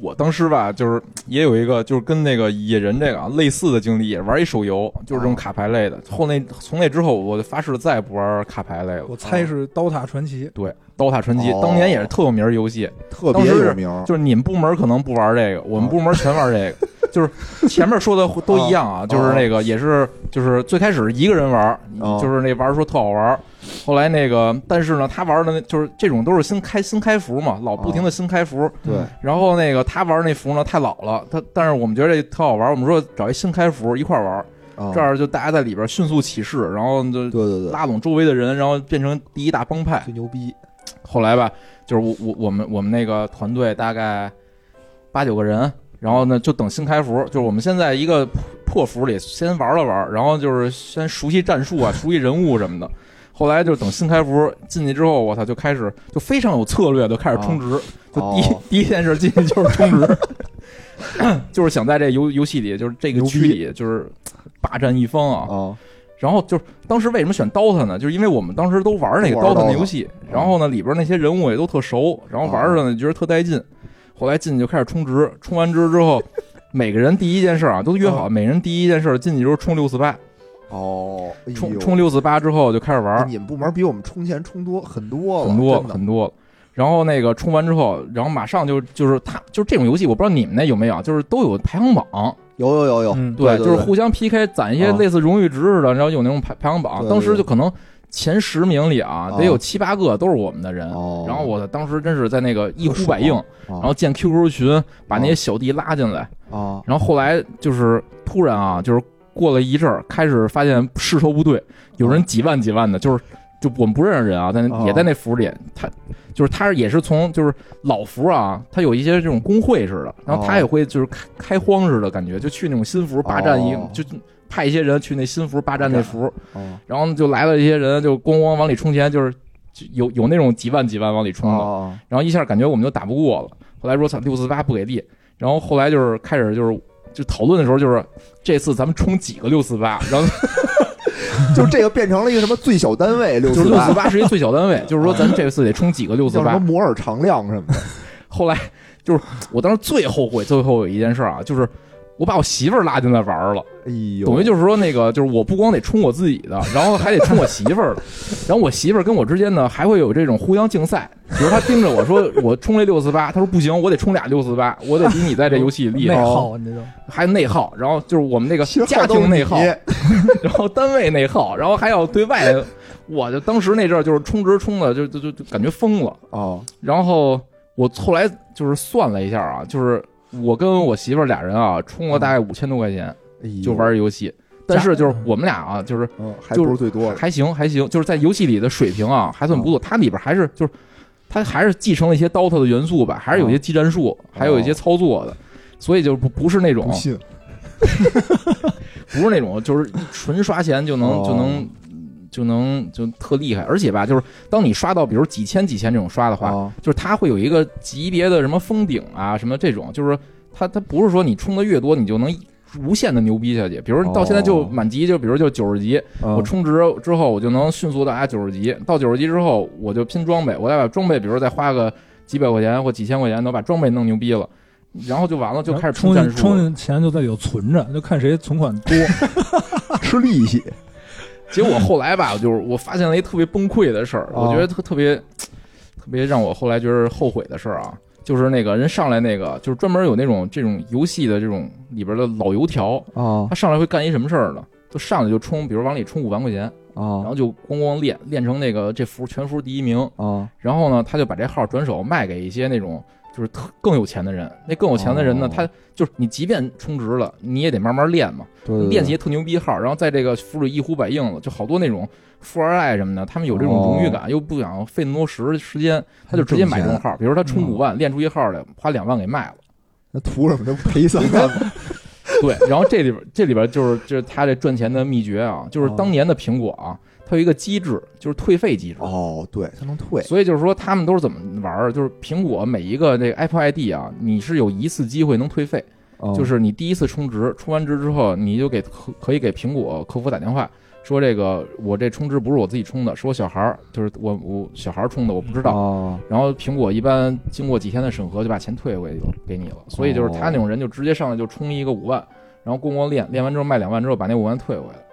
[SPEAKER 3] 我当时吧，就是也有一个，就是跟那个野人这个啊类似的经历，也玩一手游，就是这种卡牌类的。后那从那之后，我就发誓再也不玩卡牌类了。
[SPEAKER 1] 我猜是《刀塔传奇》。
[SPEAKER 3] 对，《刀塔传奇》
[SPEAKER 2] 哦
[SPEAKER 3] 当年也是特有名儿游戏，
[SPEAKER 2] 特别有名，
[SPEAKER 3] 就是你们部门可能不玩这个，我们部门全玩这个。就是前面说的都一样啊，就是那个也是，就是最开始一个人玩，
[SPEAKER 2] 哦
[SPEAKER 3] 就是那玩儿说特好玩儿，后来那个，但是呢，他玩的那就是这种都是新开新开服嘛，老不停的新开服，
[SPEAKER 2] 对，
[SPEAKER 3] 然后那个他玩那服呢太老了，他但是我们觉得这特好玩，我们说找一新开服一块玩，
[SPEAKER 2] 啊
[SPEAKER 3] 这样就大家在里边迅速起势，然后就
[SPEAKER 2] 对对对，
[SPEAKER 3] 拉拢周围的人，然后变成第一大帮派。
[SPEAKER 2] 最牛逼。
[SPEAKER 3] 后来吧，就是我我我们我们那个团队大概八九个人，然后呢就等新开服，就是我们先在一个破服里先玩了玩，然后就是先熟悉战术啊，熟悉人物什么的。后来就等新开服进去之后，我操，就开始就非常有策略，就开始充值，就第一、
[SPEAKER 2] 哦
[SPEAKER 3] 第一件事进去就是充值，就是想在这游游戏里，就是这个区里，就是霸占一方啊。
[SPEAKER 2] 啊，
[SPEAKER 3] 然后就是当时为什么选 DOTA 呢？就是因为我们当时都玩那个 DOTA 游戏，然后呢里边那些人物也都特熟，然后玩着呢觉得特带劲。后来进去就开始充值，充完值之后，每个人第一件事啊都约好，每人第一件事进去就是充六四八，
[SPEAKER 2] 哦，哎呦。
[SPEAKER 3] 充充六四八之后就开始玩，
[SPEAKER 2] 你们部门比我们充钱充多很多了，
[SPEAKER 3] 很多
[SPEAKER 2] 真的。
[SPEAKER 3] 很多了。然后那个充完之后，然后马上就就是他就是这种游戏，我不知道你们那有没有，就是都有排行榜，
[SPEAKER 2] 有有有有，
[SPEAKER 1] 嗯，
[SPEAKER 2] 对对
[SPEAKER 3] 就是互相 PK，攒一些
[SPEAKER 2] 啊。
[SPEAKER 3] 类似荣誉值似的，然后有那种排排行榜。
[SPEAKER 2] 对对
[SPEAKER 3] 当时就可能前十名里啊，
[SPEAKER 2] 啊。
[SPEAKER 3] 得有七八个都是我们的人。
[SPEAKER 2] 哦，
[SPEAKER 3] 然后我当时真是在那个一呼百应，
[SPEAKER 2] 然
[SPEAKER 3] 然后建 QQ 群，把那些小弟拉进来。
[SPEAKER 2] 啊，
[SPEAKER 3] 然后后来就是突然啊，就是过了一阵儿，开始发现势头不对，有人几万几万的，就是就我们不认识人啊，在那
[SPEAKER 2] 哦。
[SPEAKER 3] 也在那服里，他就是他也是从就是老服啊，他有一些这种工会似的，然后他也会就是开开荒似的感觉，就去那种新服霸占一
[SPEAKER 2] 哦。
[SPEAKER 3] 就派一些人去那新服霸占那服，
[SPEAKER 2] 哦。
[SPEAKER 3] 然后就来了一些人，就咣咣往里充钱，就是就有有那种几万几万往里充的，
[SPEAKER 2] 哦
[SPEAKER 3] 然后一下感觉我们就打不过了。后来说操六四八不给力，然后后来就是开始就是就讨论的时候，就是这次咱们冲几个六四八，然后
[SPEAKER 2] 就这个变成了一个什么最小单位六四
[SPEAKER 3] 就是六四
[SPEAKER 2] 八，
[SPEAKER 3] 八是一最小单位，就是说咱这次得冲几个六四八
[SPEAKER 2] 叫什么。摩尔常量什么的。
[SPEAKER 3] 后来就是我当时最后悔、最后悔一件事啊，就是我把我媳妇儿拉进来玩了。
[SPEAKER 2] 哎呦，
[SPEAKER 3] 等于就是说，那个就是我不光得冲我自己的，然后还得冲我媳妇儿的，然后我媳妇儿跟我之间呢还会有这种互相竞赛，比如她盯着我说我冲这六四八，她说不行，我得冲俩六四八，我得比你在这游戏里厉
[SPEAKER 1] 内
[SPEAKER 3] 害，
[SPEAKER 1] 耗，你这都
[SPEAKER 3] 还有内耗，然后就是我们那个家庭内耗，然后单位内耗，然后还要对外，我就当时那阵儿就是充值充的就就就就感觉疯了，
[SPEAKER 2] 哦，
[SPEAKER 3] 然后我后来就是算了一下啊，就是我跟我媳妇儿俩人啊充了大概五千多块钱就玩游戏。但是就是我们俩啊，就是
[SPEAKER 2] 嗯，还
[SPEAKER 3] 就是
[SPEAKER 2] 不是最多的。
[SPEAKER 3] 还行还行，就是在游戏里的水平啊还算不错。它里边还是就是它还是继承了一些 DOTA 的元素吧，还是有一些技战术，还有一些操作的，所以就不不是那种
[SPEAKER 2] 不
[SPEAKER 3] 是那种就是纯刷钱就能
[SPEAKER 2] 哦
[SPEAKER 3] 就能就能就特厉害，而且吧，就是当你刷到比如几千几千这种刷的话，
[SPEAKER 2] 啊
[SPEAKER 3] 就是它会有一个级别的什么封顶啊，什么这种，就是它它不是说你充的越多你就能无限的牛逼下去。比如到现在就
[SPEAKER 2] 哦
[SPEAKER 3] 满级，就比如就九十级，
[SPEAKER 2] 啊
[SPEAKER 3] 我充值之后我就能迅速到达九十级，到九十级之后我就拼装备，我再把装备，比如再花个几百块钱或几千块钱，能把装备弄牛逼了。然后就完了，就开始
[SPEAKER 1] 充。充进钱就在里头存着，就看谁存款多。
[SPEAKER 2] 吃利息，
[SPEAKER 3] 结果后来吧，就是我发现了一特别崩溃的事儿，
[SPEAKER 2] 哦。
[SPEAKER 3] 我觉得特特别特别让我后来觉得后悔的事儿啊，就是那个人上来那个，就是专门有那种这种游戏的这种里边的老油条，
[SPEAKER 2] 啊
[SPEAKER 3] 他上来会干一什么事儿呢？就上来就充，比如往里充五万块钱啊，然
[SPEAKER 2] 啊
[SPEAKER 3] 后就咣咣练，练成那个这服全服第一名，
[SPEAKER 2] 啊
[SPEAKER 3] 然后呢，他就把这号转手卖给一些那种就是特更有钱的人。那更有钱的人呢，
[SPEAKER 2] 哦
[SPEAKER 3] 他就是你即便充值了，你也得慢慢练嘛，
[SPEAKER 2] 对对对
[SPEAKER 3] 练起特牛逼号，然后在这个服里一呼百应了，就好多那种富二代什么的，他们有这种荣誉感，又不想费那么多时时间，他就直接买这种号，比如他充五万，练出一号来，花两万给卖了。
[SPEAKER 2] 那图什么？这不赔三万？
[SPEAKER 3] 对，然后这里边这里边就是就是他这赚钱的秘诀啊，就是当年的苹果啊，它有一个机制，就是退费机制。
[SPEAKER 2] 哦，对，它能退
[SPEAKER 3] 所以就是说，他们都是怎么玩儿？就是苹果每一个这个 Apple ID 啊，你是有一次机会能退费，
[SPEAKER 2] 哦
[SPEAKER 3] 就是你第一次充值，充完值之后，你就给可可以给苹果客服打电话，说这个我这充值不是我自己充的，是我小孩儿，就是我我小孩儿充的，我不知道。
[SPEAKER 2] 哦
[SPEAKER 3] 然后苹果一般经过几天的审核，就把钱退回给你了。所以就是他那种人就直接上来就充一个五万，然后咣咣练，练完之后卖两万之后把那五万退回来。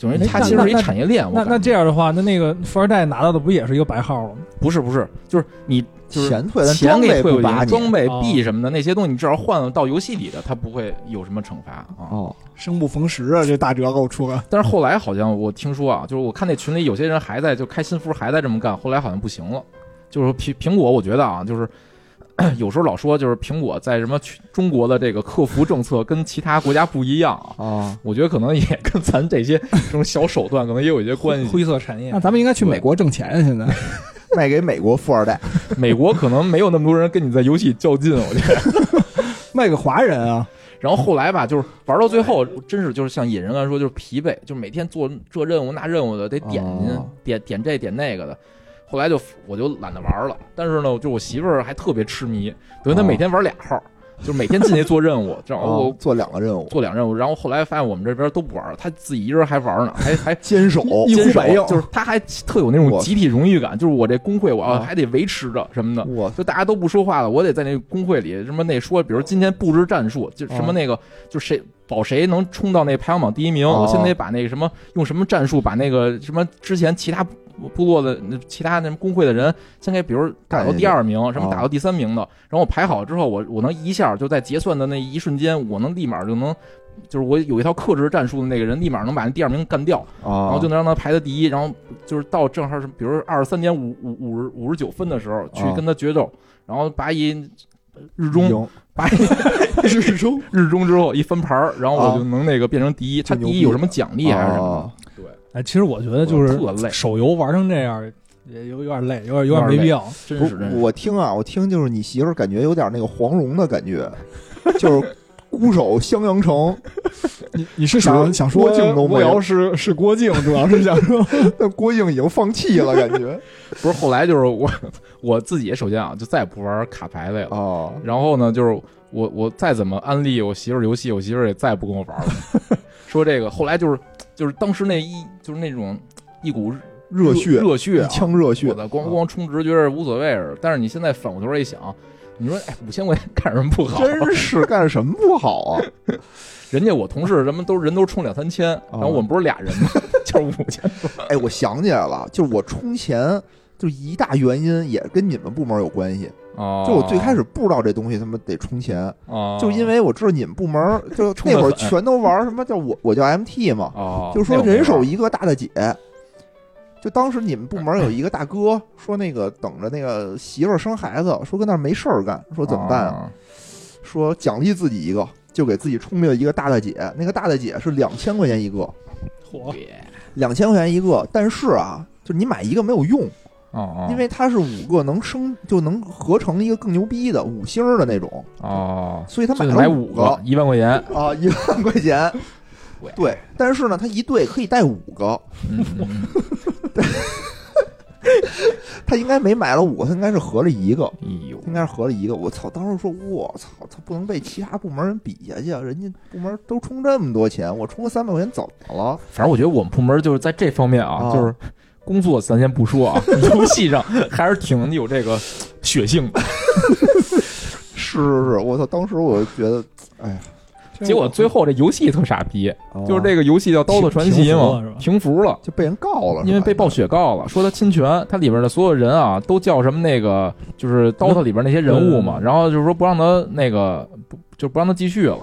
[SPEAKER 3] 等于他
[SPEAKER 1] 哎那
[SPEAKER 3] 其实是一产业链，我
[SPEAKER 1] 那那这样的话，那那个富二代拿到的不也是一个白号吗？
[SPEAKER 3] 不是不是，就是你就是
[SPEAKER 2] 钱退，了
[SPEAKER 3] 钱
[SPEAKER 2] 装备
[SPEAKER 3] 给退回去，
[SPEAKER 2] 不拔你
[SPEAKER 3] 装备
[SPEAKER 1] 哦
[SPEAKER 3] 币什么的那些东西，你至少换到游戏里的，它不会有什么惩罚啊。
[SPEAKER 2] 哦
[SPEAKER 4] 生不逢时啊，这大折扣出了。
[SPEAKER 3] 但是后来好像我听说啊，就是我看那群里有些人还在就开新服还在这么干，后来好像不行了。就是说苹苹果，我觉得啊，就是 有时候老说就是苹果在什么中国的这个客服政策跟其他国家不一样啊，
[SPEAKER 2] 啊
[SPEAKER 3] 我觉得可能也跟咱这些这种小手段可能也有一些关系。
[SPEAKER 1] 灰色产业
[SPEAKER 4] 那。咱们应该去美国挣钱啊！现在
[SPEAKER 2] 卖给美国富二代
[SPEAKER 3] 美国可能没有那么多人跟你在游戏较劲，我觉得。
[SPEAKER 4] 卖给华人啊，
[SPEAKER 3] 然后后来吧，就是玩到最后，真是就是像野人来说，就是疲惫，就是每天做这任务那任务的，得点进、
[SPEAKER 2] 哦
[SPEAKER 3] 点点这点那个的。后来就我就懒得玩了，但是呢，就我媳妇儿还特别痴迷，等于她
[SPEAKER 2] 哦。
[SPEAKER 3] 每天玩俩号，就是每天进去做任务，然后
[SPEAKER 2] 哦
[SPEAKER 3] 我
[SPEAKER 2] 做两个任务，
[SPEAKER 3] 做两任务，然后后来发现我们这边都不玩了，她自己一人还玩呢，还还
[SPEAKER 2] 坚守
[SPEAKER 4] 一
[SPEAKER 3] 坚守就是她还特有那种集体荣誉感，就是我这工会我要
[SPEAKER 2] 啊。
[SPEAKER 3] 还得维持着什么的，就大家都不说话了，我得在那个工会里什么那说，比如今天布置战术，就什么那个、就谁保谁能冲到那排行榜第一名，
[SPEAKER 2] 哦
[SPEAKER 3] 我现在得把那个什么用什么战术把那个什么之前其他部落的那其他那什么工会的人先给比如打到第二名，什么
[SPEAKER 2] 哦。
[SPEAKER 3] 打到第三名的，然后我排好之后，我我能一下就在结算的那一瞬间，我能立马就能。就是我有一套克制战术的那个人，立马能把那第二名干掉，
[SPEAKER 2] 啊，
[SPEAKER 3] 然后就能让他排在第一，然后就是到正好是比如二十三点五五五十五十九分的时候去
[SPEAKER 2] 啊
[SPEAKER 3] 跟他决斗，然后把一日中
[SPEAKER 2] 赢
[SPEAKER 3] 把一
[SPEAKER 2] 日中。
[SPEAKER 3] 日中之后一翻盘，然后我
[SPEAKER 2] 啊
[SPEAKER 3] 就能那个变成第一。他第一有什么奖励还是什么
[SPEAKER 1] 哎，其实我觉得就是
[SPEAKER 3] 特累，
[SPEAKER 1] 手游玩成这样，也有有点累，有点有点没必要。
[SPEAKER 2] 不
[SPEAKER 3] 真是真是。
[SPEAKER 2] 我听啊，我听就是你媳妇儿感觉有点那个黄蓉的感觉，就是孤守襄阳城，
[SPEAKER 4] 你你是想想说
[SPEAKER 2] 郭靖都没有
[SPEAKER 4] 无聊是是郭靖，主要是想说
[SPEAKER 2] 那郭靖已经放弃了，感觉
[SPEAKER 3] 不是后来就是我我自己首先啊就再也不玩卡牌类了。
[SPEAKER 2] 啊
[SPEAKER 3] 然后呢，就是我我再怎么安利我媳妇儿游戏，我媳妇儿也再也不跟我玩了。说这个后来就是就是当时那一就是那种一股
[SPEAKER 2] 热血，一
[SPEAKER 3] 热血啊，
[SPEAKER 2] 腔热血
[SPEAKER 3] 我，的咣咣充值觉得无所谓似的。但是你现在反过头来一想，你说哎五千块钱干什么不好？
[SPEAKER 2] 真是干什么不好啊？
[SPEAKER 3] 人家我同事什么都人都充两三千，然后我们不是俩人吗？就是五千多。
[SPEAKER 2] 哎，我想起来了，就是我充钱，就一大原因也跟你们部门有关系。
[SPEAKER 3] 哦，
[SPEAKER 2] 就我最开始不知道这东西他妈得充钱，
[SPEAKER 3] 哦，
[SPEAKER 2] 就因为我知道你们部门就那会儿全都玩什么叫我我叫 MT 嘛，
[SPEAKER 3] 哦，
[SPEAKER 2] 就是说人手一个大大姐。就当时你们部门有一个大哥说那个等着那个媳妇儿生孩子，说跟那儿没事儿干，说怎么办啊？
[SPEAKER 3] 啊？
[SPEAKER 2] 说奖励自己一个，就给自己充了一个大大姐。那个大大姐是两千块钱一个，
[SPEAKER 1] 嚯，
[SPEAKER 2] 两千块钱一个。但是啊，就你买一个没有用，
[SPEAKER 3] 哦，
[SPEAKER 2] 因为它是五个能升就能合成一个更牛逼的五星儿的那种，
[SPEAKER 3] 哦，
[SPEAKER 2] 所以他
[SPEAKER 3] 买
[SPEAKER 2] 买了五
[SPEAKER 3] 个一万块钱，
[SPEAKER 2] 啊，一万块钱
[SPEAKER 3] 对。
[SPEAKER 2] 但是呢，他一队可以带五个，
[SPEAKER 3] 嗯嗯嗯
[SPEAKER 2] 他应该没买了五个，他应该是合了一个，
[SPEAKER 3] 哎呦，
[SPEAKER 2] 应该是合了一个。我操！当时说，我操，他不能被其他部门人比下去啊！人家部门都充这么多钱，我充个三百块钱怎么了？
[SPEAKER 3] 反正我觉得我们部门就是在这方面啊，
[SPEAKER 2] 啊
[SPEAKER 3] 就是工作咱先不说啊，游戏上还是挺有这个血性的。
[SPEAKER 2] 是是是，我操！当时我就觉得，哎呀，
[SPEAKER 3] 结果最后这游戏特傻逼，就是
[SPEAKER 2] 这
[SPEAKER 3] 这个游戏叫《刀的传奇》嘛
[SPEAKER 1] 停服了。
[SPEAKER 2] 就被人告了，
[SPEAKER 3] 因为被暴雪告了，说他侵权，他里边的所有人啊都叫什么那个，就是《DOTA》里边那些人物嘛，
[SPEAKER 1] 嗯
[SPEAKER 3] 然后就是说不让他那个不就不让他继续了，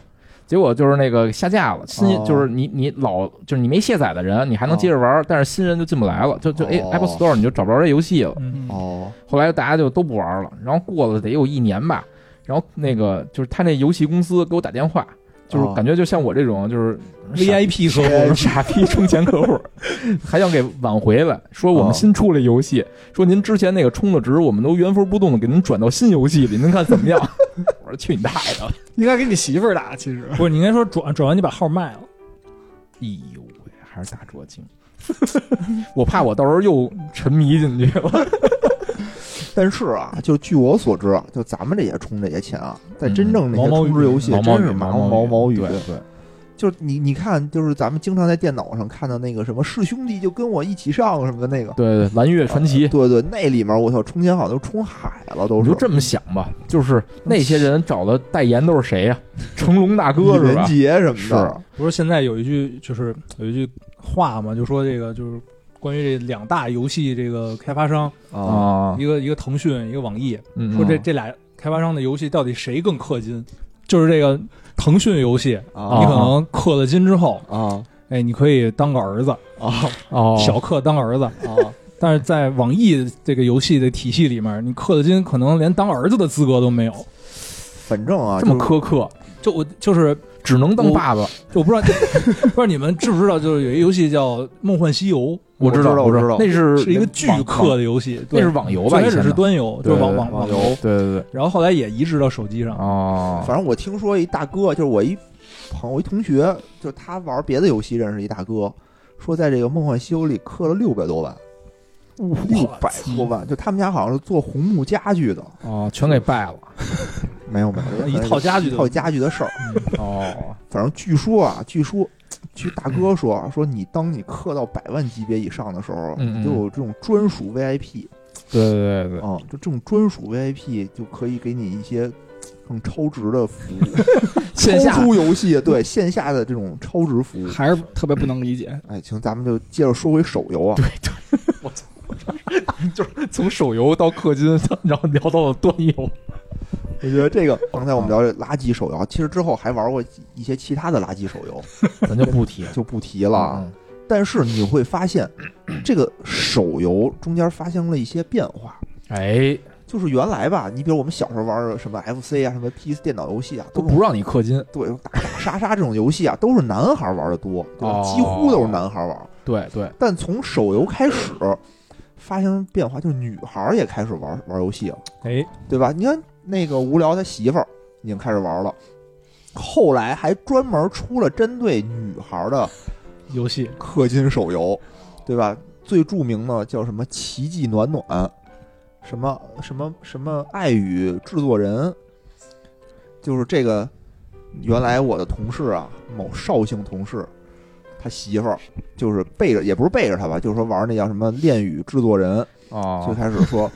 [SPEAKER 3] 结果就是那个下架了，新
[SPEAKER 2] 哦。
[SPEAKER 3] 就是你你老就是你没卸载的人，你还能接着玩，但是新人就进不来了，就就哎
[SPEAKER 2] 哦。
[SPEAKER 3] Apple Store 你就找不着这游戏了。
[SPEAKER 1] 嗯，
[SPEAKER 2] 哦。
[SPEAKER 3] 后来大家就都不玩了，然后过了得有一年吧，然后那个就是他那游戏公司给我打电话，就是
[SPEAKER 2] 哦
[SPEAKER 3] 感觉就像我这种就是
[SPEAKER 1] VIP 客户
[SPEAKER 3] 傻逼充钱客户，还想给挽回来，说我们新出了游戏，说您之前那个充的值，我们都原封不动的给您转到新游戏里，您看怎么样？我说去你大爷的！
[SPEAKER 4] 应该给你媳妇儿打，其实
[SPEAKER 1] 不是你应该说转转完你把号卖了，
[SPEAKER 3] 哎呦喂，还是大捉精。我怕我到时候又沉迷进去了。
[SPEAKER 2] 但是啊，就据我所知啊，就咱们这些充这些钱啊，在真正那些
[SPEAKER 1] 毛毛雨
[SPEAKER 2] 充值游戏
[SPEAKER 3] 毛毛雨
[SPEAKER 2] 真是毛
[SPEAKER 3] 毛
[SPEAKER 2] 雨。
[SPEAKER 3] 对对，
[SPEAKER 2] 就是你你看，就是咱们经常在电脑上看到那个什么是兄弟就跟我一起上什么的那个，
[SPEAKER 3] 对对，蓝月传奇，
[SPEAKER 2] 对对，那里面我操，充钱好像都充海了，都是
[SPEAKER 3] 你就这么想吧，就是那些人找的代言都是谁呀、成龙大哥
[SPEAKER 2] 李连
[SPEAKER 3] 是吧？
[SPEAKER 2] 杰什么的，
[SPEAKER 1] 不是现在有一句就是有一句话嘛，就说这个就是关于这两大游戏这个开发商，
[SPEAKER 2] 啊
[SPEAKER 3] 啊，
[SPEAKER 1] 一个一个腾讯，一个网易，
[SPEAKER 3] 嗯
[SPEAKER 1] 说这这俩开发商的游戏到底谁更氪金？就是这个腾讯游戏，
[SPEAKER 2] 啊
[SPEAKER 1] 你可能氪了金之后，
[SPEAKER 2] 啊
[SPEAKER 1] 哎，你可以当个儿子，
[SPEAKER 2] 啊
[SPEAKER 3] 哦，
[SPEAKER 1] 小氪当儿子。
[SPEAKER 2] 啊！
[SPEAKER 1] 但是在网易这个游戏的体系里面，你氪的金可能连当儿子的资格都没有。
[SPEAKER 2] 反正啊，
[SPEAKER 3] 这么苛刻，
[SPEAKER 1] 就我就是
[SPEAKER 3] 只能当爸爸。
[SPEAKER 1] 就我不知道，不知道你们知不知道，就是有一游戏叫《梦幻西游》，
[SPEAKER 2] 我知道
[SPEAKER 3] 道，
[SPEAKER 2] 我知道。
[SPEAKER 3] 那是
[SPEAKER 1] 是一个巨氪的游戏，
[SPEAKER 3] 那是网游吧？
[SPEAKER 1] 最开始是端游，就是网网网游，
[SPEAKER 3] 对对对，
[SPEAKER 1] 然后后来也移植到手机上。
[SPEAKER 3] 啊，
[SPEAKER 2] 反正我听说一大哥，就是我一朋友一同学，就是他玩别的游戏认识一大哥，说在这个《梦幻西游》里氪了六百多万，六百多万，就他们家好像是做红木家具的，
[SPEAKER 3] 啊，全给败了。
[SPEAKER 2] 没有没有，
[SPEAKER 1] 一套家具
[SPEAKER 2] 一套家具的事儿。
[SPEAKER 3] 哦，
[SPEAKER 2] 反正据说啊，据说，据大哥说啊，说你当你氪到百万级别以上的时候，
[SPEAKER 3] 嗯嗯
[SPEAKER 2] 你就有这种专属 VIP
[SPEAKER 3] 对对对对，
[SPEAKER 2] 啊、就这种专属 VIP 就可以给你一些 更超值的服务，
[SPEAKER 3] 线下
[SPEAKER 2] 超出游戏对线下的这种超值服务。
[SPEAKER 4] 还是特别不能理解。
[SPEAKER 2] 哎，行，咱们就接着说回手游啊。
[SPEAKER 3] 就是从手游到氪金，然后聊到了端游。
[SPEAKER 2] 我觉得这个刚才我们聊这垃圾手游，其实之后还玩过一些其他的垃圾手游，
[SPEAKER 3] 咱就不提
[SPEAKER 2] 就不提了但是你会发现，这个手游中间发生了一些变化。
[SPEAKER 3] 哎，
[SPEAKER 2] 就是原来吧，你比如我们小时候玩的什么 FC 啊，什么 PC 电脑游戏啊，是
[SPEAKER 3] 都不让你氪金。
[SPEAKER 2] 对打打杀杀这种游戏啊，都是男孩玩的多，对吧？
[SPEAKER 3] 哦
[SPEAKER 2] 几乎都是男孩玩。
[SPEAKER 3] 对对，
[SPEAKER 2] 但从手游开始发生变化，就是女孩也开始玩玩游戏了，
[SPEAKER 1] 哎，
[SPEAKER 2] 对吧？你看那个无聊他媳妇儿已经开始玩了，后来还专门出了针对女孩的
[SPEAKER 1] 游戏。
[SPEAKER 2] 氪金手游，对吧？最著名的叫什么“奇迹暖暖”，什么什么什么爱与制作人，就是这个原来我的同事啊，某绍兴同事，他媳妇儿就是背着，也不是背着他吧，就是说玩那叫什么恋与制作人，就
[SPEAKER 3] 哦
[SPEAKER 2] 开始说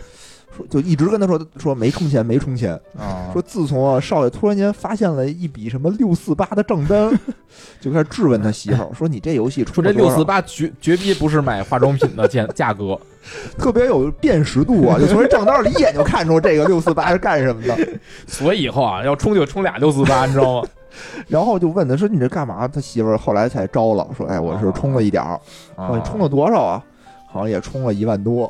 [SPEAKER 2] 说，就一直跟他说说没充钱，没充钱。
[SPEAKER 3] 啊
[SPEAKER 2] 说自从啊少爷突然间发现了一笔什么六四八的账单，就开始质问他媳妇儿，说你这游戏
[SPEAKER 3] 说这六四八绝绝逼不是买化妆品的价价格，
[SPEAKER 2] 特别有辨识度啊，就从这账单里一眼就看出这个六四八是干什么的。
[SPEAKER 3] 所以以后啊要充就充俩六四八，你知道吗？
[SPEAKER 2] 然后就问他说你这干嘛？他媳妇儿后来才招了，说哎我是充了一点儿，
[SPEAKER 3] 啊
[SPEAKER 2] 哦你充了多少啊？好像也充了一万多，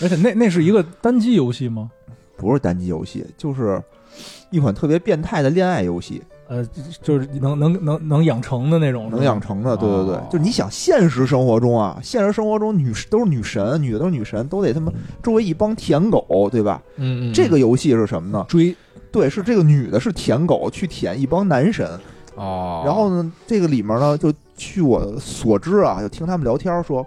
[SPEAKER 1] 而且那那是一个单机游戏吗？
[SPEAKER 2] 不是单机游戏，就是一款特别变态的恋爱游戏，
[SPEAKER 1] 呃，就是能能能能养成的那种，
[SPEAKER 2] 能养成的。对对对
[SPEAKER 3] 哦，
[SPEAKER 2] 就是你想现实生活中啊，现实生活中女都是女神，女的都是女神，都得他妈周围一帮舔狗，对吧？
[SPEAKER 3] 嗯嗯，
[SPEAKER 2] 这个游戏是什么呢？
[SPEAKER 1] 追
[SPEAKER 2] 对，是这个女的是舔狗去舔一帮男神，
[SPEAKER 3] 哦，
[SPEAKER 2] 然后呢，这个里面呢，就据我所知啊，就听他们聊天说，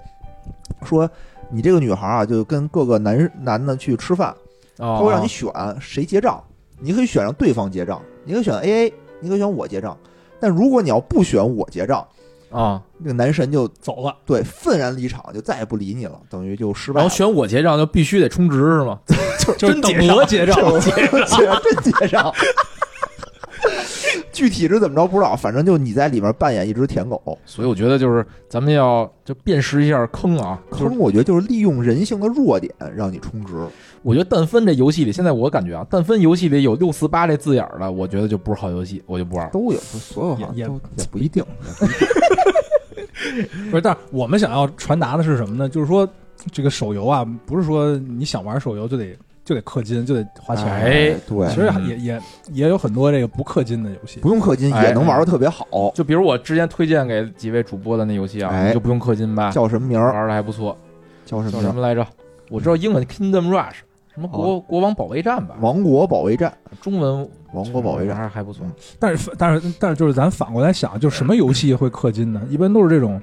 [SPEAKER 2] 说你这个女孩啊，就跟各个男男的去吃饭，
[SPEAKER 3] 他
[SPEAKER 2] 他会让你选谁结账，你可以选让对方结账，你可以选 A A，你可以选我结账。但如果你要不选我结账，
[SPEAKER 3] 啊，
[SPEAKER 2] 那个男神就
[SPEAKER 1] 走了，
[SPEAKER 2] 对愤然离场，就再也不理你了，等于就失败了。
[SPEAKER 3] 然后选我结账就必须得充值是吗？
[SPEAKER 1] 就是等额结账，
[SPEAKER 2] 结真结账。具体是怎么着不知道，反正就你在里面扮演一只舔狗。
[SPEAKER 3] 所以我觉得就是咱们要就辨识一下坑啊，
[SPEAKER 2] 坑我觉得就是利用人性的弱点让你充值。
[SPEAKER 3] 我觉得但分这游戏里，现在我感觉啊，但分游戏里有六四八这字眼儿的，我觉得就不是好游戏，我就不玩。
[SPEAKER 2] 都有，所有好像
[SPEAKER 1] 也
[SPEAKER 2] 也不一定。
[SPEAKER 1] 不是，但是我们想要传达的是什么呢？就是说，这个手游啊，不是说你想玩手游就得就得氪金，就得花钱。
[SPEAKER 3] 哎
[SPEAKER 2] 对，
[SPEAKER 1] 其实
[SPEAKER 3] 嗯
[SPEAKER 1] 也也也有很多这个不氪金的游戏。
[SPEAKER 2] 不用氪金
[SPEAKER 3] 哎
[SPEAKER 2] 也能玩的特别好。
[SPEAKER 3] 就比如我之前推荐给几位主播的那游戏啊，
[SPEAKER 2] 哎
[SPEAKER 3] 你就不用氪金吧，
[SPEAKER 2] 叫什么名儿？
[SPEAKER 3] 玩的还不错，
[SPEAKER 2] 叫什么？
[SPEAKER 3] 叫什么来着？我知道英文 Kingdom Rush，什么国国王保卫战吧，
[SPEAKER 2] 王国保卫战，
[SPEAKER 3] 中文
[SPEAKER 2] 王国保卫战。
[SPEAKER 3] 还是还不错。
[SPEAKER 1] 但是但是但是就是咱反过来想，就什么游戏会氪金呢？一般都是这种，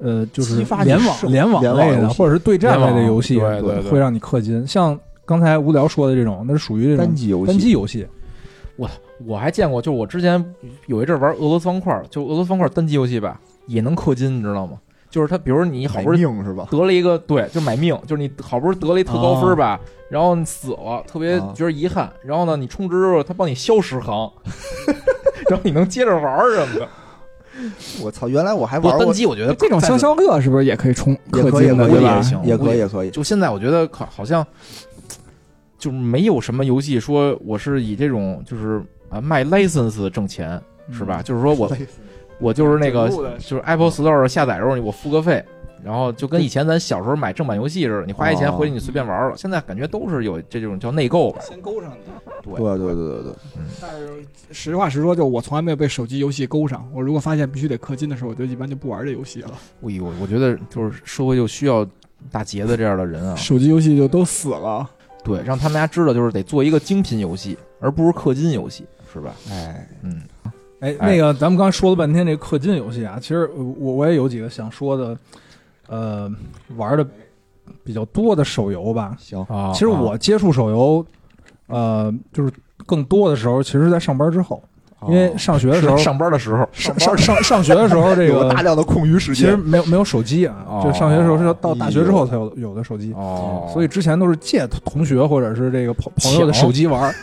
[SPEAKER 1] 呃，就是联网联网类的，或者是对战类的游戏，
[SPEAKER 3] 对对对
[SPEAKER 1] 会让你氪金。像刚才无聊说的这种，那是属于这种
[SPEAKER 2] 单机游戏，
[SPEAKER 1] 单机游戏。
[SPEAKER 3] 我我还见过，就是我之前有一阵玩俄罗斯方块，就俄罗斯方块单机游戏吧，也能氪金，你知道吗？就是他，比如你好不容易
[SPEAKER 2] 是吧？
[SPEAKER 3] 得了一个对，就买命，就是你好不容易得了一特高分吧，然后你死了，特别
[SPEAKER 2] 啊
[SPEAKER 3] 觉得遗憾，然后呢，你充值之后，他帮你消十行，然后你能接着玩儿什么的。
[SPEAKER 2] 我操，原来我还
[SPEAKER 3] 不过单，机我觉得
[SPEAKER 4] 这种消消乐是不是也可以充氪
[SPEAKER 2] 也可以，
[SPEAKER 4] 金的，
[SPEAKER 2] 可以
[SPEAKER 4] 对吧
[SPEAKER 3] 也？行
[SPEAKER 2] 也可以，也可以。
[SPEAKER 3] 就现在我觉得好好像就没有什么游戏说我是以这种就是啊卖 license 挣钱是吧？就是说我我就是那个就是 Apple Store 下载时候我付个费，然后就跟以前咱小时候买正版游戏似的，你花一钱
[SPEAKER 2] 哦
[SPEAKER 3] 回去你随便玩了。现在感觉都是有这种叫内购吧？
[SPEAKER 4] 先勾上你。
[SPEAKER 3] 对
[SPEAKER 2] 对对对对对，
[SPEAKER 4] 但是实话实说，就我从来没有被手机游戏勾上。我如果发现必须得氪金的时候，我就一般就不玩这游戏了。
[SPEAKER 3] 哎呦，我觉得就是社会就需要大杰子这样的人啊，
[SPEAKER 4] 手机游戏就都死了。
[SPEAKER 3] 对，让他们家知道就是得做一个精品游戏，而不是氪金游戏，是吧？
[SPEAKER 2] 哎，
[SPEAKER 3] 嗯，
[SPEAKER 1] 哎，
[SPEAKER 3] 哎。
[SPEAKER 1] 那个咱们刚才说了半天这氪金游戏啊，其实我我也有几个想说的，呃，玩的比较多的手游吧。
[SPEAKER 2] 行，
[SPEAKER 3] 啊，
[SPEAKER 1] 其实我接触手游，呃，就是更多的时候，其实在上班之后，因为上学的时候，
[SPEAKER 3] 上班的时候，
[SPEAKER 1] 上上上上学的时候，这个
[SPEAKER 2] 大量的空余时间
[SPEAKER 1] 其实。没有没有手机啊，
[SPEAKER 3] 哦
[SPEAKER 1] 就上学的时候是要到大学之后才有有的手机，
[SPEAKER 3] 哦，
[SPEAKER 1] 所以之前都是借同学或者是这个朋朋友的手机玩，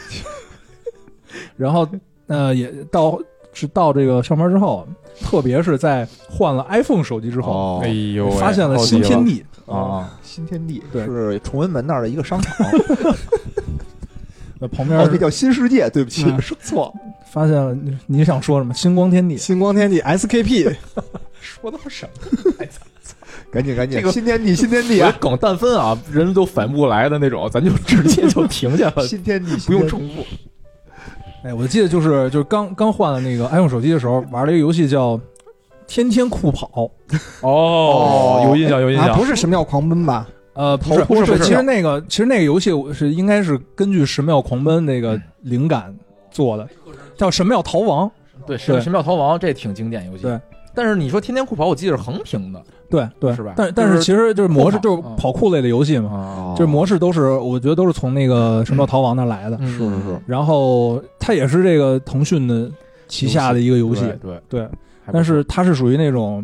[SPEAKER 1] 然后呃也到是到这个上班之后，特别是在换了 iPhone 手机之后，
[SPEAKER 2] 哦
[SPEAKER 3] 哎，呦，
[SPEAKER 1] 发现了新天地，
[SPEAKER 3] 啊！
[SPEAKER 2] 新天地
[SPEAKER 1] 对
[SPEAKER 2] 是崇文门那儿的一个商场，
[SPEAKER 1] 那旁边
[SPEAKER 2] 哦，那叫新世界，对不起，
[SPEAKER 4] 嗯
[SPEAKER 2] 说错了。
[SPEAKER 1] 发现了你你想说什么？星光天地，
[SPEAKER 4] 星光天地 SKP，
[SPEAKER 3] 说到什么？
[SPEAKER 2] 赶紧赶紧，
[SPEAKER 3] 这个
[SPEAKER 2] 新天地，新天地啊，
[SPEAKER 3] 我梗但分啊，人都反不过来的那种，咱就直接就停下了，
[SPEAKER 2] 新天地，
[SPEAKER 3] 不用重复。
[SPEAKER 1] 哎，我记得就是就是刚刚换了那个 iPhone 手机的时候，玩了一个游戏叫《天天酷跑》。
[SPEAKER 3] 哦，有印象，有印
[SPEAKER 4] 啊，
[SPEAKER 3] 象
[SPEAKER 4] 不。是神庙狂奔吧？
[SPEAKER 1] 呃，不是是，
[SPEAKER 3] 不是不是
[SPEAKER 1] 其实那个其实那个游戏是应该是根据《神庙狂奔》那个灵感做的，叫《神庙逃亡》。
[SPEAKER 3] 对，神神庙逃亡这挺经典游戏。
[SPEAKER 1] 对
[SPEAKER 3] 但是你说天天酷跑，我记得是横屏的
[SPEAKER 1] 对对，
[SPEAKER 3] 是吧
[SPEAKER 1] 但但
[SPEAKER 3] 是
[SPEAKER 1] 是其实就是模式就是
[SPEAKER 3] 嗯
[SPEAKER 1] 跑酷类的游戏嘛，
[SPEAKER 3] 啊
[SPEAKER 1] 就是模式都是我觉得都是从那个《神庙逃亡》那来的。
[SPEAKER 3] 嗯
[SPEAKER 2] 是是是，
[SPEAKER 1] 然后它也是这个腾讯的旗下的一个游戏，
[SPEAKER 3] 对，对
[SPEAKER 1] 但是它是属于那种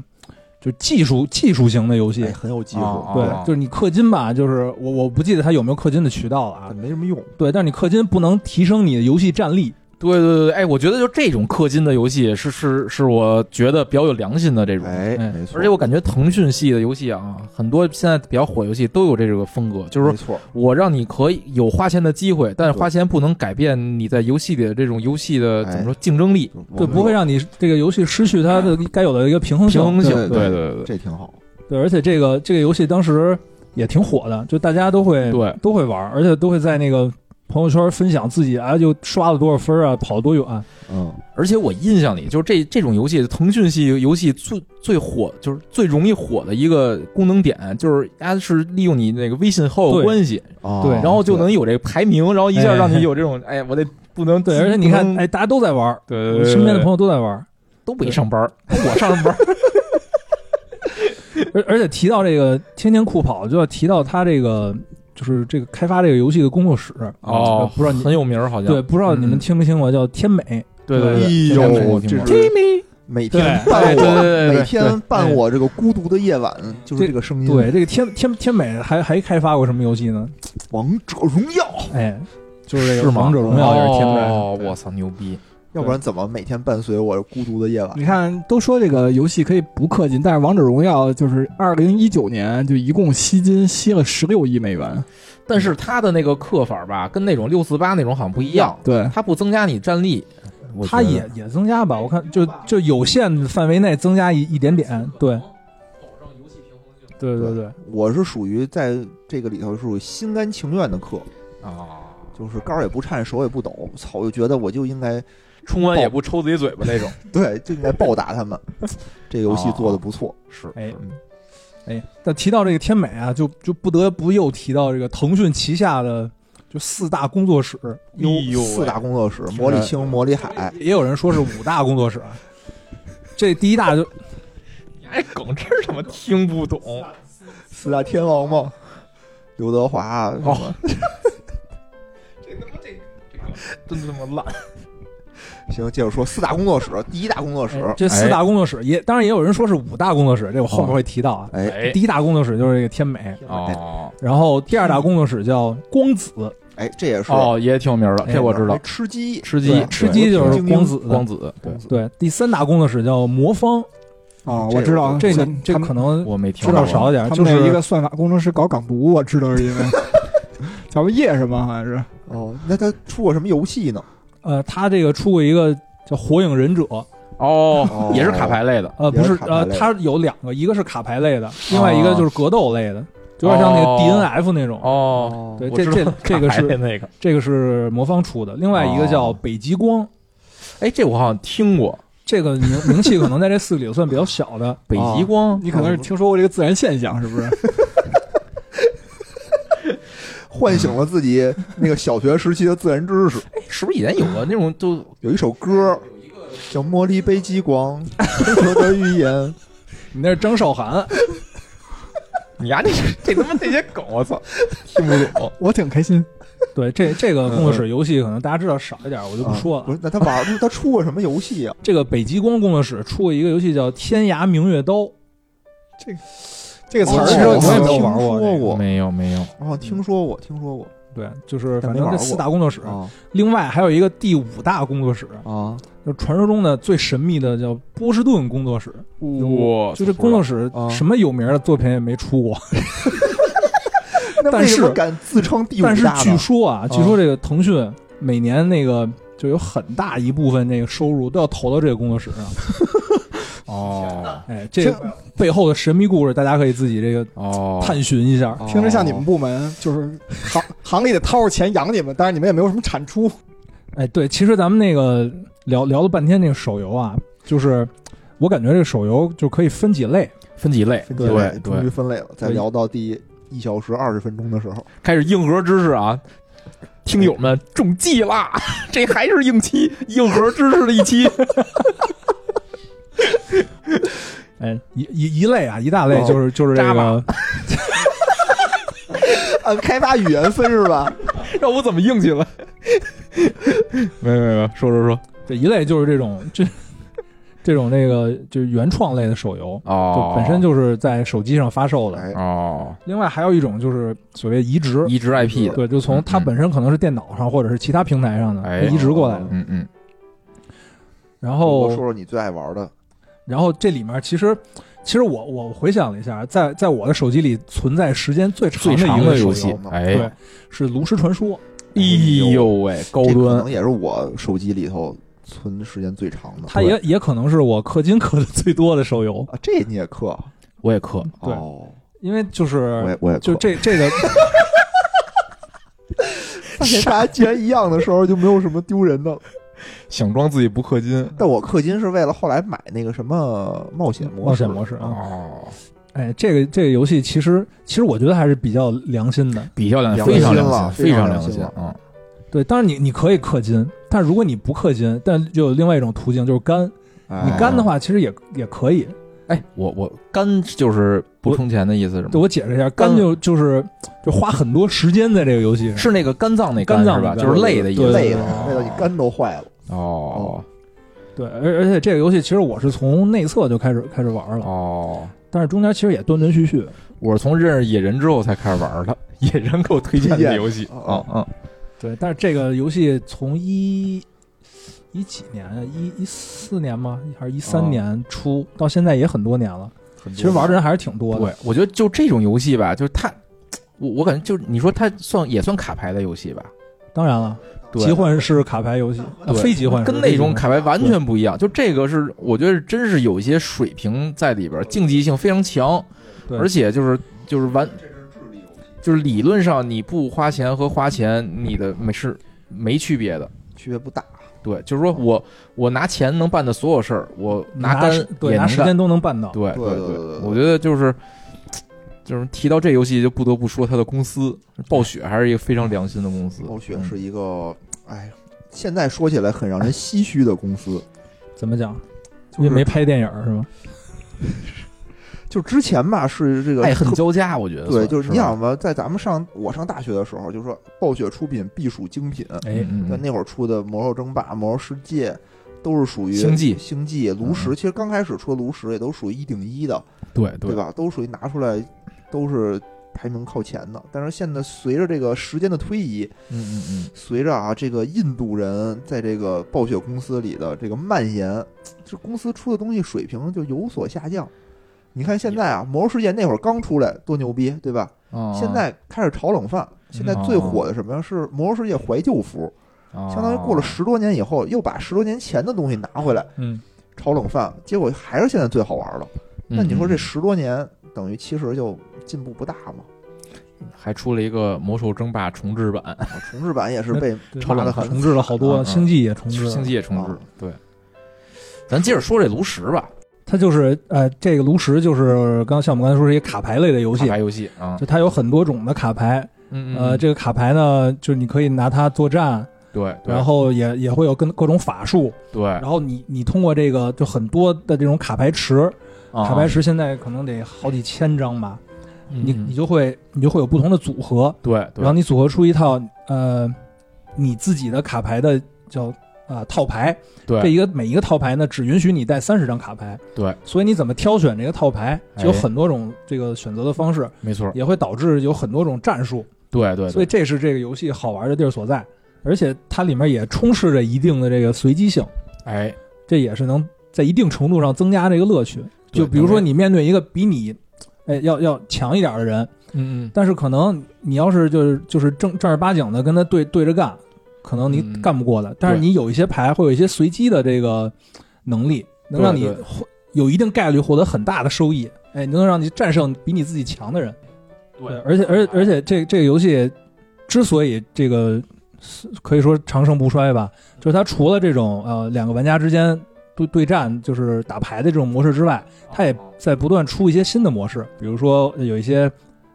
[SPEAKER 1] 就技术技术型的游戏
[SPEAKER 2] 哎，，很有技术，
[SPEAKER 3] 啊
[SPEAKER 1] 对
[SPEAKER 3] 啊，
[SPEAKER 1] 就是你氪金吧，就是我我不记得它有没有氪金的渠道了啊，
[SPEAKER 2] 没什么用。
[SPEAKER 1] 对，但是你氪金不能提升你的游戏战力，
[SPEAKER 3] 对对对，哎，我觉得就这种氪金的游戏是是是我觉得比较有良心的这种。
[SPEAKER 2] 哎，
[SPEAKER 1] 哎
[SPEAKER 2] 没错，
[SPEAKER 3] 而且我感觉腾讯系的游戏啊，很多现在比较火游戏都有这个风格，就是说
[SPEAKER 2] 没错，
[SPEAKER 3] 我让你可以有花钱的机会，但是花钱不能改变你在游戏里的这种游戏的
[SPEAKER 2] 哎
[SPEAKER 3] 怎么说竞争力、
[SPEAKER 1] 对，不会让你这个游戏失去它的该有的一个平衡性。
[SPEAKER 3] 平衡性。
[SPEAKER 2] 对
[SPEAKER 3] 对对对
[SPEAKER 2] 这挺好。
[SPEAKER 1] 对，而且这个这个游戏当时也挺火的，就大家都会
[SPEAKER 3] 对
[SPEAKER 1] 都会玩，而且都会在那个朋友圈分享自己啊，就刷了多少分啊，跑了多远。
[SPEAKER 2] 嗯，
[SPEAKER 3] 而且我印象里，就是这这种游戏，腾讯系游戏最最火，就是最容易火的一个功能点，就是它是利用你那个微信好友关系，
[SPEAKER 2] 哦。
[SPEAKER 1] 对。
[SPEAKER 3] 然后就能有这个排名，然后一下
[SPEAKER 1] 哎
[SPEAKER 3] 让你有这种，哎，我得不能
[SPEAKER 1] 对，而且你看，哎，大家都在玩，
[SPEAKER 3] 对对对，
[SPEAKER 1] 身边的朋
[SPEAKER 3] 友
[SPEAKER 1] 友都在玩。
[SPEAKER 3] 都没上班，我上班，
[SPEAKER 1] 而而且提到这个天天酷跑，就要提到他这个就是这个开发这个游戏的工作室。
[SPEAKER 3] 哦，
[SPEAKER 1] 不知道你
[SPEAKER 3] 很有名儿，好像
[SPEAKER 1] 对，不知道你们
[SPEAKER 3] 嗯
[SPEAKER 1] 听没听过，叫天美。
[SPEAKER 3] 对对对，
[SPEAKER 2] 哎
[SPEAKER 3] 天
[SPEAKER 2] 呦
[SPEAKER 3] 天我听过
[SPEAKER 2] 这是
[SPEAKER 3] Jimmy
[SPEAKER 2] 每天伴我，每天伴我这个孤独的夜晚，就是这个声音。
[SPEAKER 1] 对，，这个天天天美还还开发过什么游戏呢？
[SPEAKER 2] 王者荣耀，
[SPEAKER 1] 哎，就是这个？王者荣耀也是天美。
[SPEAKER 3] 哦，我操，牛逼！
[SPEAKER 2] 要不然怎么每天伴随我孤独的夜晚？
[SPEAKER 4] 你看，都说这个游戏可以不氪金，但是《王者荣耀》就是二零一九年就一共吸金吸了十六亿美元。
[SPEAKER 3] 但是它的那个氪法吧，跟那种六四八那种好像不一样，
[SPEAKER 4] 对，
[SPEAKER 3] 它不增加你战力，
[SPEAKER 1] 它也也增加吧，我看就就有限范围内增加一一点点，对，保证游戏平衡对对对，
[SPEAKER 2] 我是属于在这个里头是属于心甘情愿的氪，
[SPEAKER 3] 啊，
[SPEAKER 2] 就是杆儿也不颤，手也不抖，操，我就觉得我就应该
[SPEAKER 3] 冲完也不抽自己嘴巴那种。
[SPEAKER 2] 对，就应该暴打他们。这个游戏做的不错，
[SPEAKER 3] 是
[SPEAKER 1] 哎哎，但提到这个天美啊，就就不得不又提到这个腾讯旗下的就四大工作室，
[SPEAKER 3] 哎呦
[SPEAKER 2] 四大工作室：魔力星、魔力海。
[SPEAKER 1] 也有人说是五大工作室。这第一大就
[SPEAKER 3] 哎，梗真他妈听不懂。
[SPEAKER 2] 四大天王吗，刘德华
[SPEAKER 3] 哦，这他妈这这梗真他妈烂。
[SPEAKER 2] 行，接着说四大工作室，第一大工作室，
[SPEAKER 1] 哎这四大工作室也，当然也有人说是五大工作室，这我后面会提到啊。
[SPEAKER 2] 哎
[SPEAKER 3] 哎
[SPEAKER 1] 第一大工作室就是这个天美，
[SPEAKER 3] 哦
[SPEAKER 1] 然后第二大工作室叫光子，
[SPEAKER 2] 哎，这也是
[SPEAKER 3] 哦，也挺有名的，
[SPEAKER 1] 哎
[SPEAKER 3] 这我知道
[SPEAKER 2] 哎。吃鸡，
[SPEAKER 3] 吃鸡，
[SPEAKER 1] 吃鸡就是光子
[SPEAKER 3] 光子，对，
[SPEAKER 1] 对，第三大工作室叫魔方，
[SPEAKER 2] 哦，
[SPEAKER 4] 我知道
[SPEAKER 1] 这个
[SPEAKER 4] 个
[SPEAKER 1] 这可能
[SPEAKER 3] 我没听
[SPEAKER 1] 知道少一点，就是
[SPEAKER 4] 一个算法工程师搞港独，我知道是因为叫个叶什么，好像是
[SPEAKER 2] 哦，那他出过什么游戏呢？
[SPEAKER 1] 呃，他这个出过一个叫《火影忍者》，
[SPEAKER 3] 哦，也是卡牌类的。
[SPEAKER 1] 呃，不是呃，
[SPEAKER 2] 是卡牌类的
[SPEAKER 1] 它有两个，一个是卡牌类的，另外一个就是格斗类的，有点像那个
[SPEAKER 3] 哦
[SPEAKER 1] DNF 那种。
[SPEAKER 3] 哦，
[SPEAKER 1] 对，这这这个是
[SPEAKER 3] 那个。
[SPEAKER 1] 这个是魔方出的，另外一个叫
[SPEAKER 3] 哦
[SPEAKER 1] 北极光，
[SPEAKER 3] 哎，这我好像听过。
[SPEAKER 1] 这个名名气可能在这四个里算比较小的。
[SPEAKER 3] 北极光，
[SPEAKER 4] 你可能是听说过这个自然现象，是不是？
[SPEAKER 2] 唤醒了自己那个小学时期的自然知识。
[SPEAKER 3] 哎，是不是以前有个那种就
[SPEAKER 2] 有一首歌叫《茉莉北极光》，深刻的语言。
[SPEAKER 1] 你那是张韶涵，
[SPEAKER 3] 你呀，这这他妈那些梗，我操，听不懂。
[SPEAKER 4] 我挺开心。
[SPEAKER 1] 对这这个工作室游戏可能大家知道少一点，我就不说了。
[SPEAKER 2] 啊不是，那他玩儿他出过什么游戏啊？
[SPEAKER 1] 这个北极光工作室出过一个游戏叫《天涯明月刀》，
[SPEAKER 4] 这个词儿
[SPEAKER 1] 其实我也没有
[SPEAKER 2] 听
[SPEAKER 1] 玩过
[SPEAKER 2] 说过，
[SPEAKER 3] 没有没有，
[SPEAKER 2] 我好像听说过，听说过。
[SPEAKER 1] 对，就是反正这四大工作室，
[SPEAKER 2] 啊
[SPEAKER 1] 另外还有一个第五大工作室，
[SPEAKER 2] 啊！
[SPEAKER 1] 就传说中的最神秘的叫波士顿工作室。
[SPEAKER 3] 哇
[SPEAKER 1] 就这工作室
[SPEAKER 2] 啊
[SPEAKER 1] 什么有名的作品也没出过，但
[SPEAKER 2] 那为什么
[SPEAKER 1] 是
[SPEAKER 2] 敢自称第五
[SPEAKER 1] 但是
[SPEAKER 2] 大
[SPEAKER 1] 据说啊，据说这个腾讯每年那个就有很大一部分那个收入都要投到这个工作室上。
[SPEAKER 3] 哦
[SPEAKER 1] 哎，这个背后的神秘故事，大家可以自己这个
[SPEAKER 3] 哦，
[SPEAKER 1] 探寻一下。
[SPEAKER 2] 哦
[SPEAKER 4] 听着像你们部门就是行行里得掏着钱养你们，但是你们也没有什么产出。
[SPEAKER 1] 哎，对，其实咱们那个聊聊了半天那个手游啊，就是我感觉这个手游就可以分几类。
[SPEAKER 3] 分几类，
[SPEAKER 2] 分解类
[SPEAKER 3] 对
[SPEAKER 2] 终于，分类了。在
[SPEAKER 1] 对
[SPEAKER 2] 聊到第一小时二十分钟的时候，
[SPEAKER 3] 开始硬核知识啊。听友们中计啦！这还是硬期硬核知识的一期。
[SPEAKER 1] 哎，一一一类啊，一大类
[SPEAKER 2] 哦
[SPEAKER 1] 就是就是这个，
[SPEAKER 2] 按开发语言分是吧？
[SPEAKER 3] 让我怎么硬气了？没没没，说说说。
[SPEAKER 1] 这一类就是这种这这种那个就是原创类的手游，
[SPEAKER 3] 哦
[SPEAKER 1] 就，本身就是在手机上发售的。
[SPEAKER 2] 哎，
[SPEAKER 3] 哦，
[SPEAKER 1] 另外还有一种就是所谓移植，
[SPEAKER 3] 移植 IP 的，
[SPEAKER 1] 对，就从它本身可能是电脑上或者是其他平台上的，
[SPEAKER 3] 哎
[SPEAKER 1] 移植过来的。
[SPEAKER 3] 嗯嗯，
[SPEAKER 1] 然
[SPEAKER 2] 后说，说你最爱玩的，
[SPEAKER 1] 然后这里面其实，其实我我回想了一下，在在我的手机里存在时间最长的一个
[SPEAKER 3] 游戏
[SPEAKER 1] 对，是《炉石传说》。
[SPEAKER 3] 哎呦喂，高
[SPEAKER 2] 端可
[SPEAKER 3] 端
[SPEAKER 2] 能也是我手机里头存时间最长的。
[SPEAKER 1] 它也也可能是我氪金氪的最多的手游，
[SPEAKER 2] 啊，这你也氪？
[SPEAKER 3] 我也氪，
[SPEAKER 1] 对
[SPEAKER 2] 哦，
[SPEAKER 1] 因为就是
[SPEAKER 2] 我也我也
[SPEAKER 1] 就这这个
[SPEAKER 2] 发现大家既然一样的时候，就没有什么丢人的了。
[SPEAKER 3] 想装自己不氪金。
[SPEAKER 2] 但我氪金是为了后来买那个什么冒险模式冒，
[SPEAKER 1] 险模式啊，
[SPEAKER 3] 哦，
[SPEAKER 1] 哎，这个这个游戏其实其实我觉得还是比较良心的。
[SPEAKER 3] 比较良心非常良心
[SPEAKER 2] 非常良心
[SPEAKER 3] 啊！
[SPEAKER 1] 对，当然你你可以氪金，但如果你不氪金，但就有另外一种途径就是干。
[SPEAKER 2] 哎
[SPEAKER 1] 你肝的话，其实也也可以。
[SPEAKER 3] 哎，我我干就是不充钱的意思是吗？
[SPEAKER 1] 对我解释一下，干就就是就花很多时间在这个游戏上。
[SPEAKER 3] 是那个肝脏那
[SPEAKER 1] 肝脏
[SPEAKER 3] 是吧？就是累的意思。
[SPEAKER 2] 累的
[SPEAKER 3] 哦，
[SPEAKER 2] 累到你肝都坏了。
[SPEAKER 3] 哦
[SPEAKER 1] 对，而而且这个游戏其实我是从内测就开始开始玩了，
[SPEAKER 3] 哦，
[SPEAKER 1] 但是中间其实也断断续续。
[SPEAKER 3] 我是从认识野人之后才开始玩的，野人给我推荐的游戏。
[SPEAKER 2] 哦
[SPEAKER 3] 嗯嗯，
[SPEAKER 1] 对，但是这个游戏从一一几年啊，一一四年吗？还是一三
[SPEAKER 3] 哦
[SPEAKER 1] 年出、到现在也很多年了。
[SPEAKER 2] 很多
[SPEAKER 1] 其实玩的人还是挺多的。
[SPEAKER 3] 对，我觉得就这种游戏吧，就是它，我我感觉就是你说它算也算卡牌的游戏吧，
[SPEAKER 1] 当然了，
[SPEAKER 3] 对
[SPEAKER 1] 集幻式卡牌游戏，非集幻式
[SPEAKER 3] 跟那种卡
[SPEAKER 1] 牌
[SPEAKER 3] 牌完全不一样。就这个是，我觉得真是有一些水平在里边，竞技性非常强，
[SPEAKER 1] 对
[SPEAKER 3] 而且就是就是完，就是理论上你不花钱和花钱，你的没是没区别的。
[SPEAKER 2] 区别不大。
[SPEAKER 3] 对，就是说我我拿钱能办的所有事儿，我
[SPEAKER 1] 拿
[SPEAKER 3] 单
[SPEAKER 1] 对
[SPEAKER 3] 也。
[SPEAKER 1] 拿时间都能办到。
[SPEAKER 3] 对
[SPEAKER 2] 对对对对
[SPEAKER 3] 我觉得就是就是提到这游戏，就不得不说它的公司暴雪还是一个非常良心的公司。嗯
[SPEAKER 2] 暴雪是一个，哎，现在说起来很让人唏嘘的公司。
[SPEAKER 1] 怎么讲？因为没拍电影是吗？
[SPEAKER 2] 就之前吧，是这个
[SPEAKER 3] 爱恨交加，我觉得
[SPEAKER 2] 对，就是你想吧，在咱们上我上大学的时候，就说暴雪出品必属精品。
[SPEAKER 1] 哎，
[SPEAKER 2] 那会儿出的《魔兽争霸》《魔兽世界》都是属于
[SPEAKER 3] 星际嗯
[SPEAKER 2] 星际、炉石。其实刚开始出的炉石也都属于一顶一的，
[SPEAKER 3] 对
[SPEAKER 2] 对？吧？都属于拿出来都是排名靠前的。但是现在随着这个时间的推移，
[SPEAKER 3] 嗯嗯嗯，
[SPEAKER 2] 随着啊这个印度人在这个暴雪公司里的这个蔓延，这公司出的东西水平就有所下降。你看现在啊，《魔兽世界》那会儿刚出来多牛逼，对吧？
[SPEAKER 3] 哦
[SPEAKER 2] 现在开始炒冷饭。现在最火的什么呀？是《魔兽世界》怀旧服，
[SPEAKER 3] 哦
[SPEAKER 2] 相当于过了十多年以后，又把十多年前的东西拿回来
[SPEAKER 1] 嗯，
[SPEAKER 2] 炒冷饭，结果还是现在最好玩的。
[SPEAKER 3] 嗯
[SPEAKER 2] 那你说这
[SPEAKER 3] 嗯
[SPEAKER 2] 十多年等于其实就进步不大嘛？
[SPEAKER 3] 还出了一个魔兽争霸重置版，
[SPEAKER 2] 啊重置版也是 被炒冷饭
[SPEAKER 1] 重置了好多，星际也重置了，
[SPEAKER 3] 星际也重置
[SPEAKER 2] 啊，
[SPEAKER 3] 对。咱接着说这炉石吧，
[SPEAKER 1] 它就是呃，这个炉石就是刚像我们刚才说是一个卡牌类的游戏。
[SPEAKER 3] 卡牌，游戏啊。
[SPEAKER 1] 就，它有很多种的卡牌，
[SPEAKER 3] 嗯
[SPEAKER 1] 呃，这个卡牌呢，就是你可以拿它作战，
[SPEAKER 3] 对，对。
[SPEAKER 1] 然后也也会有跟各种法术，
[SPEAKER 3] 对。
[SPEAKER 1] 然后你你通过这个就很多的这种卡牌池，卡牌
[SPEAKER 3] 池，
[SPEAKER 1] 现在可能得好几千张吧，你
[SPEAKER 3] 嗯。
[SPEAKER 1] 你就会你就会有不同的组合，
[SPEAKER 3] 对，对。
[SPEAKER 1] 然后你组合出一套呃你自己的卡牌的叫啊、套牌，
[SPEAKER 3] 对。
[SPEAKER 1] 这一个每一个套牌呢只允许你带三十张卡牌，
[SPEAKER 3] 对，
[SPEAKER 1] 所以你怎么挑选这个套牌，
[SPEAKER 3] 哎。
[SPEAKER 1] 就有很多种这个选择的方式，
[SPEAKER 3] 没错，
[SPEAKER 1] 也会导致有很多种战术，
[SPEAKER 3] 对对，
[SPEAKER 1] 所以这是这个游戏好玩的地儿所在，而且它里面也充斥着一定的这个随机性，
[SPEAKER 3] 哎，
[SPEAKER 1] 这也是能在一定程度上增加这个乐趣。就比如说你面对一个比你，哎要要强一点的人，
[SPEAKER 3] 嗯嗯，
[SPEAKER 1] 但是可能你要是就是就是正正儿八经的跟他对对着干，可能你
[SPEAKER 3] 嗯
[SPEAKER 1] 干不过的。但是你有一些牌会有一些随机的这个能力，能让你获有一定概率获得很大的收益，哎，能让你战胜比你自己强的人。对，而且而且而且这这个游戏之所以这个可以说长盛不衰吧，就是它除了这种呃两个玩家之间对对战就是打牌的这种模式之外，它也在不断出一些新的模式，比如说有一些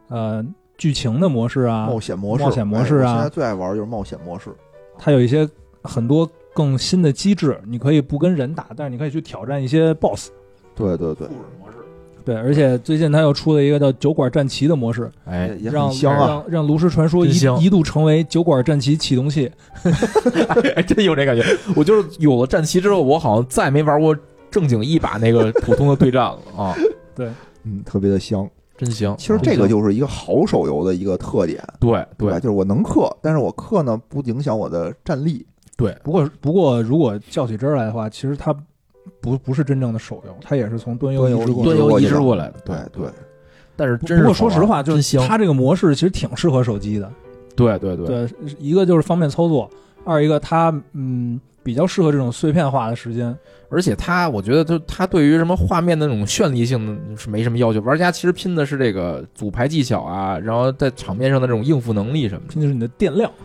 [SPEAKER 1] 呃剧情的模式啊，
[SPEAKER 2] 冒险模式，
[SPEAKER 1] 冒险模式啊
[SPEAKER 2] 现在最爱玩就是冒险模式。
[SPEAKER 1] 它有一些很多更新的机制，你可以不跟人打，但是你可以去挑战一些 BOSS。
[SPEAKER 2] 对对对，
[SPEAKER 3] 模式，
[SPEAKER 1] 对，而且最近它又出了一个叫酒馆战旗的模式，
[SPEAKER 3] 哎
[SPEAKER 1] 让
[SPEAKER 2] 很香啊。
[SPEAKER 1] 让让炉石传说一一度成为酒馆战旗启动器。
[SPEAKER 3] 哎，真有这感觉。我就是有了战旗之后，我好像再没玩过正经一把那个普通的对战了啊，对
[SPEAKER 2] 嗯，特别的香。
[SPEAKER 3] 真行。
[SPEAKER 2] 其实这个就是一个好手游的一个特点，
[SPEAKER 3] 对
[SPEAKER 2] 对？
[SPEAKER 3] 对
[SPEAKER 2] 就是我能氪，但是我氪呢不影响我的战力。
[SPEAKER 3] 对，
[SPEAKER 1] 不过不过如果较起真儿来的话，其实它不不是真正的手游，它也是从端游
[SPEAKER 2] 端游
[SPEAKER 1] 移植过来的。
[SPEAKER 3] 端游移
[SPEAKER 2] 过去的
[SPEAKER 3] 植过来的，
[SPEAKER 2] 对对，
[SPEAKER 3] 但是
[SPEAKER 1] 不不过说实话，就。是它这个模式其实挺适合手机的。
[SPEAKER 3] 对对对，
[SPEAKER 1] 对，一个就是方便操作，二一个它嗯比较适合这种碎片化的时间。
[SPEAKER 3] 而且它，我觉得就它对于什么画面的那种绚丽性是没什么要求，玩家其实拼的是这个组牌技巧啊，然后在场面上的这种应付能力什么的，
[SPEAKER 1] 拼的是你的电量。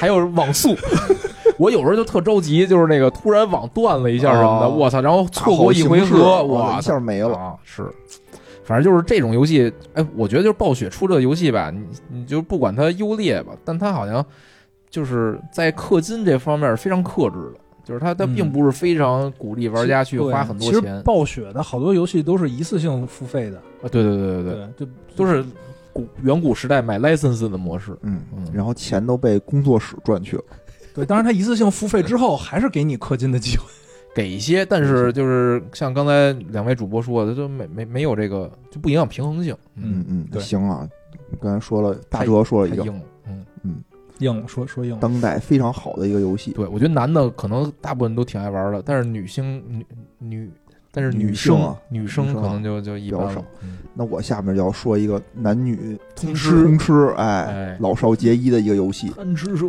[SPEAKER 3] 还有网速。我有时候就特着急，就是那个突然网断了一下什么的，
[SPEAKER 2] 哦
[SPEAKER 3] 我操，然后错过一回合，
[SPEAKER 2] 我
[SPEAKER 3] 哇
[SPEAKER 2] 一下没了。
[SPEAKER 3] 啊！是，反正就是这种游戏，哎，我觉得就是暴雪出这个游戏吧，你你就不管它优劣吧，但它好像就是在氪金这方面非常克制的，就是它它
[SPEAKER 1] 嗯
[SPEAKER 3] 并不是非常鼓励玩家去花很多
[SPEAKER 1] 其实
[SPEAKER 3] 钱。
[SPEAKER 1] 暴雪的好多游戏都是一次性付费的。
[SPEAKER 3] 啊，对对对对对，
[SPEAKER 1] 就
[SPEAKER 3] 都是古远古时代买 license 的模式。
[SPEAKER 2] 嗯
[SPEAKER 3] 嗯，
[SPEAKER 2] 然后钱都被工作室赚去了。
[SPEAKER 1] 对。当然，它一次性付费之后，还是给你氪金的机会。
[SPEAKER 3] 给一些，但是就是像刚才两位主播说的，就没没没有这个，就不影响平衡性。
[SPEAKER 2] 嗯嗯，行啊。刚才说了，大哲说了一个
[SPEAKER 3] 太硬了。嗯，
[SPEAKER 1] 硬说说硬，
[SPEAKER 2] 当代非常好的一个游戏。
[SPEAKER 3] 对，我觉得男的可能大部分都挺爱玩的，但是女星女女，但是
[SPEAKER 2] 女
[SPEAKER 3] 生女
[SPEAKER 2] 女生
[SPEAKER 3] 可能就就一般了
[SPEAKER 2] 比较少。
[SPEAKER 3] 嗯
[SPEAKER 2] 那我下面就要说一个男女
[SPEAKER 3] 通
[SPEAKER 2] 吃
[SPEAKER 3] 吃
[SPEAKER 2] 通吃，哎
[SPEAKER 3] 哎，
[SPEAKER 2] 老少皆宜的一个游戏。
[SPEAKER 1] 贪吃蛇。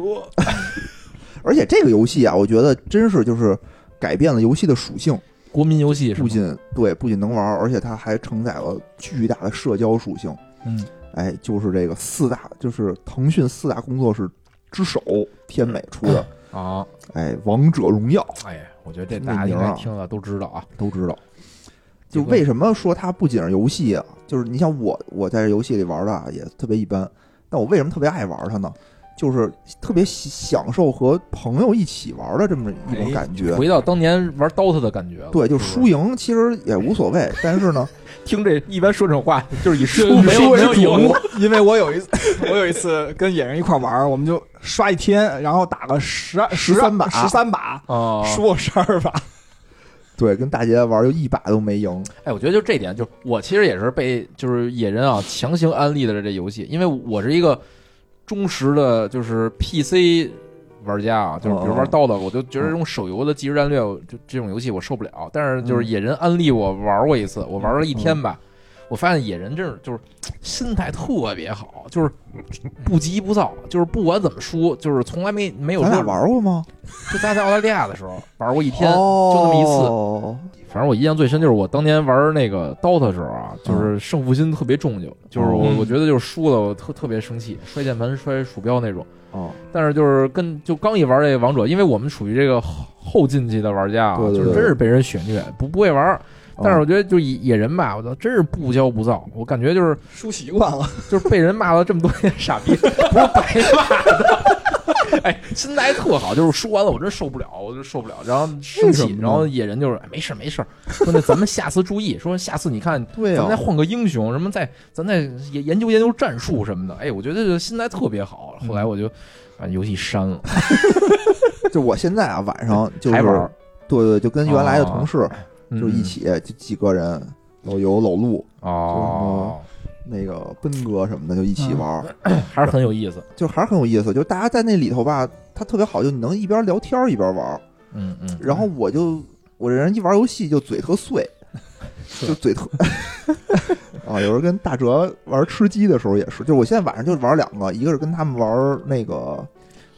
[SPEAKER 2] 而且这个游戏啊，我觉得真是就是改变了游戏的属性，
[SPEAKER 3] 国民游戏
[SPEAKER 2] 不仅对不仅能玩，而且它还承载了巨大的社交属性。
[SPEAKER 1] 嗯，
[SPEAKER 2] 哎，就是这个四大，就是腾讯四大工作室之首天美出的，
[SPEAKER 3] 啊，
[SPEAKER 2] 哎，《王者荣耀
[SPEAKER 3] 哎，我觉得这
[SPEAKER 2] 这
[SPEAKER 3] 大家听了都知道啊。
[SPEAKER 2] 都知道。
[SPEAKER 3] 这个
[SPEAKER 2] 就为什么说它不仅是游戏啊？就是你像我，我在这游戏里玩的啊也特别一般，但我为什么特别爱玩它呢？就是特别享受和朋友一起玩的这么一种
[SPEAKER 3] 哎
[SPEAKER 2] 感觉。
[SPEAKER 3] 回到当年玩 DOTA 的感觉了。
[SPEAKER 2] 对，就输赢其实也无所谓，但是呢，
[SPEAKER 3] 听这一般说这种话，就是以输
[SPEAKER 1] 是
[SPEAKER 3] 没有
[SPEAKER 1] 输为
[SPEAKER 3] 赢。
[SPEAKER 4] 因为我有一次，我有一次跟野人一块玩，我们就刷一天，然后打个十二十
[SPEAKER 2] 13把
[SPEAKER 4] 十三把，
[SPEAKER 3] 啊，
[SPEAKER 4] 输我十二把。
[SPEAKER 2] 对，跟大姐玩就一把都没赢。
[SPEAKER 3] 哎，我觉得就这点，就我其实也是被就是野人啊强行安利的这游戏，因为我是一个忠实的，就是 PC 玩家啊，就是比如玩
[SPEAKER 2] 哦
[SPEAKER 3] DOTA，我就觉得这种手游的即时战略，我就这种游戏我受不了。但是就是
[SPEAKER 2] 嗯
[SPEAKER 3] 野人安利我玩过一次，我玩了一天吧。我发现野人真是就是心态特别好，就是不急不躁，就是不管怎么输，就是从来没没有
[SPEAKER 2] 咱俩
[SPEAKER 3] 说
[SPEAKER 2] 玩过吗？
[SPEAKER 3] 就咱在澳大利亚的时候玩过一天，
[SPEAKER 2] 哦，
[SPEAKER 3] 就那么一次
[SPEAKER 2] 次。
[SPEAKER 3] 反正我印象最深就是我当年玩那个 DOTA 的时候啊，就是胜负心特别重，就就是我
[SPEAKER 1] 嗯
[SPEAKER 3] 我觉得就是输了我特特别生气，摔键盘摔鼠标那种。
[SPEAKER 2] 哦，
[SPEAKER 3] 但是就是跟就刚一玩这个王者，因为我们属于这个后后进级的玩家啊，
[SPEAKER 2] 对对对
[SPEAKER 3] 就是真是被人血虐，不不会玩。但是
[SPEAKER 2] 哦
[SPEAKER 3] 我觉得就野野人吧，我操，真是不骄不躁，我感觉就是
[SPEAKER 4] 输习惯了，
[SPEAKER 3] 就是被人骂了这么多年傻逼，不是白骂的。哎，心态特好，就是说完了我真受不了，我就受不了，然后生气，然后野人就是哎没事儿没事儿，说那咱们下次注意，说下次你看
[SPEAKER 2] 对呀
[SPEAKER 3] 咱们再，换个英雄，什么再咱再研研究研究战术什么的。哎，我觉得这心态特别好。后来我就把游戏删了，
[SPEAKER 2] 就我现在啊，晚上 就是
[SPEAKER 3] 还玩
[SPEAKER 2] 对对，就跟原来的同事
[SPEAKER 3] 嗯
[SPEAKER 2] 就一起就几个人，老游、老陆、
[SPEAKER 3] 哦，
[SPEAKER 2] 那个奔哥什么的就一起玩儿，
[SPEAKER 3] 还是很有意思。
[SPEAKER 2] 就还是很有意思。就大家在那里头吧，他特别好，就你能一边聊天一边玩儿。
[SPEAKER 3] 嗯嗯，
[SPEAKER 2] 然后我就我这人一玩游戏就嘴特碎，就嘴特 啊。有时候跟大哲玩吃鸡的时候也是，就我现在晚上就玩两个，一个是跟他们玩那个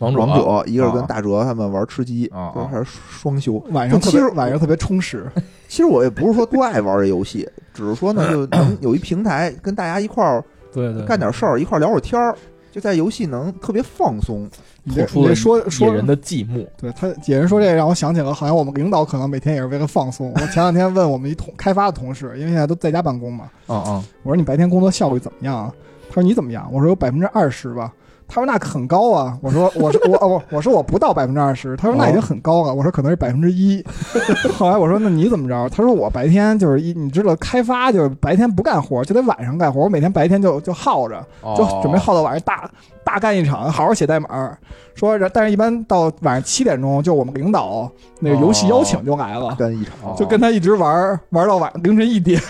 [SPEAKER 3] 王
[SPEAKER 2] 王者，一个是跟
[SPEAKER 3] 啊
[SPEAKER 2] 大哲他们玩吃鸡，还是双休。
[SPEAKER 4] 晚上
[SPEAKER 2] 其实
[SPEAKER 4] 晚上特别充实。
[SPEAKER 2] 其实我也不是说多爱玩这游戏，只是说呢，就能 有一平台跟大家一块儿
[SPEAKER 1] 对对，
[SPEAKER 2] 干点事儿，一块儿聊会儿天儿，就在游戏能特别放松。
[SPEAKER 4] 你这
[SPEAKER 3] 透出了
[SPEAKER 4] 说说
[SPEAKER 3] 人的寂寞。
[SPEAKER 4] 对他野人说这个让我想起了，好像我们领导可能每天也是为了放松。我前两天问我们一同开发的同事，因为现在都在家办公嘛，
[SPEAKER 3] 嗯嗯，
[SPEAKER 4] 我说你白天工作效率怎么样啊？他说你怎么样？我说有百分之二十吧。他说那很高啊，我说我说我哦我说我不到百分之二十，他说那已经很高了，我说可能是百分之一。后来我说那你怎么着？他说我白天就是一你知道开发就是白天不干活，就得晚上干活，我每天白天就就耗着，就
[SPEAKER 3] 哦
[SPEAKER 4] 准备耗到晚上大大干一场，好好写代码。说但是一般到晚上七点钟，就我们领导那个游戏邀请就来了。
[SPEAKER 2] 干一场，
[SPEAKER 3] 哦
[SPEAKER 4] 就跟他一直玩儿玩到晚凌晨一点。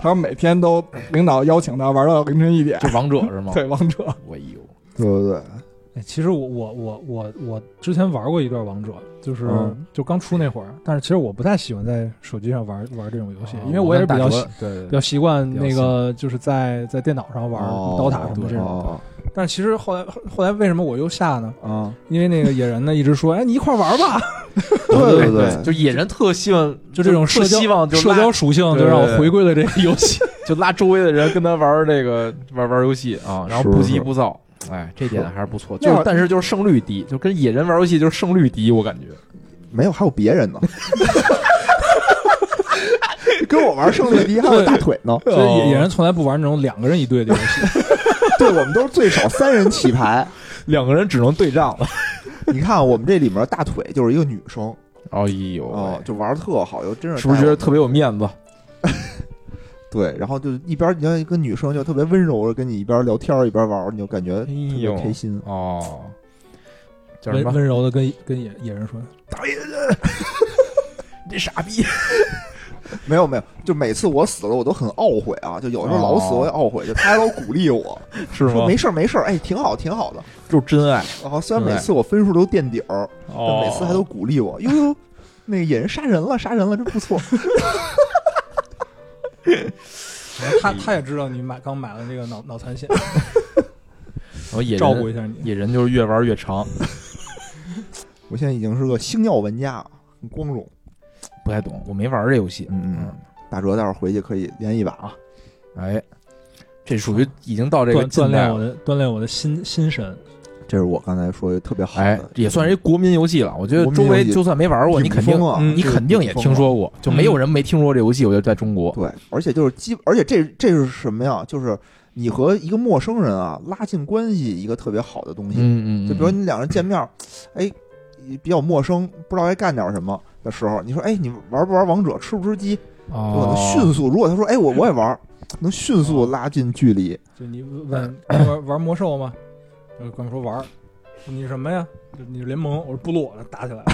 [SPEAKER 4] 他说每天都领导邀请他玩到凌晨一点。
[SPEAKER 3] 这王者是吗？
[SPEAKER 4] 对，王者
[SPEAKER 3] 哎呦，
[SPEAKER 2] 对对对，
[SPEAKER 1] 哎，其实我我我我我之前玩过一段王者，就是、
[SPEAKER 2] 嗯
[SPEAKER 1] 就刚出那会儿，但是其实我不太喜欢在手机上玩玩这种游戏，
[SPEAKER 3] 哦
[SPEAKER 1] 因为我也是比较习
[SPEAKER 3] 跟大哲对对
[SPEAKER 1] 比较习惯那个就是在在电脑上玩
[SPEAKER 2] 哦
[SPEAKER 1] 刀塔什么这种。
[SPEAKER 2] 哦
[SPEAKER 1] 但是其实后来后来为什么我又下呢？
[SPEAKER 2] 啊，
[SPEAKER 1] 因为那个野人呢一直说，哎，你一块玩吧，
[SPEAKER 2] 对对
[SPEAKER 3] 对，就野人特希望
[SPEAKER 1] 就这种社交
[SPEAKER 3] 希望就
[SPEAKER 1] 社
[SPEAKER 3] 拉
[SPEAKER 1] 交属性就让我回归了这个游戏。
[SPEAKER 3] 就拉周围的人跟他玩这个玩玩游戏啊，然后不急
[SPEAKER 2] 是是
[SPEAKER 3] 不躁。哎，这点还是不错，就是但是就是胜率低，就跟野人玩游戏就是胜率低，我感觉。
[SPEAKER 2] 没有，还有别人呢。跟我玩胜率低，还有大腿呢。
[SPEAKER 1] 所以野野人从来不玩那种两个人一队的游戏。
[SPEAKER 2] 对，我们都是最少三人起牌。
[SPEAKER 3] 两个人只能对仗了。
[SPEAKER 2] 你看我们这里面大腿就是一个女生
[SPEAKER 3] 哎呦
[SPEAKER 2] 哦，就玩的特好，又真是
[SPEAKER 3] 是不是觉得特别有面子？
[SPEAKER 2] 对？然后就一边你像一个女生就特别温柔的跟你一边聊天一边玩，你就感觉特
[SPEAKER 3] 哎
[SPEAKER 2] 别开心。
[SPEAKER 3] 哦，叫什么？
[SPEAKER 1] 温温柔的跟跟野野人说，
[SPEAKER 3] 你 这傻逼！
[SPEAKER 2] 没有没有，就每次我死了，我都很懊悔啊！就有的时候老死我也懊悔，就他还老鼓励我
[SPEAKER 3] 是吗
[SPEAKER 2] 说没？事儿没事儿，哎，挺好挺好的。
[SPEAKER 3] 就是真爱
[SPEAKER 2] 然后虽然每次我分数都垫底儿，每次还都鼓励我，哟哟，那个野人杀人了，杀人了，真不错。
[SPEAKER 1] 他他也知道你买刚买了这个脑脑残险，
[SPEAKER 3] 然后野人
[SPEAKER 1] 照顾一下你。
[SPEAKER 3] 野人就是越玩越长，
[SPEAKER 2] 我现在已经是个星耀玩家，很光荣。
[SPEAKER 3] 不太懂，我没玩这游戏。
[SPEAKER 2] 嗯嗯，大哲待会儿回去可以连一把啊。
[SPEAKER 3] 哎，这属于已经到这个
[SPEAKER 1] 锻炼我的锻炼我的心心神。
[SPEAKER 2] 这是我刚才说的特别好
[SPEAKER 3] 哎
[SPEAKER 2] 的，，
[SPEAKER 3] 也算是一国民游戏了。我觉得周围就算没玩过，你肯定
[SPEAKER 2] 啊，
[SPEAKER 1] 嗯
[SPEAKER 3] 你肯定也听说过，就没有人没听说过这游戏。我觉得在中国，
[SPEAKER 2] 对，而且就是基，而且这这是什么呀？就是你和一个陌生人啊拉近关系一个特别好的东西。
[SPEAKER 3] 嗯嗯，
[SPEAKER 2] 就比如你两人见面，哎，比较陌生，不知道该干点什么的时候，你说，哎，你玩不玩王者，吃不吃鸡？能，迅速，如果他说，哎，我我也玩，能迅速拉近距离。
[SPEAKER 1] 就你问你玩玩魔兽吗？呃，哥们说玩儿。你什么呀？你是联盟，我是部落，打起来了。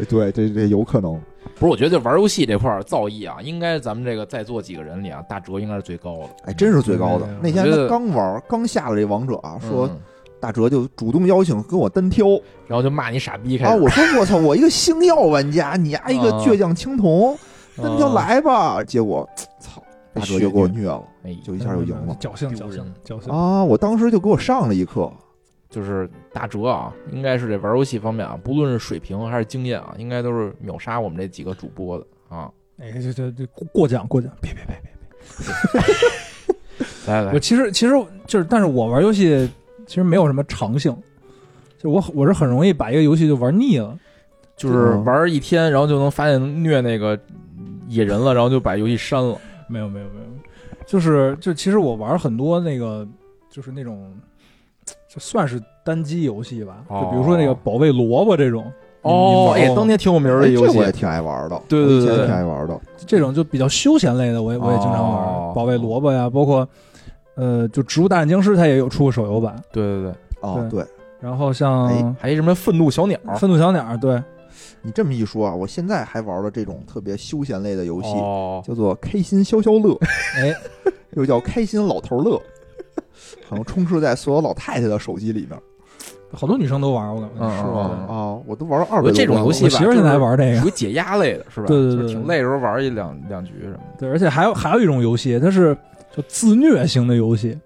[SPEAKER 2] 哎 对，这这有可能。
[SPEAKER 3] 不是，我觉得玩游戏这块儿造诣啊，应该咱们这个在座几个人里啊，大哲应该是最高的。
[SPEAKER 2] 哎，真是最高的。那天刚玩，刚下了这王者啊，说
[SPEAKER 3] 嗯
[SPEAKER 2] 大哲就主动邀请跟我单挑
[SPEAKER 3] 然后就骂你傻逼开
[SPEAKER 2] 啊！我说我操，我一个星耀玩家，你丫一个
[SPEAKER 3] 啊
[SPEAKER 2] 倔强青铜，那你就
[SPEAKER 3] 啊，
[SPEAKER 2] 来吧。结果，操，大哲就给我虐了，
[SPEAKER 3] 哎，
[SPEAKER 2] 就一下就赢了
[SPEAKER 1] 侥幸，侥幸，侥幸。
[SPEAKER 2] 啊！我当时就给我上了一课。
[SPEAKER 3] 就是大哲啊，应该是这玩游戏方面啊，不论是水平还是经验啊，应该都是秒杀我们这几个主播的啊。
[SPEAKER 1] 哎，这这这过过奖过奖，别别别别别。
[SPEAKER 3] 来来
[SPEAKER 1] 我，其实其实就是，但是我玩游戏其实没有什么长性，就我我是很容易把一个游戏就玩腻了。
[SPEAKER 3] 就是玩一天，然后就能发现虐那个野人了，然后就把游戏删了。
[SPEAKER 1] 没有没有没有，就是就其实我玩很多那个就是那种就算是单机游戏吧，
[SPEAKER 3] 哦
[SPEAKER 1] 就比如说那个保卫萝卜这种，你
[SPEAKER 3] 哦，哎，当年挺有名儿的
[SPEAKER 2] 哎，
[SPEAKER 3] 游戏
[SPEAKER 2] 我，也挺爱玩的。
[SPEAKER 3] 对对对
[SPEAKER 2] 挺爱玩的。
[SPEAKER 1] 这种就比较休闲类的，我也我也经常玩，
[SPEAKER 3] 哦
[SPEAKER 1] 保卫萝卜呀，包括呃就植物大战僵尸它也有出过手游版，
[SPEAKER 3] 对对对，
[SPEAKER 2] 哦，对
[SPEAKER 1] 然后像
[SPEAKER 2] 哎
[SPEAKER 3] 还有什么愤怒小鸟，
[SPEAKER 1] 愤怒小鸟，对，
[SPEAKER 2] 你这么一说啊，我现在还玩了这种特别休闲类的游戏，
[SPEAKER 3] 哦，
[SPEAKER 2] 叫做开心消消乐，
[SPEAKER 1] 哎，
[SPEAKER 2] 又叫开心老头乐，好像充斥在所有老太太的手机里面，
[SPEAKER 1] 好多女生都玩，我感觉
[SPEAKER 3] 嗯
[SPEAKER 1] 是
[SPEAKER 3] 嗯
[SPEAKER 1] 吧？
[SPEAKER 3] 嗯
[SPEAKER 2] 啊，我都玩了二百多
[SPEAKER 3] 这种游戏吧
[SPEAKER 1] 我媳妇现在还玩这个
[SPEAKER 3] 属，于解压类的，是吧？
[SPEAKER 1] 对对对
[SPEAKER 3] 就是挺累的时候玩一两两局什么的。
[SPEAKER 1] 对，而且还有还有一种游戏，它是就自虐型的游戏，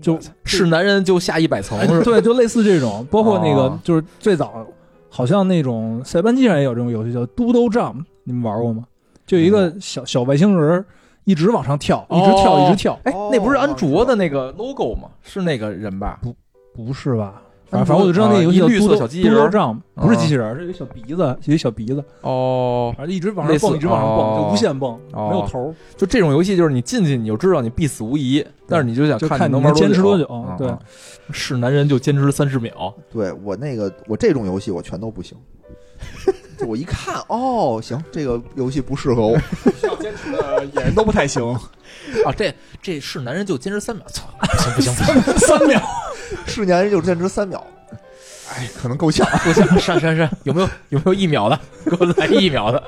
[SPEAKER 1] 就是
[SPEAKER 3] 男人就下一百层？
[SPEAKER 1] 对，就类似这种，包括那个
[SPEAKER 3] 哦
[SPEAKER 1] 就是最早好像那种塞班机上也有这种游戏叫 Doodle Jump，你们玩过吗？就一个小小外星人一直往上跳，一直跳，
[SPEAKER 3] 哦
[SPEAKER 1] 一直跳。
[SPEAKER 3] 哎
[SPEAKER 2] 哦，
[SPEAKER 3] 那不是安卓的那个 logo 吗？是那个人吧？
[SPEAKER 1] 不不是吧？反正反正我就知道那个游戏叫
[SPEAKER 3] 啊一绿色小机器人
[SPEAKER 1] 不是
[SPEAKER 3] 啊
[SPEAKER 1] 机器人儿，是一个小鼻子，有一小鼻子，
[SPEAKER 3] 哦，
[SPEAKER 1] 反正一直往上蹦，一直往上蹦，
[SPEAKER 3] 哦
[SPEAKER 1] 就无限蹦，
[SPEAKER 3] 哦
[SPEAKER 1] 没有头儿，
[SPEAKER 3] 就这种游戏，就是你进去你就知道你必死无疑，但是你就想看
[SPEAKER 1] 看你能坚持多久对
[SPEAKER 3] 是男人就坚持三十秒，
[SPEAKER 2] 对我那个我这种游戏我全都不行。就我一看，哦，行，这个游戏不适合我。
[SPEAKER 4] 需要坚持的演员都不太行。
[SPEAKER 3] 啊，这这是男人就坚持三秒，操，不行不行不行，
[SPEAKER 4] 三秒，
[SPEAKER 2] 是男人就坚持三秒，哎，可能够呛。
[SPEAKER 3] 够呛，删删删，有没有有没有一秒的？给我来一秒的。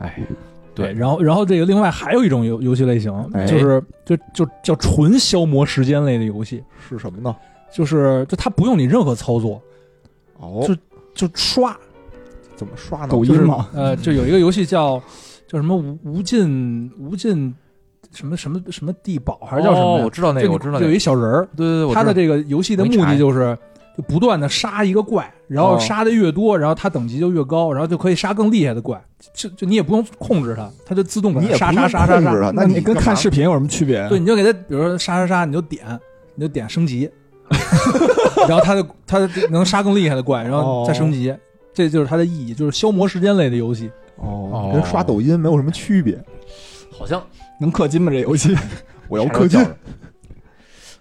[SPEAKER 3] 哎，对
[SPEAKER 1] 然后然后这个另外还有一种游游戏类型，
[SPEAKER 2] 哎
[SPEAKER 1] 就是就就叫纯消磨时间类的游戏，
[SPEAKER 2] 是什么呢？
[SPEAKER 1] 就是就它不用你任何操作，
[SPEAKER 2] 哦，
[SPEAKER 1] 就就刷，
[SPEAKER 2] 怎么刷呢？
[SPEAKER 1] 就是
[SPEAKER 4] 抖音吗，
[SPEAKER 1] 呃，就有一个游戏叫叫什么无无尽无尽什么什么什么地堡还是叫什么？
[SPEAKER 3] 哦我知道那个，我知道那个
[SPEAKER 1] 就有一，小人儿，
[SPEAKER 3] 对对对，
[SPEAKER 1] 他的这个游戏的目的就是就不断的杀一个怪，然后
[SPEAKER 2] 哦
[SPEAKER 1] 杀的越多，然后他等级就越高，然后就可以杀更厉害的怪，就就你也不用控制它，它就自动给它杀
[SPEAKER 2] 你也不用
[SPEAKER 1] 杀杀杀杀。
[SPEAKER 2] 控制它，
[SPEAKER 4] 那你跟看视频有什么区别？
[SPEAKER 1] 对，你就给它，比如说杀杀杀，你就点，你就点升级，然后它就它就能杀更厉害的怪，然后再升级，这就是它的意义，就是消磨时间类的游戏。
[SPEAKER 2] 哦，跟刷抖音没有什么区别。
[SPEAKER 3] 好像
[SPEAKER 4] 能氪金吗？这游戏
[SPEAKER 2] 我要氪金，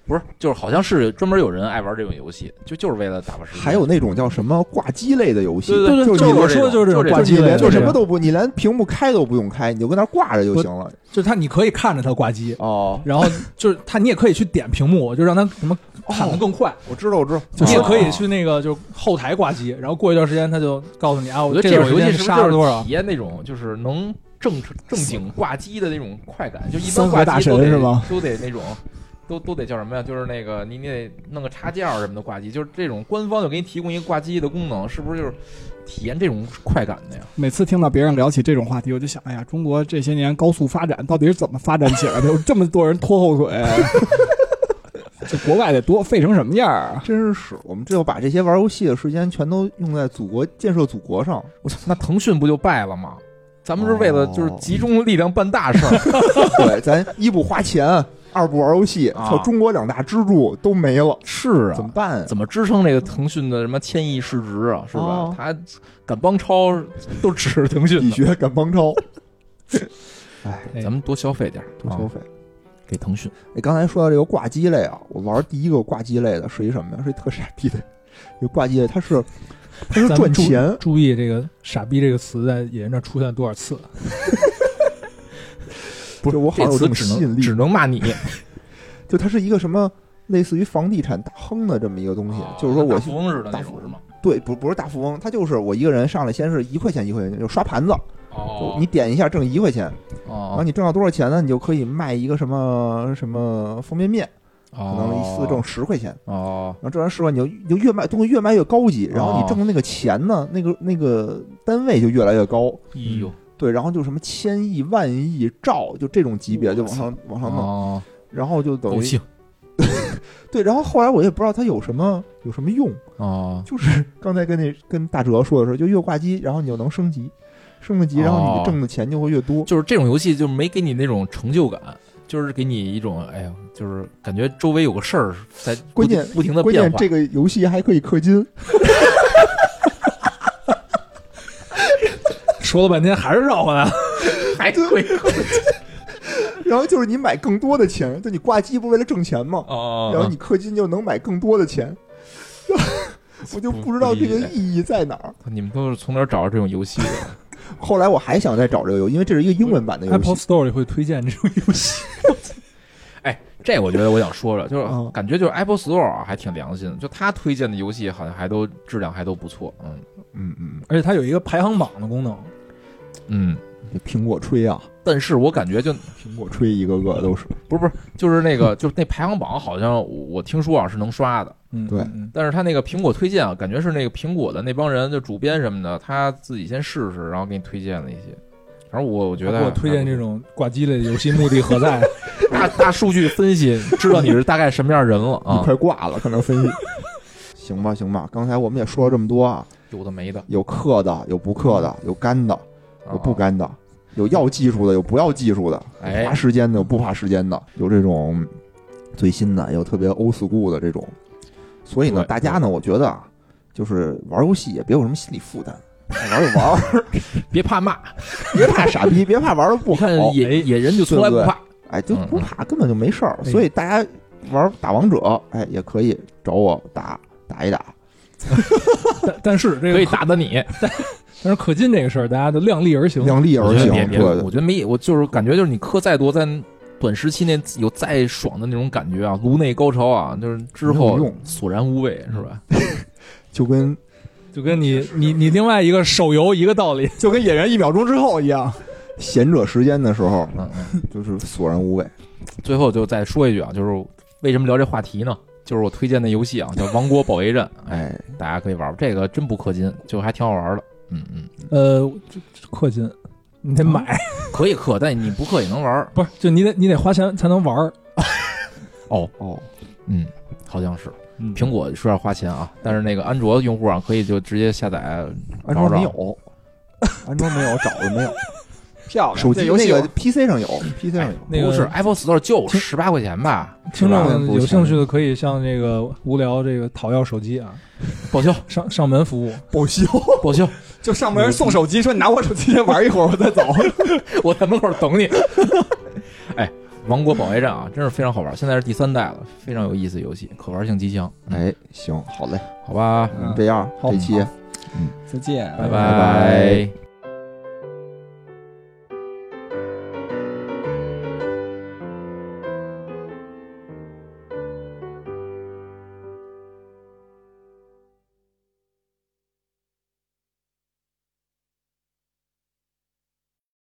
[SPEAKER 3] 不是，就是好像是专门有人爱玩这种游戏，就就是为了打发时间。
[SPEAKER 2] 还有那种叫什么挂机类的游戏，
[SPEAKER 3] 对
[SPEAKER 1] 对对
[SPEAKER 2] 就是你
[SPEAKER 1] 我说的就是这种挂机类就
[SPEAKER 2] 什么都不，你连屏幕开都不用开，你就跟那挂着就行了。
[SPEAKER 1] 就是它，你可以看着它挂机，
[SPEAKER 2] 哦，
[SPEAKER 1] 然后就是它，你也可以去点屏幕，就让它什么砍得更快。
[SPEAKER 2] 我知道，我知道，
[SPEAKER 1] 你也可以
[SPEAKER 2] 哦
[SPEAKER 1] 去那个就是后台挂机，然后过一段时间他就告诉你啊，
[SPEAKER 3] 我觉得
[SPEAKER 1] 这
[SPEAKER 3] 这种游戏
[SPEAKER 1] 杀了多少
[SPEAKER 3] 体？验那种就是能正正经挂机的那种快感？就一般挂机都得
[SPEAKER 4] 神是吗
[SPEAKER 3] 都得那种。都都得叫什么呀？就是那个你你得弄个插件儿什么的挂机，就是这种官方就给你提供一个挂机的功能，是不是就是体验这种快感的呀？
[SPEAKER 4] 每次听到别人聊起这种话题，我就想，哎呀，中国这些年高速发展到底是怎么发展起来的？有这么多人拖后腿，这国外得多废成什么样啊？
[SPEAKER 2] 真是是我们这要把这些玩游戏的时间全都用在祖国建设祖国上。
[SPEAKER 3] 我操，那腾讯不就败了吗？咱们是为了就是集中力量办大事儿，
[SPEAKER 2] 对，咱一不花钱，二不玩游戏，
[SPEAKER 3] 啊
[SPEAKER 2] 操，中国两大支柱都没了，
[SPEAKER 3] 是啊
[SPEAKER 2] 怎么办啊？
[SPEAKER 3] 怎么支撑这个腾讯的什么千亿市值啊？是吧？
[SPEAKER 2] 哦
[SPEAKER 3] 他敢帮超都指着腾讯呢，
[SPEAKER 2] 理学敢帮超，哎，
[SPEAKER 1] 哎
[SPEAKER 3] 咱们多消费点
[SPEAKER 2] 多消费。
[SPEAKER 3] 给腾讯。
[SPEAKER 2] 哎，刚才说到这个挂机类啊，我玩第一个挂机类的是一什么呀？是一特傻逼的一个挂机类，它是它是赚钱，
[SPEAKER 1] 注意这个“傻逼”这个词在野人这儿出现多少次？
[SPEAKER 2] 不是我好像有这
[SPEAKER 3] 这词只
[SPEAKER 2] 种吸引力，
[SPEAKER 3] 能只能骂你，
[SPEAKER 2] 就它是一个什么类似于房地产大亨的这么一个东西，就是说我
[SPEAKER 3] 大富翁似的那种是吗？
[SPEAKER 2] 对不不是大富翁，他就是我一个人上来先是一块钱一块钱就刷盘子，
[SPEAKER 3] 哦。
[SPEAKER 2] 你点一下挣一块钱，然后
[SPEAKER 3] 哦，
[SPEAKER 2] 你挣到多少钱呢？你就可以卖一个什么什么方便面，
[SPEAKER 3] 可
[SPEAKER 2] 可能一次挣十块钱，
[SPEAKER 3] 哦。
[SPEAKER 2] 然后挣完十块你就你就越卖东西越卖越高级，然后你
[SPEAKER 3] 哦。
[SPEAKER 2] 挣的那个钱呢，那个那个单位就越来越高，
[SPEAKER 3] 哎呦
[SPEAKER 2] 对，然后就什么千亿、万亿、兆，就这种级别就往上往上弄，
[SPEAKER 3] 哦，
[SPEAKER 2] 然后就等于 对，然后后来我也不知道它有什么有什么用，
[SPEAKER 3] 哦
[SPEAKER 2] 就是刚才跟那跟大哲说的时候，就越挂机，然后你就能升级，升了级，然后
[SPEAKER 3] 哦
[SPEAKER 2] 你挣的钱就会越多。
[SPEAKER 3] 就是这种游戏就没给你那种成就感，就是给你一种哎呀，就是感觉周围有个事儿在
[SPEAKER 2] 关键
[SPEAKER 3] 不停的
[SPEAKER 2] 关
[SPEAKER 3] 变化。
[SPEAKER 2] 键这个游戏还可以氪金，
[SPEAKER 1] 说了半天还是绕回来了。
[SPEAKER 3] 还会
[SPEAKER 2] 然后就是你买更多的钱，就你挂机不为了挣钱吗？
[SPEAKER 3] 哦，
[SPEAKER 2] 然后你氪金就能买更多的钱，我就不知道这个意义在哪儿。
[SPEAKER 3] 你们都是从哪儿找到这种游戏的？
[SPEAKER 2] 后来我还想再找这个游戏，因为这是一个英文版的游戏 Apple。
[SPEAKER 1] Store 里会推荐这种游戏。
[SPEAKER 3] 哎，这我觉得我想说说，就是
[SPEAKER 2] 嗯
[SPEAKER 3] 感觉就是 Apple Store 啊，还挺良心的，就他推荐的游戏好像还都质量还都不错。嗯
[SPEAKER 2] 嗯嗯，
[SPEAKER 1] 而且它有一个排行榜的功能，
[SPEAKER 3] 嗯，
[SPEAKER 2] 这苹果吹啊，
[SPEAKER 3] 但是我感觉就
[SPEAKER 2] 苹果吹一个个都是。
[SPEAKER 3] 不是不是，就是那个 就是那排行榜好像我我听说啊是能刷的，
[SPEAKER 1] 嗯，
[SPEAKER 2] 对
[SPEAKER 1] 嗯
[SPEAKER 3] 但是他那个苹果推荐啊，感觉是那个苹果的那帮人就主编什么的，他自己先试试，然后给你推荐了一些。反正我我觉得
[SPEAKER 1] 给我推荐这种挂机类的游戏，目的何在？
[SPEAKER 3] 大大数据分析，知道你是大概什么样人了
[SPEAKER 2] 你
[SPEAKER 3] 啊？
[SPEAKER 2] 快挂了，可能分析。行吧，行吧，刚才我们也说了这么多啊，
[SPEAKER 3] 有的没的，
[SPEAKER 2] 有氪的，有不氪的，有干的，有不干的，有要技术的，有不要技术的，
[SPEAKER 3] 哎
[SPEAKER 2] 花时间的，有不花时间的，有这种最新的，有特别 old school 的这种。所以呢，大家呢，我觉得啊，就是玩游戏也别有什么心理负担，爱玩就玩，
[SPEAKER 3] 别怕骂，
[SPEAKER 2] 别怕傻逼，别怕玩的不
[SPEAKER 3] 你
[SPEAKER 2] 好，
[SPEAKER 3] 看野野人就从来不怕。
[SPEAKER 2] 哎，就
[SPEAKER 3] 嗯
[SPEAKER 2] 不怕，根本就没事儿。
[SPEAKER 1] 哎
[SPEAKER 2] 所以大家玩打王者，哎，也可以找我打打一打。
[SPEAKER 1] 但但是这个
[SPEAKER 3] 可以，打的你，
[SPEAKER 1] 但是氪金这个事儿，大家就量力而行。
[SPEAKER 2] 量力而行，
[SPEAKER 3] 我觉得别别，
[SPEAKER 2] 对
[SPEAKER 3] 我觉得没，我就是感觉就是你氪再多，在短时期内有再爽的那种感觉啊，颅内高潮啊，就是之后
[SPEAKER 2] 用
[SPEAKER 3] 索然无味，是吧？
[SPEAKER 2] 就跟
[SPEAKER 1] 就跟你你你另外一个手游一个道理。
[SPEAKER 4] 就跟演员一秒钟之后一样。
[SPEAKER 2] 闲者时间的时候，
[SPEAKER 3] 嗯嗯。
[SPEAKER 2] 就是索然无味。
[SPEAKER 3] 最后就再说一句啊，就是为什么聊这话题呢？就是我推荐的游戏啊，叫《王国保卫战》，哎，
[SPEAKER 2] 哎，
[SPEAKER 3] 大家可以玩玩，这个真不氪金，就还挺好玩的。嗯嗯，
[SPEAKER 1] 呃，这这氪金，你得买，
[SPEAKER 3] 可以氪，但你不氪也能玩。
[SPEAKER 1] 不是就你得你得花钱才能玩儿。
[SPEAKER 3] 哦，
[SPEAKER 2] 哦，
[SPEAKER 3] 嗯，好像是
[SPEAKER 1] 嗯
[SPEAKER 3] 苹果是要花钱啊，但是那个安卓用户啊，可以就直接下载。
[SPEAKER 2] 安卓没有，安卓没有，找了没有？
[SPEAKER 4] 漂亮，
[SPEAKER 2] 手机
[SPEAKER 4] 游戏
[SPEAKER 2] 那个 PC 上有，PC 上有。
[SPEAKER 1] 那个
[SPEAKER 3] 不是 Apple Store 就
[SPEAKER 1] 听
[SPEAKER 3] 十八块钱吧？
[SPEAKER 1] 听众有兴趣的可以向这个无聊这个讨要手机啊，
[SPEAKER 3] 报销
[SPEAKER 1] 上上门服务。
[SPEAKER 2] 报销，
[SPEAKER 3] 报销，
[SPEAKER 4] 就上门送手机，说你拿我手机先玩一会儿，我再走。
[SPEAKER 3] 我在门口等你。哎，王国保卫战啊，真是非常好玩，现在是第三代了，非常有意思的游戏，可玩性极强。嗯，
[SPEAKER 2] 哎，行，好嘞，
[SPEAKER 3] 好吧，
[SPEAKER 2] 嗯这样
[SPEAKER 1] 好
[SPEAKER 2] 这期嗯
[SPEAKER 4] 再见。
[SPEAKER 3] 拜
[SPEAKER 2] 拜拜
[SPEAKER 3] 拜